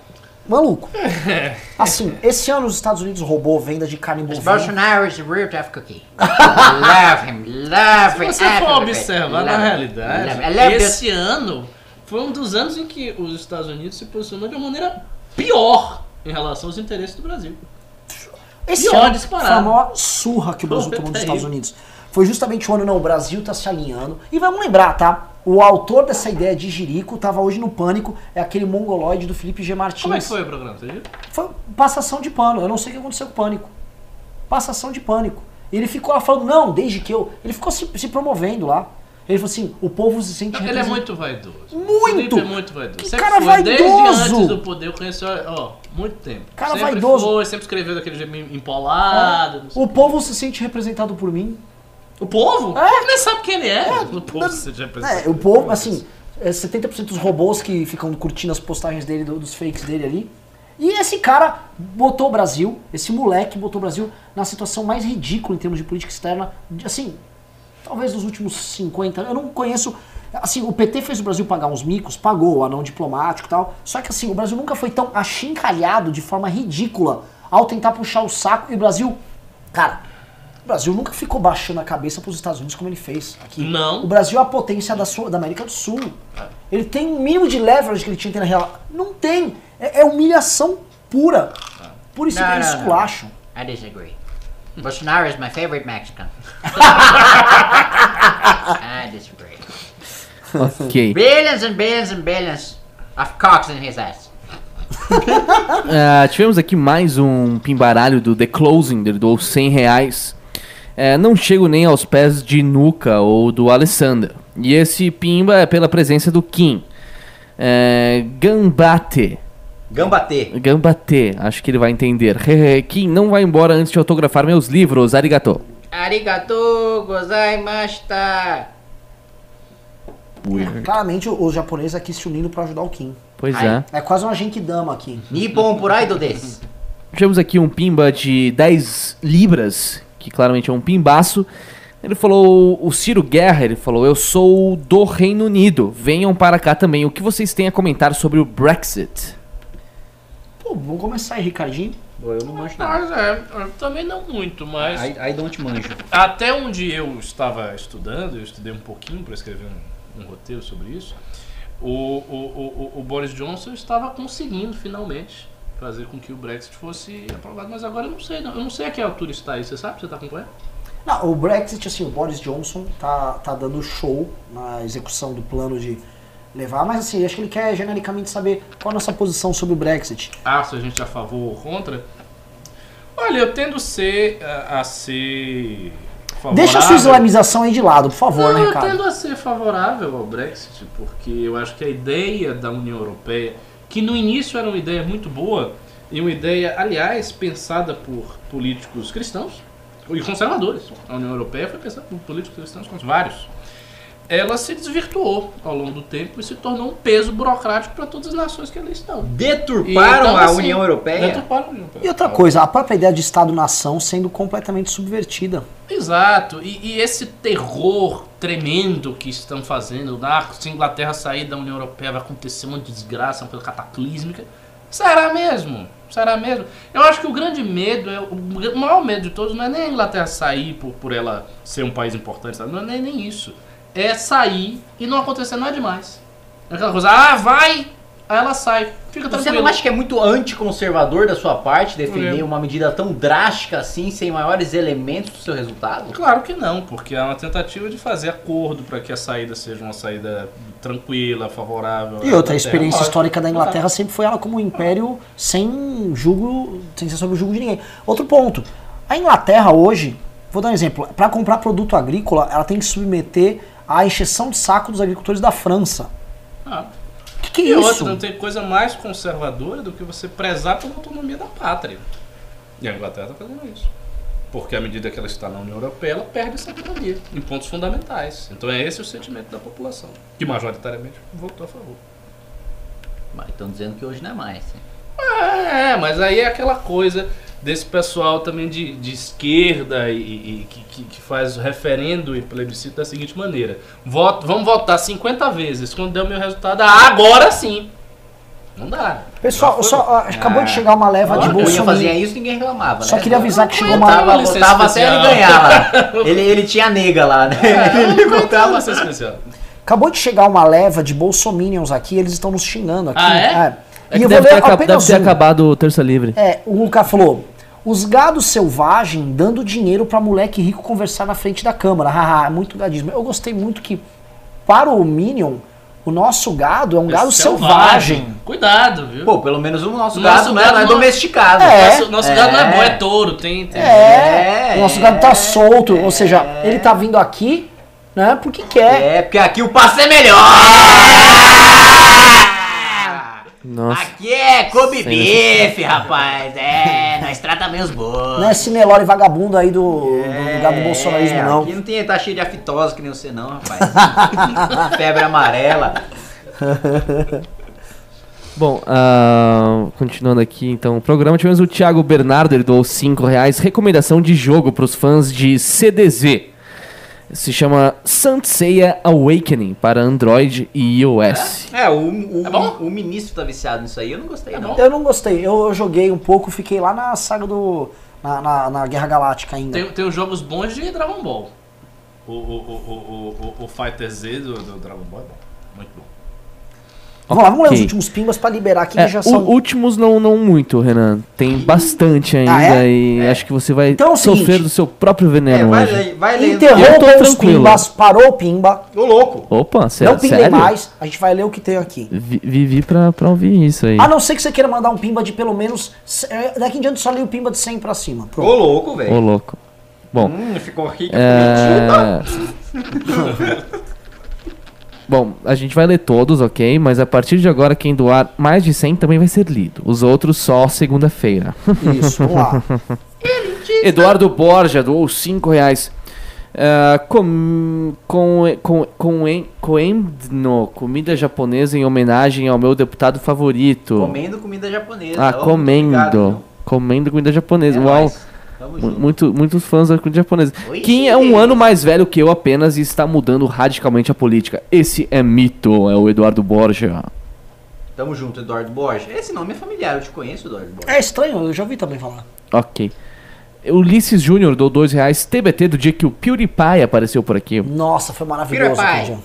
maluco. [laughs] Assim, esse ano os Estados Unidos roubou venda de carne bovina. Bolsonaro is a real tough cookie. love him, love Se him. você for observar na realidade, esse ano foi um dos anos em que os Estados Unidos se posicionou de uma maneira pior em relação aos interesses do Brasil. Esse Pior ano disparado. foi a maior surra que o Brasil [laughs] tomou dos Estados. Unidos. Foi justamente o ano, não, o Brasil tá se alinhando. E vamos lembrar, tá? O autor dessa ideia de Jirico tava hoje no Pânico, é aquele mongoloide do Felipe G. Martins. Como é que foi o programa? Você viu? Foi passação de pano. Eu não sei o que aconteceu com o pânico. Passação de pânico. E ele ficou lá falando, não, desde que eu. Ele ficou se, se promovendo lá. Ele falou assim: o povo se sente Ele é muito vaidoso. Muito! Felipe é muito vaidoso. Sempre cara foi, desde vaidoso! antes do poder, eu conheci, ó, muito tempo. Cara sempre vaidoso. foi, sempre escreveu daquele jeito empolado. O povo se sente representado por mim. O povo? É. Ele nem sabe quem ele é. o povo se já É, o povo, assim, é 70% dos robôs que ficam curtindo as postagens dele, do- dos fakes dele ali. E esse cara botou o Brasil, esse moleque botou o Brasil na situação mais ridícula em termos de política externa, de, assim, talvez dos últimos 50 anos. Eu não conheço. Assim, o PT fez o Brasil pagar uns micos, pagou o anão diplomático e tal. Só que assim, o Brasil nunca foi tão achincalhado de forma ridícula ao tentar puxar o saco. E o Brasil, cara, o Brasil nunca ficou baixando a cabeça pros Estados Unidos como ele fez aqui. Não. O Brasil é a potência da, Sul- da América do Sul. Ele tem um mínimo de leverage que ele tinha que ter na real. Não tem. É, é humilhação pura. Por isso Não, que é não, não. esculacho. I disagree. Bolsonaro is my favorite Mexican. [laughs] I disagree. Ok. Billions and billions and billions of cocks in his ass. Ah, [laughs] tivemos aqui mais um pimbaralho do The Closing, ele doou 100 reais. É, não chego nem aos pés de Nuka ou do Alessander. E esse pimba é pela presença do Kim. É, Gambate. Gambate. Gambate, acho que ele vai entender. [laughs] Hehe, Kim, não vai embora antes de autografar meus livros, arigato. Arigato gozaimashita. Claramente o- os japoneses aqui se unindo pra ajudar o Kim. Pois Ai. é. É quase uma Genkidama aqui. Nippon Puraido desu. Tivemos aqui um pimba de 10 libras, que claramente é um pimbaço. Ele falou, o Ciro Guerra, ele falou, eu sou do Reino Unido, venham para cá também. O que vocês têm a comentar sobre o Brexit? Pô, vamos começar aí, Ricardinho. Eu não manjo nada. Mas é, eu também não muito, mas I, I don't manjo. até onde eu estava estudando, eu estudei um pouquinho para escrever um, um roteiro sobre isso, o, o, o, o Boris Johnson estava conseguindo finalmente fazer com que o Brexit fosse aprovado, mas agora eu não sei, não. eu não sei a que altura está aí, você sabe? Você está acompanhando? Não, o Brexit, assim, o Boris Johnson tá, tá dando show na execução do plano de levar, mas assim, acho que ele quer genericamente saber qual a nossa posição sobre o Brexit. Ah, se a gente é a favor ou contra? Olha, eu tendo ser a, a ser favorável. Deixa a sua islamização aí de lado, por favor, Não, né, eu Ricardo? tendo a ser favorável ao Brexit, porque eu acho que a ideia da União Europeia, que no início era uma ideia muito boa, e uma ideia, aliás, pensada por políticos cristãos e conservadores. A União Europeia foi pensada por políticos cristãos, vários. Ela se desvirtuou ao longo do tempo e se tornou um peso burocrático para todas as nações que ali estão. Deturparam Então, a assim, União Europeia. Deturparam a União Europeia. E outra coisa, a própria ideia de Estado-nação sendo completamente subvertida. Exato, e, e esse terror tremendo que estão fazendo, ah, se a Inglaterra sair da União Europeia vai acontecer uma desgraça, uma coisa cataclísmica. Será mesmo? Será mesmo? Eu acho que o grande medo, é, o maior medo de todos não é nem a Inglaterra sair por, por ela ser um país importante, não é nem, nem isso. É sair e não acontecer nada demais. É aquela coisa, ah, vai, aí ela sai, fica Você tranquilo. não acha que é muito anticonservador da sua parte defender É. uma medida tão drástica assim, sem maiores elementos do seu resultado? Claro que não, porque é uma tentativa de fazer acordo para que a saída seja uma saída tranquila, favorável. E outra, a experiência histórica da Inglaterra sempre foi ela como um império sem julgo, sem ser sob o julgo de ninguém. Outro ponto, a Inglaterra hoje, vou dar um exemplo, para comprar produto agrícola, ela tem que submeter à encheção de saco dos agricultores da França. Ah, que é E isso? outra, não tem coisa mais conservadora do que você prezar pela autonomia da pátria. E a Inglaterra está fazendo isso. Porque à medida que ela está na União Europeia, ela perde essa autonomia em pontos fundamentais. Então é esse o sentimento da população, que majoritariamente votou a favor. Mas estão dizendo que hoje não é mais. hein? É, mas aí é aquela coisa desse pessoal também de, de esquerda e, e- que, que- faz referendo e plebiscito da seguinte maneira: Voto, vamos votar 50 vezes, quando der o meu resultado, ah, agora sim. Não dá. Pessoal, Já foi. só, ah, acabou de chegar uma leva de Quando eu ia bolsominion. fazia isso, ninguém reclamava, Só né? queria avisar que chegou uma Botava, licença botava até ele ganhar lá. [laughs] Ele, ele tinha a nega lá, né? ele Não botava. ser especial. Acabou de chegar uma leva de bolsominions aqui, eles estão nos xingando aqui. Ah, é? É E que eu vou deve ter, ler acab- apenas deve ter um. acabado o Terça Livre. É, o Luca falou: os gados selvagem dando dinheiro pra moleque rico conversar na frente da câmara. [laughs] Haha, é muito gadismo. Eu gostei muito que, para o Minion, o nosso gado é um gado selvagem. Cuidado, viu? Pô, pelo menos o nosso gado nosso não é, gado não é não- domesticado. É. nosso nosso gado não é bom, é touro. Tem, tem. É, É, o nosso é, gado tá solto, ou seja, ele tá vindo aqui, né, porque quer. É, porque aqui o passo é melhor! Nossa. Aqui é Kobe Sem Beef, rapaz. É, nós trata meus boas. Não é esse Nelore vagabundo aí do, do, do gado do bolsonarismo, não. É, Aqui não tem, tá cheio de afitose que nem você não, rapaz. [laughs] Febre amarela. [laughs] Bom, ah, continuando aqui então o programa, tivemos o Thiago Bernardo, ele doou 5 reais. Recomendação de jogo para os fãs de CDZ. Se chama Saint Seiya Awakening para Android e iOS. É, o, o, É bom? o ministro tá viciado nisso aí, eu não gostei É não. Eu não gostei, eu, eu joguei um pouco, fiquei lá na saga do. na, na, na Guerra Galáctica ainda. Tem, tem os jogos bons de Dragon Ball. O, o, o, o, o, o Fighter Z do, do Dragon Ball é bom. Muito bom. Vamos lá, vamos ler os últimos pimbas pra liberar aqui É, que já o- são. últimos não, não muito, Renan. Tem bastante ainda Ah, é? e acho que você vai Então é sofrer seguinte. do seu próprio É, veneno vai, hoje. vai lendo. Eu tô Interrompam os tranquilo. pimbas, parou o pimba. Ô louco. Opa, sério? não sério? mais, a gente vai ler o que tem aqui. Vi- Vivi pra, pra ouvir isso aí. A não ser que você queira mandar um pimba de pelo menos. é, Daqui em diante só leio o pimba de 100 pra cima. Ô Pronto. louco, Ô, velho. louco. Bom, Hum, ficou rico. é... [laughs] [laughs] Bom, a gente vai ler todos, ok? Mas a partir de agora, quem doar mais de 100 também vai ser lido. Os outros só segunda-feira. Isso, vamos lá. [laughs] Eduardo Borja doou 5 reais. Ah, com, com, com, com, coendno, comida japonesa em homenagem ao meu deputado favorito. Comendo comida japonesa. Ah, muito comendo. obrigado, comendo comida japonesa. É Uau. nóis. Muito, muitos fãs da comida japonesa. Oi, Quem é um ano mais velho que eu apenas e está mudando radicalmente a política? Esse é mito, é o Eduardo Borja. Tamo junto, Eduardo Borges. Esse nome é familiar, eu te conheço, Eduardo Borges. É estranho, eu já ouvi também falar. Ok. Ulisses Júnior deu dois reais. TBT do dia que o PewDiePie apareceu por aqui. Nossa, foi maravilhoso PewDiePie.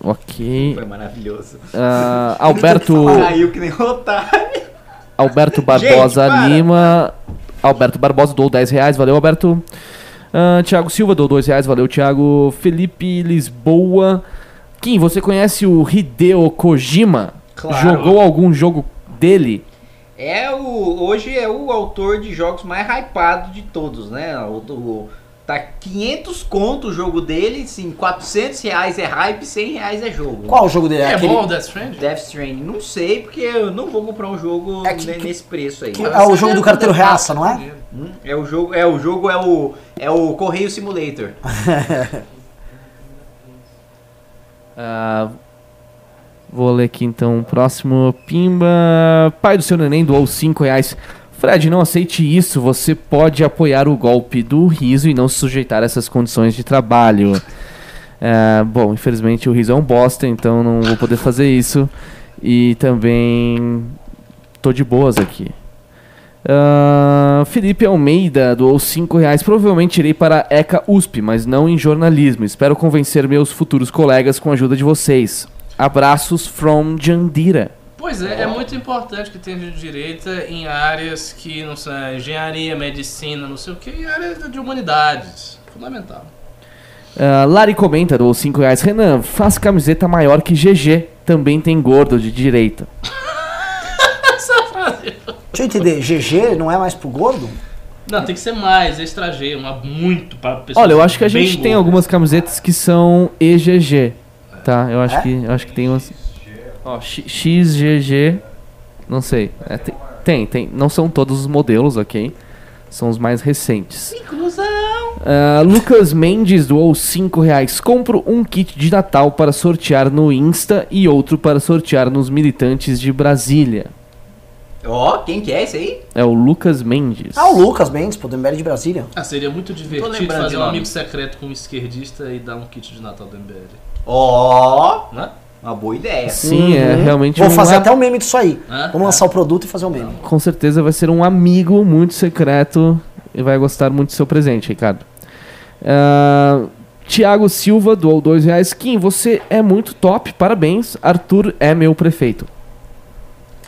Ok. Foi maravilhoso. Ah, [laughs] Alberto, Caiu que nem otário. Alberto Barbosa Gente, para. Alberto Barbosa doou 10 reais. Valeu, Alberto. Ah, Thiago Silva deu 2 reais. Valeu, Thiago. Felipe Lisboa. Kim, você conhece o Hideo Kojima? Claro. Jogou algum jogo dele? É o, hoje é o autor de jogos mais hypado de todos, né? O, o- tá 500 conto o jogo dele, sim, 400 reais é hype, 100 reais é jogo. Qual o jogo dele? É, Aquele- bom o Death Stranding? Death Stranding, não sei, porque eu não vou comprar um jogo É que- ne- nesse preço aí. que- é o jogo do carteiro reaça, não é? Hum, É o jogo, é o jogo, é o, é o Correio Simulator. [laughs] Ah, vou ler aqui então. Próximo. Pimba. Pai do seu neném doou 5 reais. Fred, não aceite isso. Você pode apoiar o golpe do riso e não se sujeitar a essas condições de trabalho. Ah, bom, infelizmente o riso é um bosta, então não vou poder fazer isso. E também tô de boas aqui. Ah, Felipe Almeida doou 5 reais. Provavelmente irei para a ECA USP, mas não em jornalismo. Espero convencer meus futuros colegas com a ajuda de vocês. Abraços from Jandira. Pois é, é muito importante que tenha de direita em áreas que não são engenharia, medicina, não sei o que, em áreas de humanidades. Fundamental. Ah, Lari comenta, doou 5 reais. Renan, faz camiseta maior que GG. Também tem gordo de direita. [laughs] Essa frase. Deixa eu entender, GG não é mais pro gordo? Não, tem que ser mais, extra G, uma muito para pessoas Olha, eu acho que a gente tem algumas camisetas que são EGG. Tá, eu acho É? que eu acho que tem umas. Ó, X- XGG, não sei. É, tem, tem, tem. Não são todos os modelos, ok? São os mais recentes. Ah, Lucas Mendes doou 5 reais. Compro um kit de Natal para sortear no Insta e outro para sortear nos militantes de Brasília. Ó, quem que é esse aí? É o Lucas Mendes. Ah, o Lucas Mendes, pô, do MBL de Brasília. Ah, seria muito divertido lembrando fazer um amigo secreto com um esquerdista e dar um kit de Natal do MBL. Ó, Né? Uma boa ideia. Sim, é Uhum. realmente Vou um fazer a- até o meme disso aí. Hã? Vamos lançar o produto e fazer o meme. Com certeza vai ser um amigo muito secreto e vai gostar muito do seu presente, Ricardo. Ah, Tiago Silva doou dois reais. Kim, você é muito top, parabéns. Arthur é meu prefeito.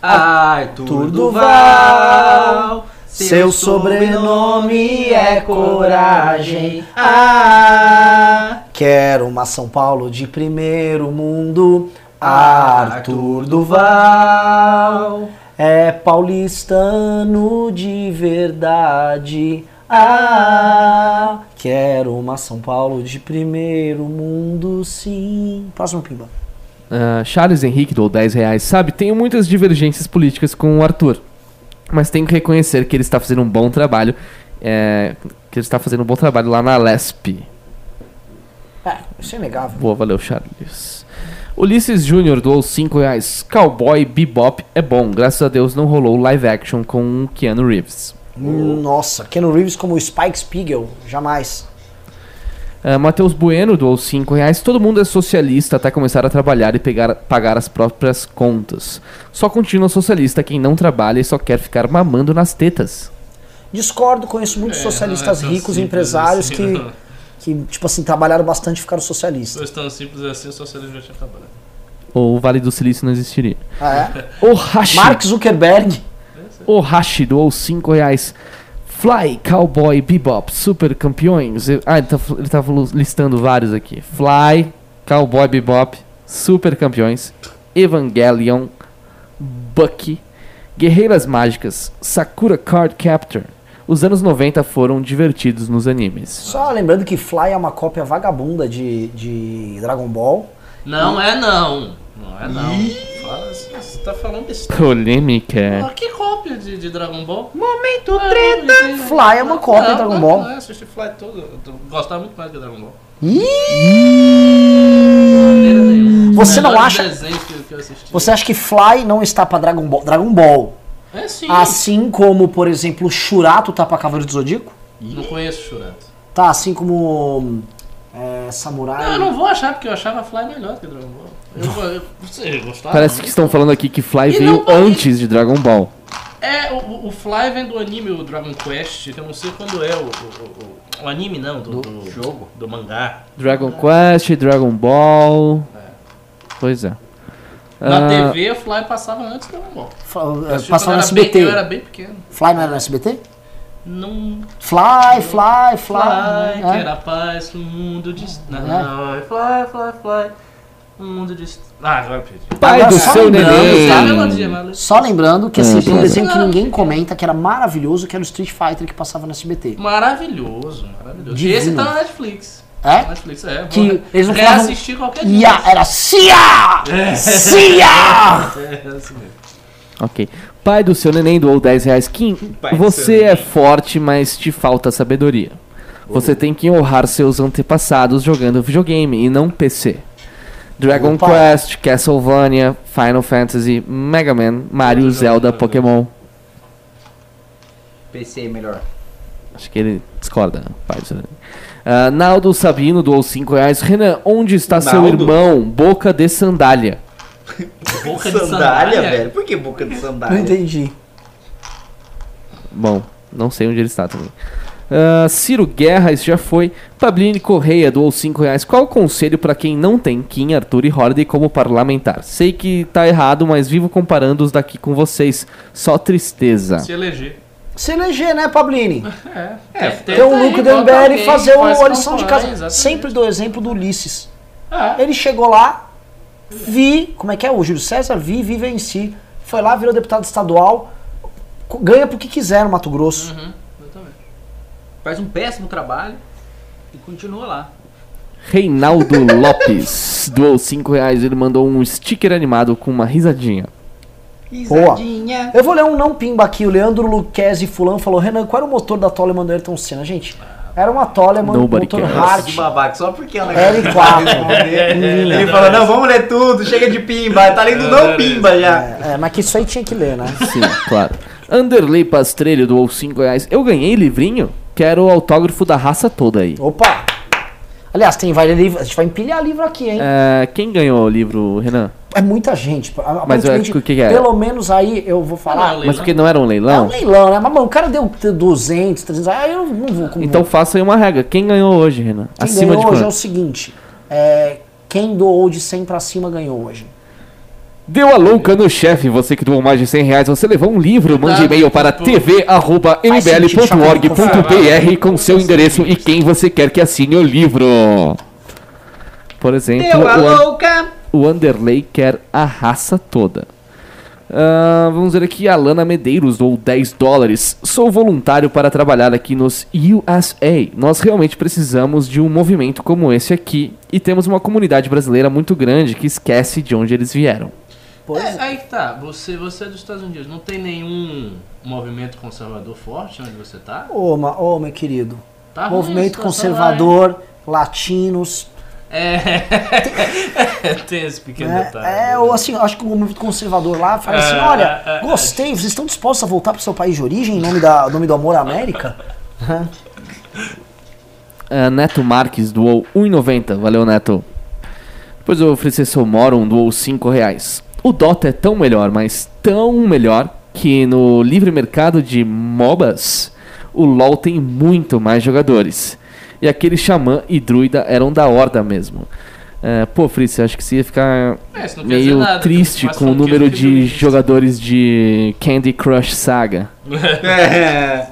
Arthur Arthur Duval, Seu sobrenome é coragem. Ah, Quero uma São Paulo de primeiro mundo. Arthur Duval é paulistano de verdade. Ah, quero uma São Paulo de primeiro mundo, sim. Próximo pimba. Ah, Charles Henrique doou 10 reais. Sabe, tenho muitas divergências políticas com o Arthur. Mas tenho que reconhecer que ele está fazendo um bom trabalho. é, que ele está fazendo um bom trabalho lá na Lesp. É, isso é inegável. Boa, valeu, Charles. Ulisses Júnior doou 5 reais. Cowboy Bebop é bom. Graças a Deus não rolou live action com o Keanu Reeves. Nossa, Ken Reeves como Spike Spiegel, jamais. Uh, Matheus Bueno doou 5 reais. Todo mundo é socialista até começar a trabalhar e pegar, pagar as próprias contas. Só continua socialista quem não trabalha e só quer ficar mamando nas tetas. Discordo, conheço muitos É, socialistas é ricos, simples empresários assim, que, não. que, tipo assim, trabalharam bastante e ficaram socialistas. Fosse tão simples assim, o socialismo já tinha acabado. Ou o Vale do Silício não existiria. Ah, é? O Hashi, Mark Zuckerberg. o Hashi doou 5 reais. Fly, Cowboy, Bebop, Super Campeões. Ah, ele tá, ele tá listando vários aqui. Fly, Cowboy, Bebop, Super Campeões, Evangelion, Bucky, Guerreiras Mágicas, Sakura Card Captor. Os anos 90 foram divertidos nos animes. Só lembrando que Fly é uma cópia vagabunda de, de Dragon Ball. Não é não. Não é não. Você tá falando besteira. Polêmica. Ah, que cópia de, de Dragon Ball? momento Ah, treta. Fly é uma cópia Não, de Dragon não, Ball. Não, é, assisti Fly todo. Eu gostava muito mais de Dragon Ball. Você não acha- que, eu assisti. Você acha que Fly não está pra Dragon Ball? Dragon Ball. É sim. Assim como, por exemplo, Shurato tá pra Cavaleiro do Zodíaco? Não conheço Shurato. Tá, assim como é, Samurai. Não, eu não vou achar, porque eu achava Fly melhor que Dragon Ball. Eu, eu, você gostava? Parece que estão falando aqui que Fly E veio não antes de Dragon Ball. É, o, o Fly vem do anime, o Dragon Quest, que eu não sei quando é o, o, o- o anime não, do, do jogo, do mangá. Dragon Quest, Dragon Ball. Pois é. Na Ah, TV o Fly passava antes do Dragon Ball. É, Passava no SBT. Bem, eu era bem pequeno. Fly não era no SBT? Não. Fly, fly, fly. Fly, é. quer a paz no mundo distante. Não, é fly, fly, fly. Um mundo distante. Ah, agora eu perdi. pai Agora do só seu lembrando, neném. Tá? melodia, mas... Só lembrando que assim, É, tem um é. desenho que ninguém comenta, que era maravilhoso, que era o Street Fighter que passava no SBT. Maravilhoso, maravilhoso. Divino. E esse tá na Netflix. É? Netflix, é. Que vou eles não falavam- reassistir qualquer dia. Ia, era Cia! Cia! [laughs] É, é assim mesmo. Ok. Pai do seu neném doou 10 reais. Kim, Pai você é forte, mas te falta sabedoria. Você tem que honrar seus antepassados jogando videogame e não PC. Dragon Opa. Quest, Castlevania, Final Fantasy, Mega Man, Mario, Zelda, Pokémon. PC melhor. Acho que ele discorda, pai do seu neném. Ah, Naldo Sabino doou 5 reais. Renan, onde está seu Naldo? irmão? Boca de sandália. Boca de sandália, velho. Por que boca de Não sandália? entendi. Bom, não sei onde ele está também. Ah, Ciro Guerra, isso já foi. Pablini Correia doou 5 reais. Qual o conselho para quem não tem Kim, Arthur e Holiday como parlamentar? Sei que tá errado, mas vivo comparando-os daqui com vocês. Só tristeza. Se eleger. Se eleger, né, Pablini? [laughs] É. É, Ter um lucro do MBL e fazer o- a lição de casa. Sempre Sempre dou exemplo do Ulisses. É. Ele chegou lá, vi, como é que é? O Júlio César, vi, vi, venci. Foi lá, virou deputado estadual, ganha pro que quiser no Mato Grosso. Uhum, exatamente. Faz um péssimo trabalho e continua lá. Reinaldo [laughs] Lopes doou 5 reais. Ele mandou um sticker animado com uma risadinha. Risadinha. Eu vou ler um não pimba aqui. O Leandro Luquezzi Fulano falou: Renan, qual era o motor da Toleman do Ayrton Senna? Gente, era uma Toleman, Nobody cares. Hart. De babaca, só porque é um L4. Ele falou, não, vamos ler tudo, chega de pimba. Tá lendo não pimba já. É, mas que isso aí tinha que ler, né? Sim, claro. Anderley Pastrelho doou 5 reais. Eu ganhei livrinho? Quero o autógrafo da raça toda aí. Opa! Aliás, tem vai livro. A gente vai empilhar livro aqui, hein? É, quem ganhou o livro, Renan? É, muita gente. Mas Aparentemente, é, o que que é? Pelo menos aí eu vou falar. Ah, não, Mas porque não era um É um leilão? leilão, né? Mas, mano, o cara deu 200, 300. Aí eu não vou. como Então vou. faça aí uma regra. Quem ganhou hoje, Renan? quem Acima ganhou de hoje é o quanto? seguinte: é, quem doou de 100 pra cima ganhou hoje. Deu a louca no chefe. Você que doou mais de 100 reais, você levou um livro. Mande e-mail para tipo, tv.mbl.org.br com seu endereço e quem você quer que assine o livro. Por exemplo, Deu a o, o Underlay quer a raça toda. Ah, vamos ver aqui, Alana Medeiros doou 10 dólares. Sou voluntário para trabalhar aqui nos USA. Nós realmente precisamos de um movimento como esse aqui e temos uma comunidade brasileira muito grande que esquece de onde eles vieram. Pois É, aí que tá, você, você é dos Estados Unidos, não tem nenhum movimento conservador forte onde você tá? Ô, ô, meu querido. Tá ruim Movimento situação conservador, latinos. lá, hein? É. [laughs] tem esse pequeno né? detalhe. É, ou assim, eu acho que o movimento conservador lá fala assim: É, olha, é, é, gostei, vocês estão dispostos a voltar pro seu país de origem em nome, da, nome do amor à América? Neto Marques doou 1,90. Valeu, Neto. Depois o Francisco Moron doou 5 reais. O Dota é tão melhor, mas tão melhor, que no livre mercado de MOBAs, o LoL tem muito mais jogadores. E aquele xamã e druida eram da horda mesmo. É, pô, Fritz, eu acho que você ia ficar É, meio nada, triste com o número de jogadores de Candy Crush Saga. [laughs] É.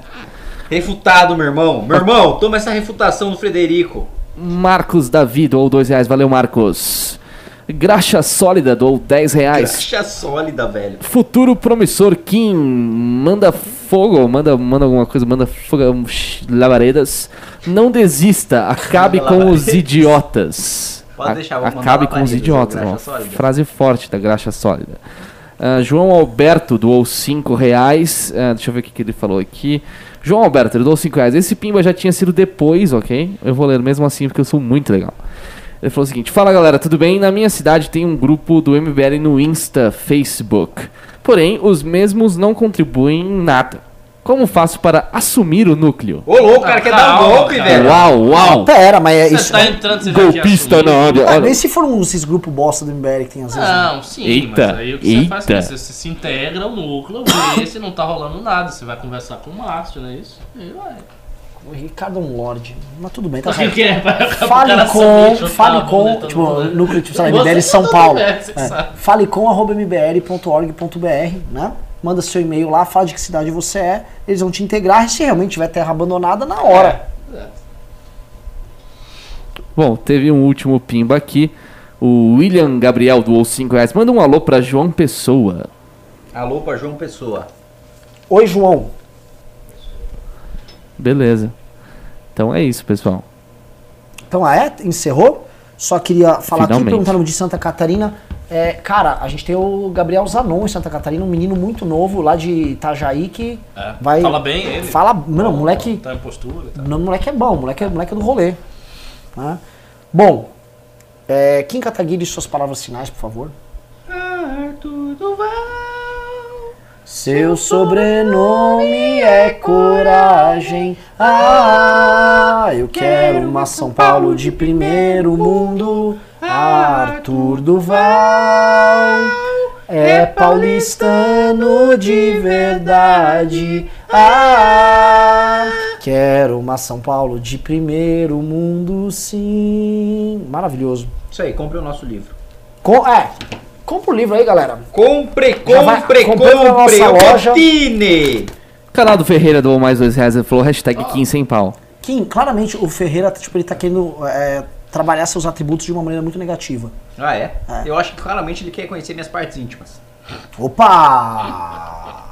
Refutado, meu irmão. Meu irmão, toma essa refutação do Frederico. Marcos Davi doou 2 reais. Valeu, Marcos. Graxa Sólida doou 10 reais. Graxa sólida, velho. Futuro promissor Kim manda fogo, manda, manda alguma coisa, manda fogo, lavaredas. Não desista, acabe com os idiotas. Pode deixar, mandar acabe com os lavaredas, idiotas. Sólida. frase forte da graxa sólida. Ah, João Alberto doou 5 reais. Ah, deixa eu ver o que, que ele falou aqui. João Alberto, ele doou 5 reais. Esse pimba já tinha sido depois, ok? Eu vou ler mesmo assim porque eu sou muito legal. Ele falou o seguinte: Fala galera, tudo bem? Na minha cidade tem um grupo do MBL no Insta, Facebook. Porém, os mesmos não contribuem em nada. Como faço para assumir o núcleo? Ô, louco, o cara quer dar um golpe, velho. Uau, uau! Pera, mas é Você isso. tá entrando, você Golpista na área. Ah, Olha, nem se for um desses grupos bosta do MBL que tem às vezes. né? Não, sim, Eita, mas aí o que você faz é eita. que você se, se integra ao núcleo, vê se não tá rolando nada, você vai conversar com o Márcio, não é isso? E aí vai. O Ricardo é um lorde. Mas tudo bem, tá O certo. que é? Fale com, fale com, tipo, mundo, né? núcleo, tipo, sei lá, Você MBL que São Paulo. É. Fale com arroba mbl.org.br, né? Manda seu e-mail lá, fala de que cidade você é, eles vão te integrar e se realmente tiver terra abandonada, na hora. Bom, teve um último pimba aqui. O William Gabriel doou 5 reais. Manda um alô pra João Pessoa. Alô pra João Pessoa. Oi, João. Beleza. Então é isso, pessoal. Então, ah, é? Encerrou? Só queria falar aqui, Finalmente. perguntaram de Santa Catarina. É, cara, a gente tem o Gabriel Zanon em Santa Catarina, um menino muito novo lá de Itajaí que É, vai. Fala bem ele. Fala, mano, moleque. Tá em postura tal. Não, moleque é bom, moleque é, moleque é do rolê. né? Bom, é, Kim Kataguiri, suas palavras finais, por favor. Arthur Duval. Seu sobrenome é coragem. Ah, eu quero uma São Paulo de primeiro mundo. Arthur Duval é paulistano de verdade. Ah, quero uma São Paulo de primeiro mundo, sim. Maravilhoso. Isso aí, compre o nosso livro. Com, é, compra o livro aí, galera. Compre, vai- compre, compre. nossa O loja. Canal do Ferreira doou mais 2 reais. Ele falou hashtag Kim sem pau. Kim, claramente o Ferreira, tipo, ele tá querendo é, trabalhar seus atributos de uma maneira muito negativa. Ah, é? É. Eu acho que claramente ele quer conhecer minhas partes íntimas. Opa!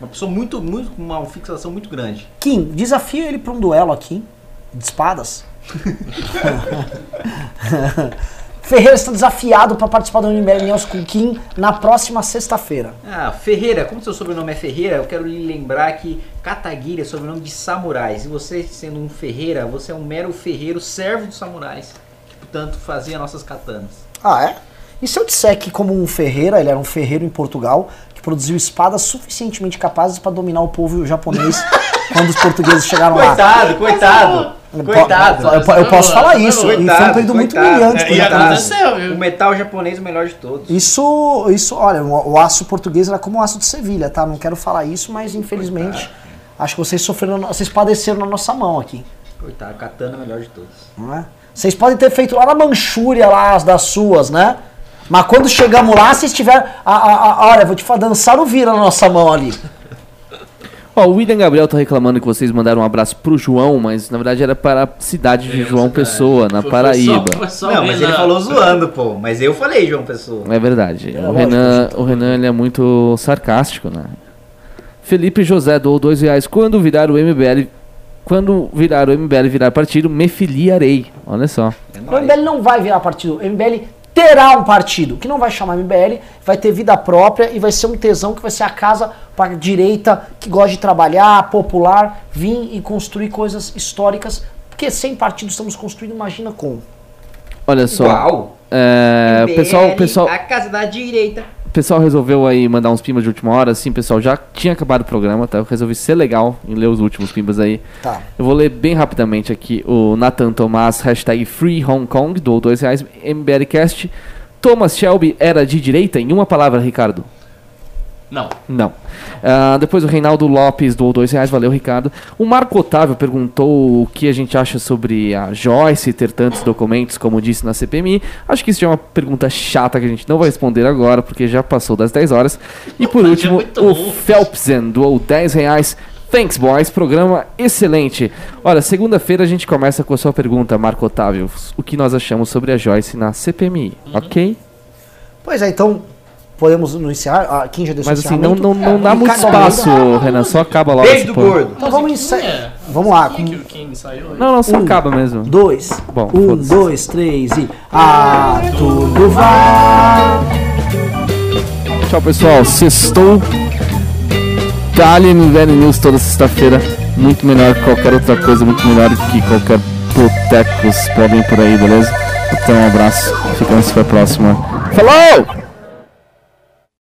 Uma pessoa muito, muito, com uma fixação muito grande. Kim, desafia ele pra um duelo aqui. De espadas? [laughs] Ferreira está desafiado para participar do MBL News com Kim na próxima sexta-feira. Ah, Ferreira, como seu sobrenome é Ferreira, eu quero lhe lembrar que Kataguiri é sobrenome de samurais. E você, sendo um Ferreira, você é um mero ferreiro servo dos samurais. Que, portanto, fazia nossas katanas. Ah, é? E se eu disser que, como um ferreira, ele era um ferreiro em Portugal, que produziu espadas suficientemente capazes para dominar o povo japonês [laughs] quando os portugueses chegaram lá? Coitado, coitado. Coitado. Eu, eu posso falar isso. e foi um Coitado, período muito coitado. humilhante É, pro e aconteceu, viu? O metal japonês é o melhor de todos. Isso, isso, olha, o, o aço português era como o aço de Sevilha, tá? Não quero falar isso, mas infelizmente acho que vocês sofreram, vocês padeceram na nossa mão aqui, Coitado, katana é o melhor de todos. não é? Vocês podem ter feito lá na Manchúria, lá as das suas, né? Mas quando chegamos lá, vocês tiveram. A, a, a- olha, vou te falar, dançaram vira na nossa mão ali. Ó, o William Gabriel tá reclamando que vocês mandaram um abraço pro João, mas na verdade era para a cidade de João Pessoa, na Foi- foi Paraíba. só- foi só Não, mas ele falou zoando, pô. Mas eu falei, João Pessoa. É verdade. É o, Renan, o Renan ele é muito sarcástico, né? Felipe José doou dois reais. Quando virar o MBL. Quando virar o MBL virar partido, me filiarei. Olha só. É O. MBL não vai virar partido. O MBL terá um partido, que não vai chamar MBL, vai ter vida própria e vai ser um tesão que vai ser a casa para a direita que gosta de trabalhar, popular, vir e construir coisas históricas. Porque sem partido estamos construindo, imagina como. Olha só. Uau. É, MBL, pessoal, o pessoal, A casa da direita. O pessoal resolveu aí mandar uns pimbas de última hora. Assim, pessoal, já tinha acabado o programa, tá? Eu resolvi ser legal em ler os últimos pimbas aí. Tá. Eu vou ler bem rapidamente aqui o Nathan Tomás, hashtag Free Hong Kong, doou dois reais, MBLcast. Thomas Shelby era de direita? Em uma palavra, Ricardo. Não. Não. Ah, depois o Reinaldo Lopes doou dois reais, valeu, Ricardo. O Marco Otávio perguntou o que a gente acha sobre a Joyce ter tantos documentos, como disse na CPMI. Acho que isso já é uma pergunta chata que a gente não vai responder agora, porque já passou das 10 horas. E por Mas é último, muito o. Phelpsen doou 10 reais. Thanks, boys. Programa excelente. Olha, segunda-feira a gente começa com a sua pergunta, Marco Otávio. O que nós achamos sobre a Joyce na CPMI, Uhum. ok? Pois é, então podemos não encerrar. Ah, quem já deu Mas assim, não, não, não dá muito espaço, Renan. Só acaba logo. Beijo do gordo. Então vamos encerrar. É. Vamos lá, com que Kim aí? Não, não, só Um. acaba mesmo. dois. Bom, um, dois, três e. Ah, tudo vai. Tchau, pessoal. Sextou. Dali MVL News toda sexta-feira. Muito melhor que qualquer outra coisa. Muito melhor que qualquer botecos podem por aí, beleza? Então, um abraço. Ficamos pra próxima. Falou!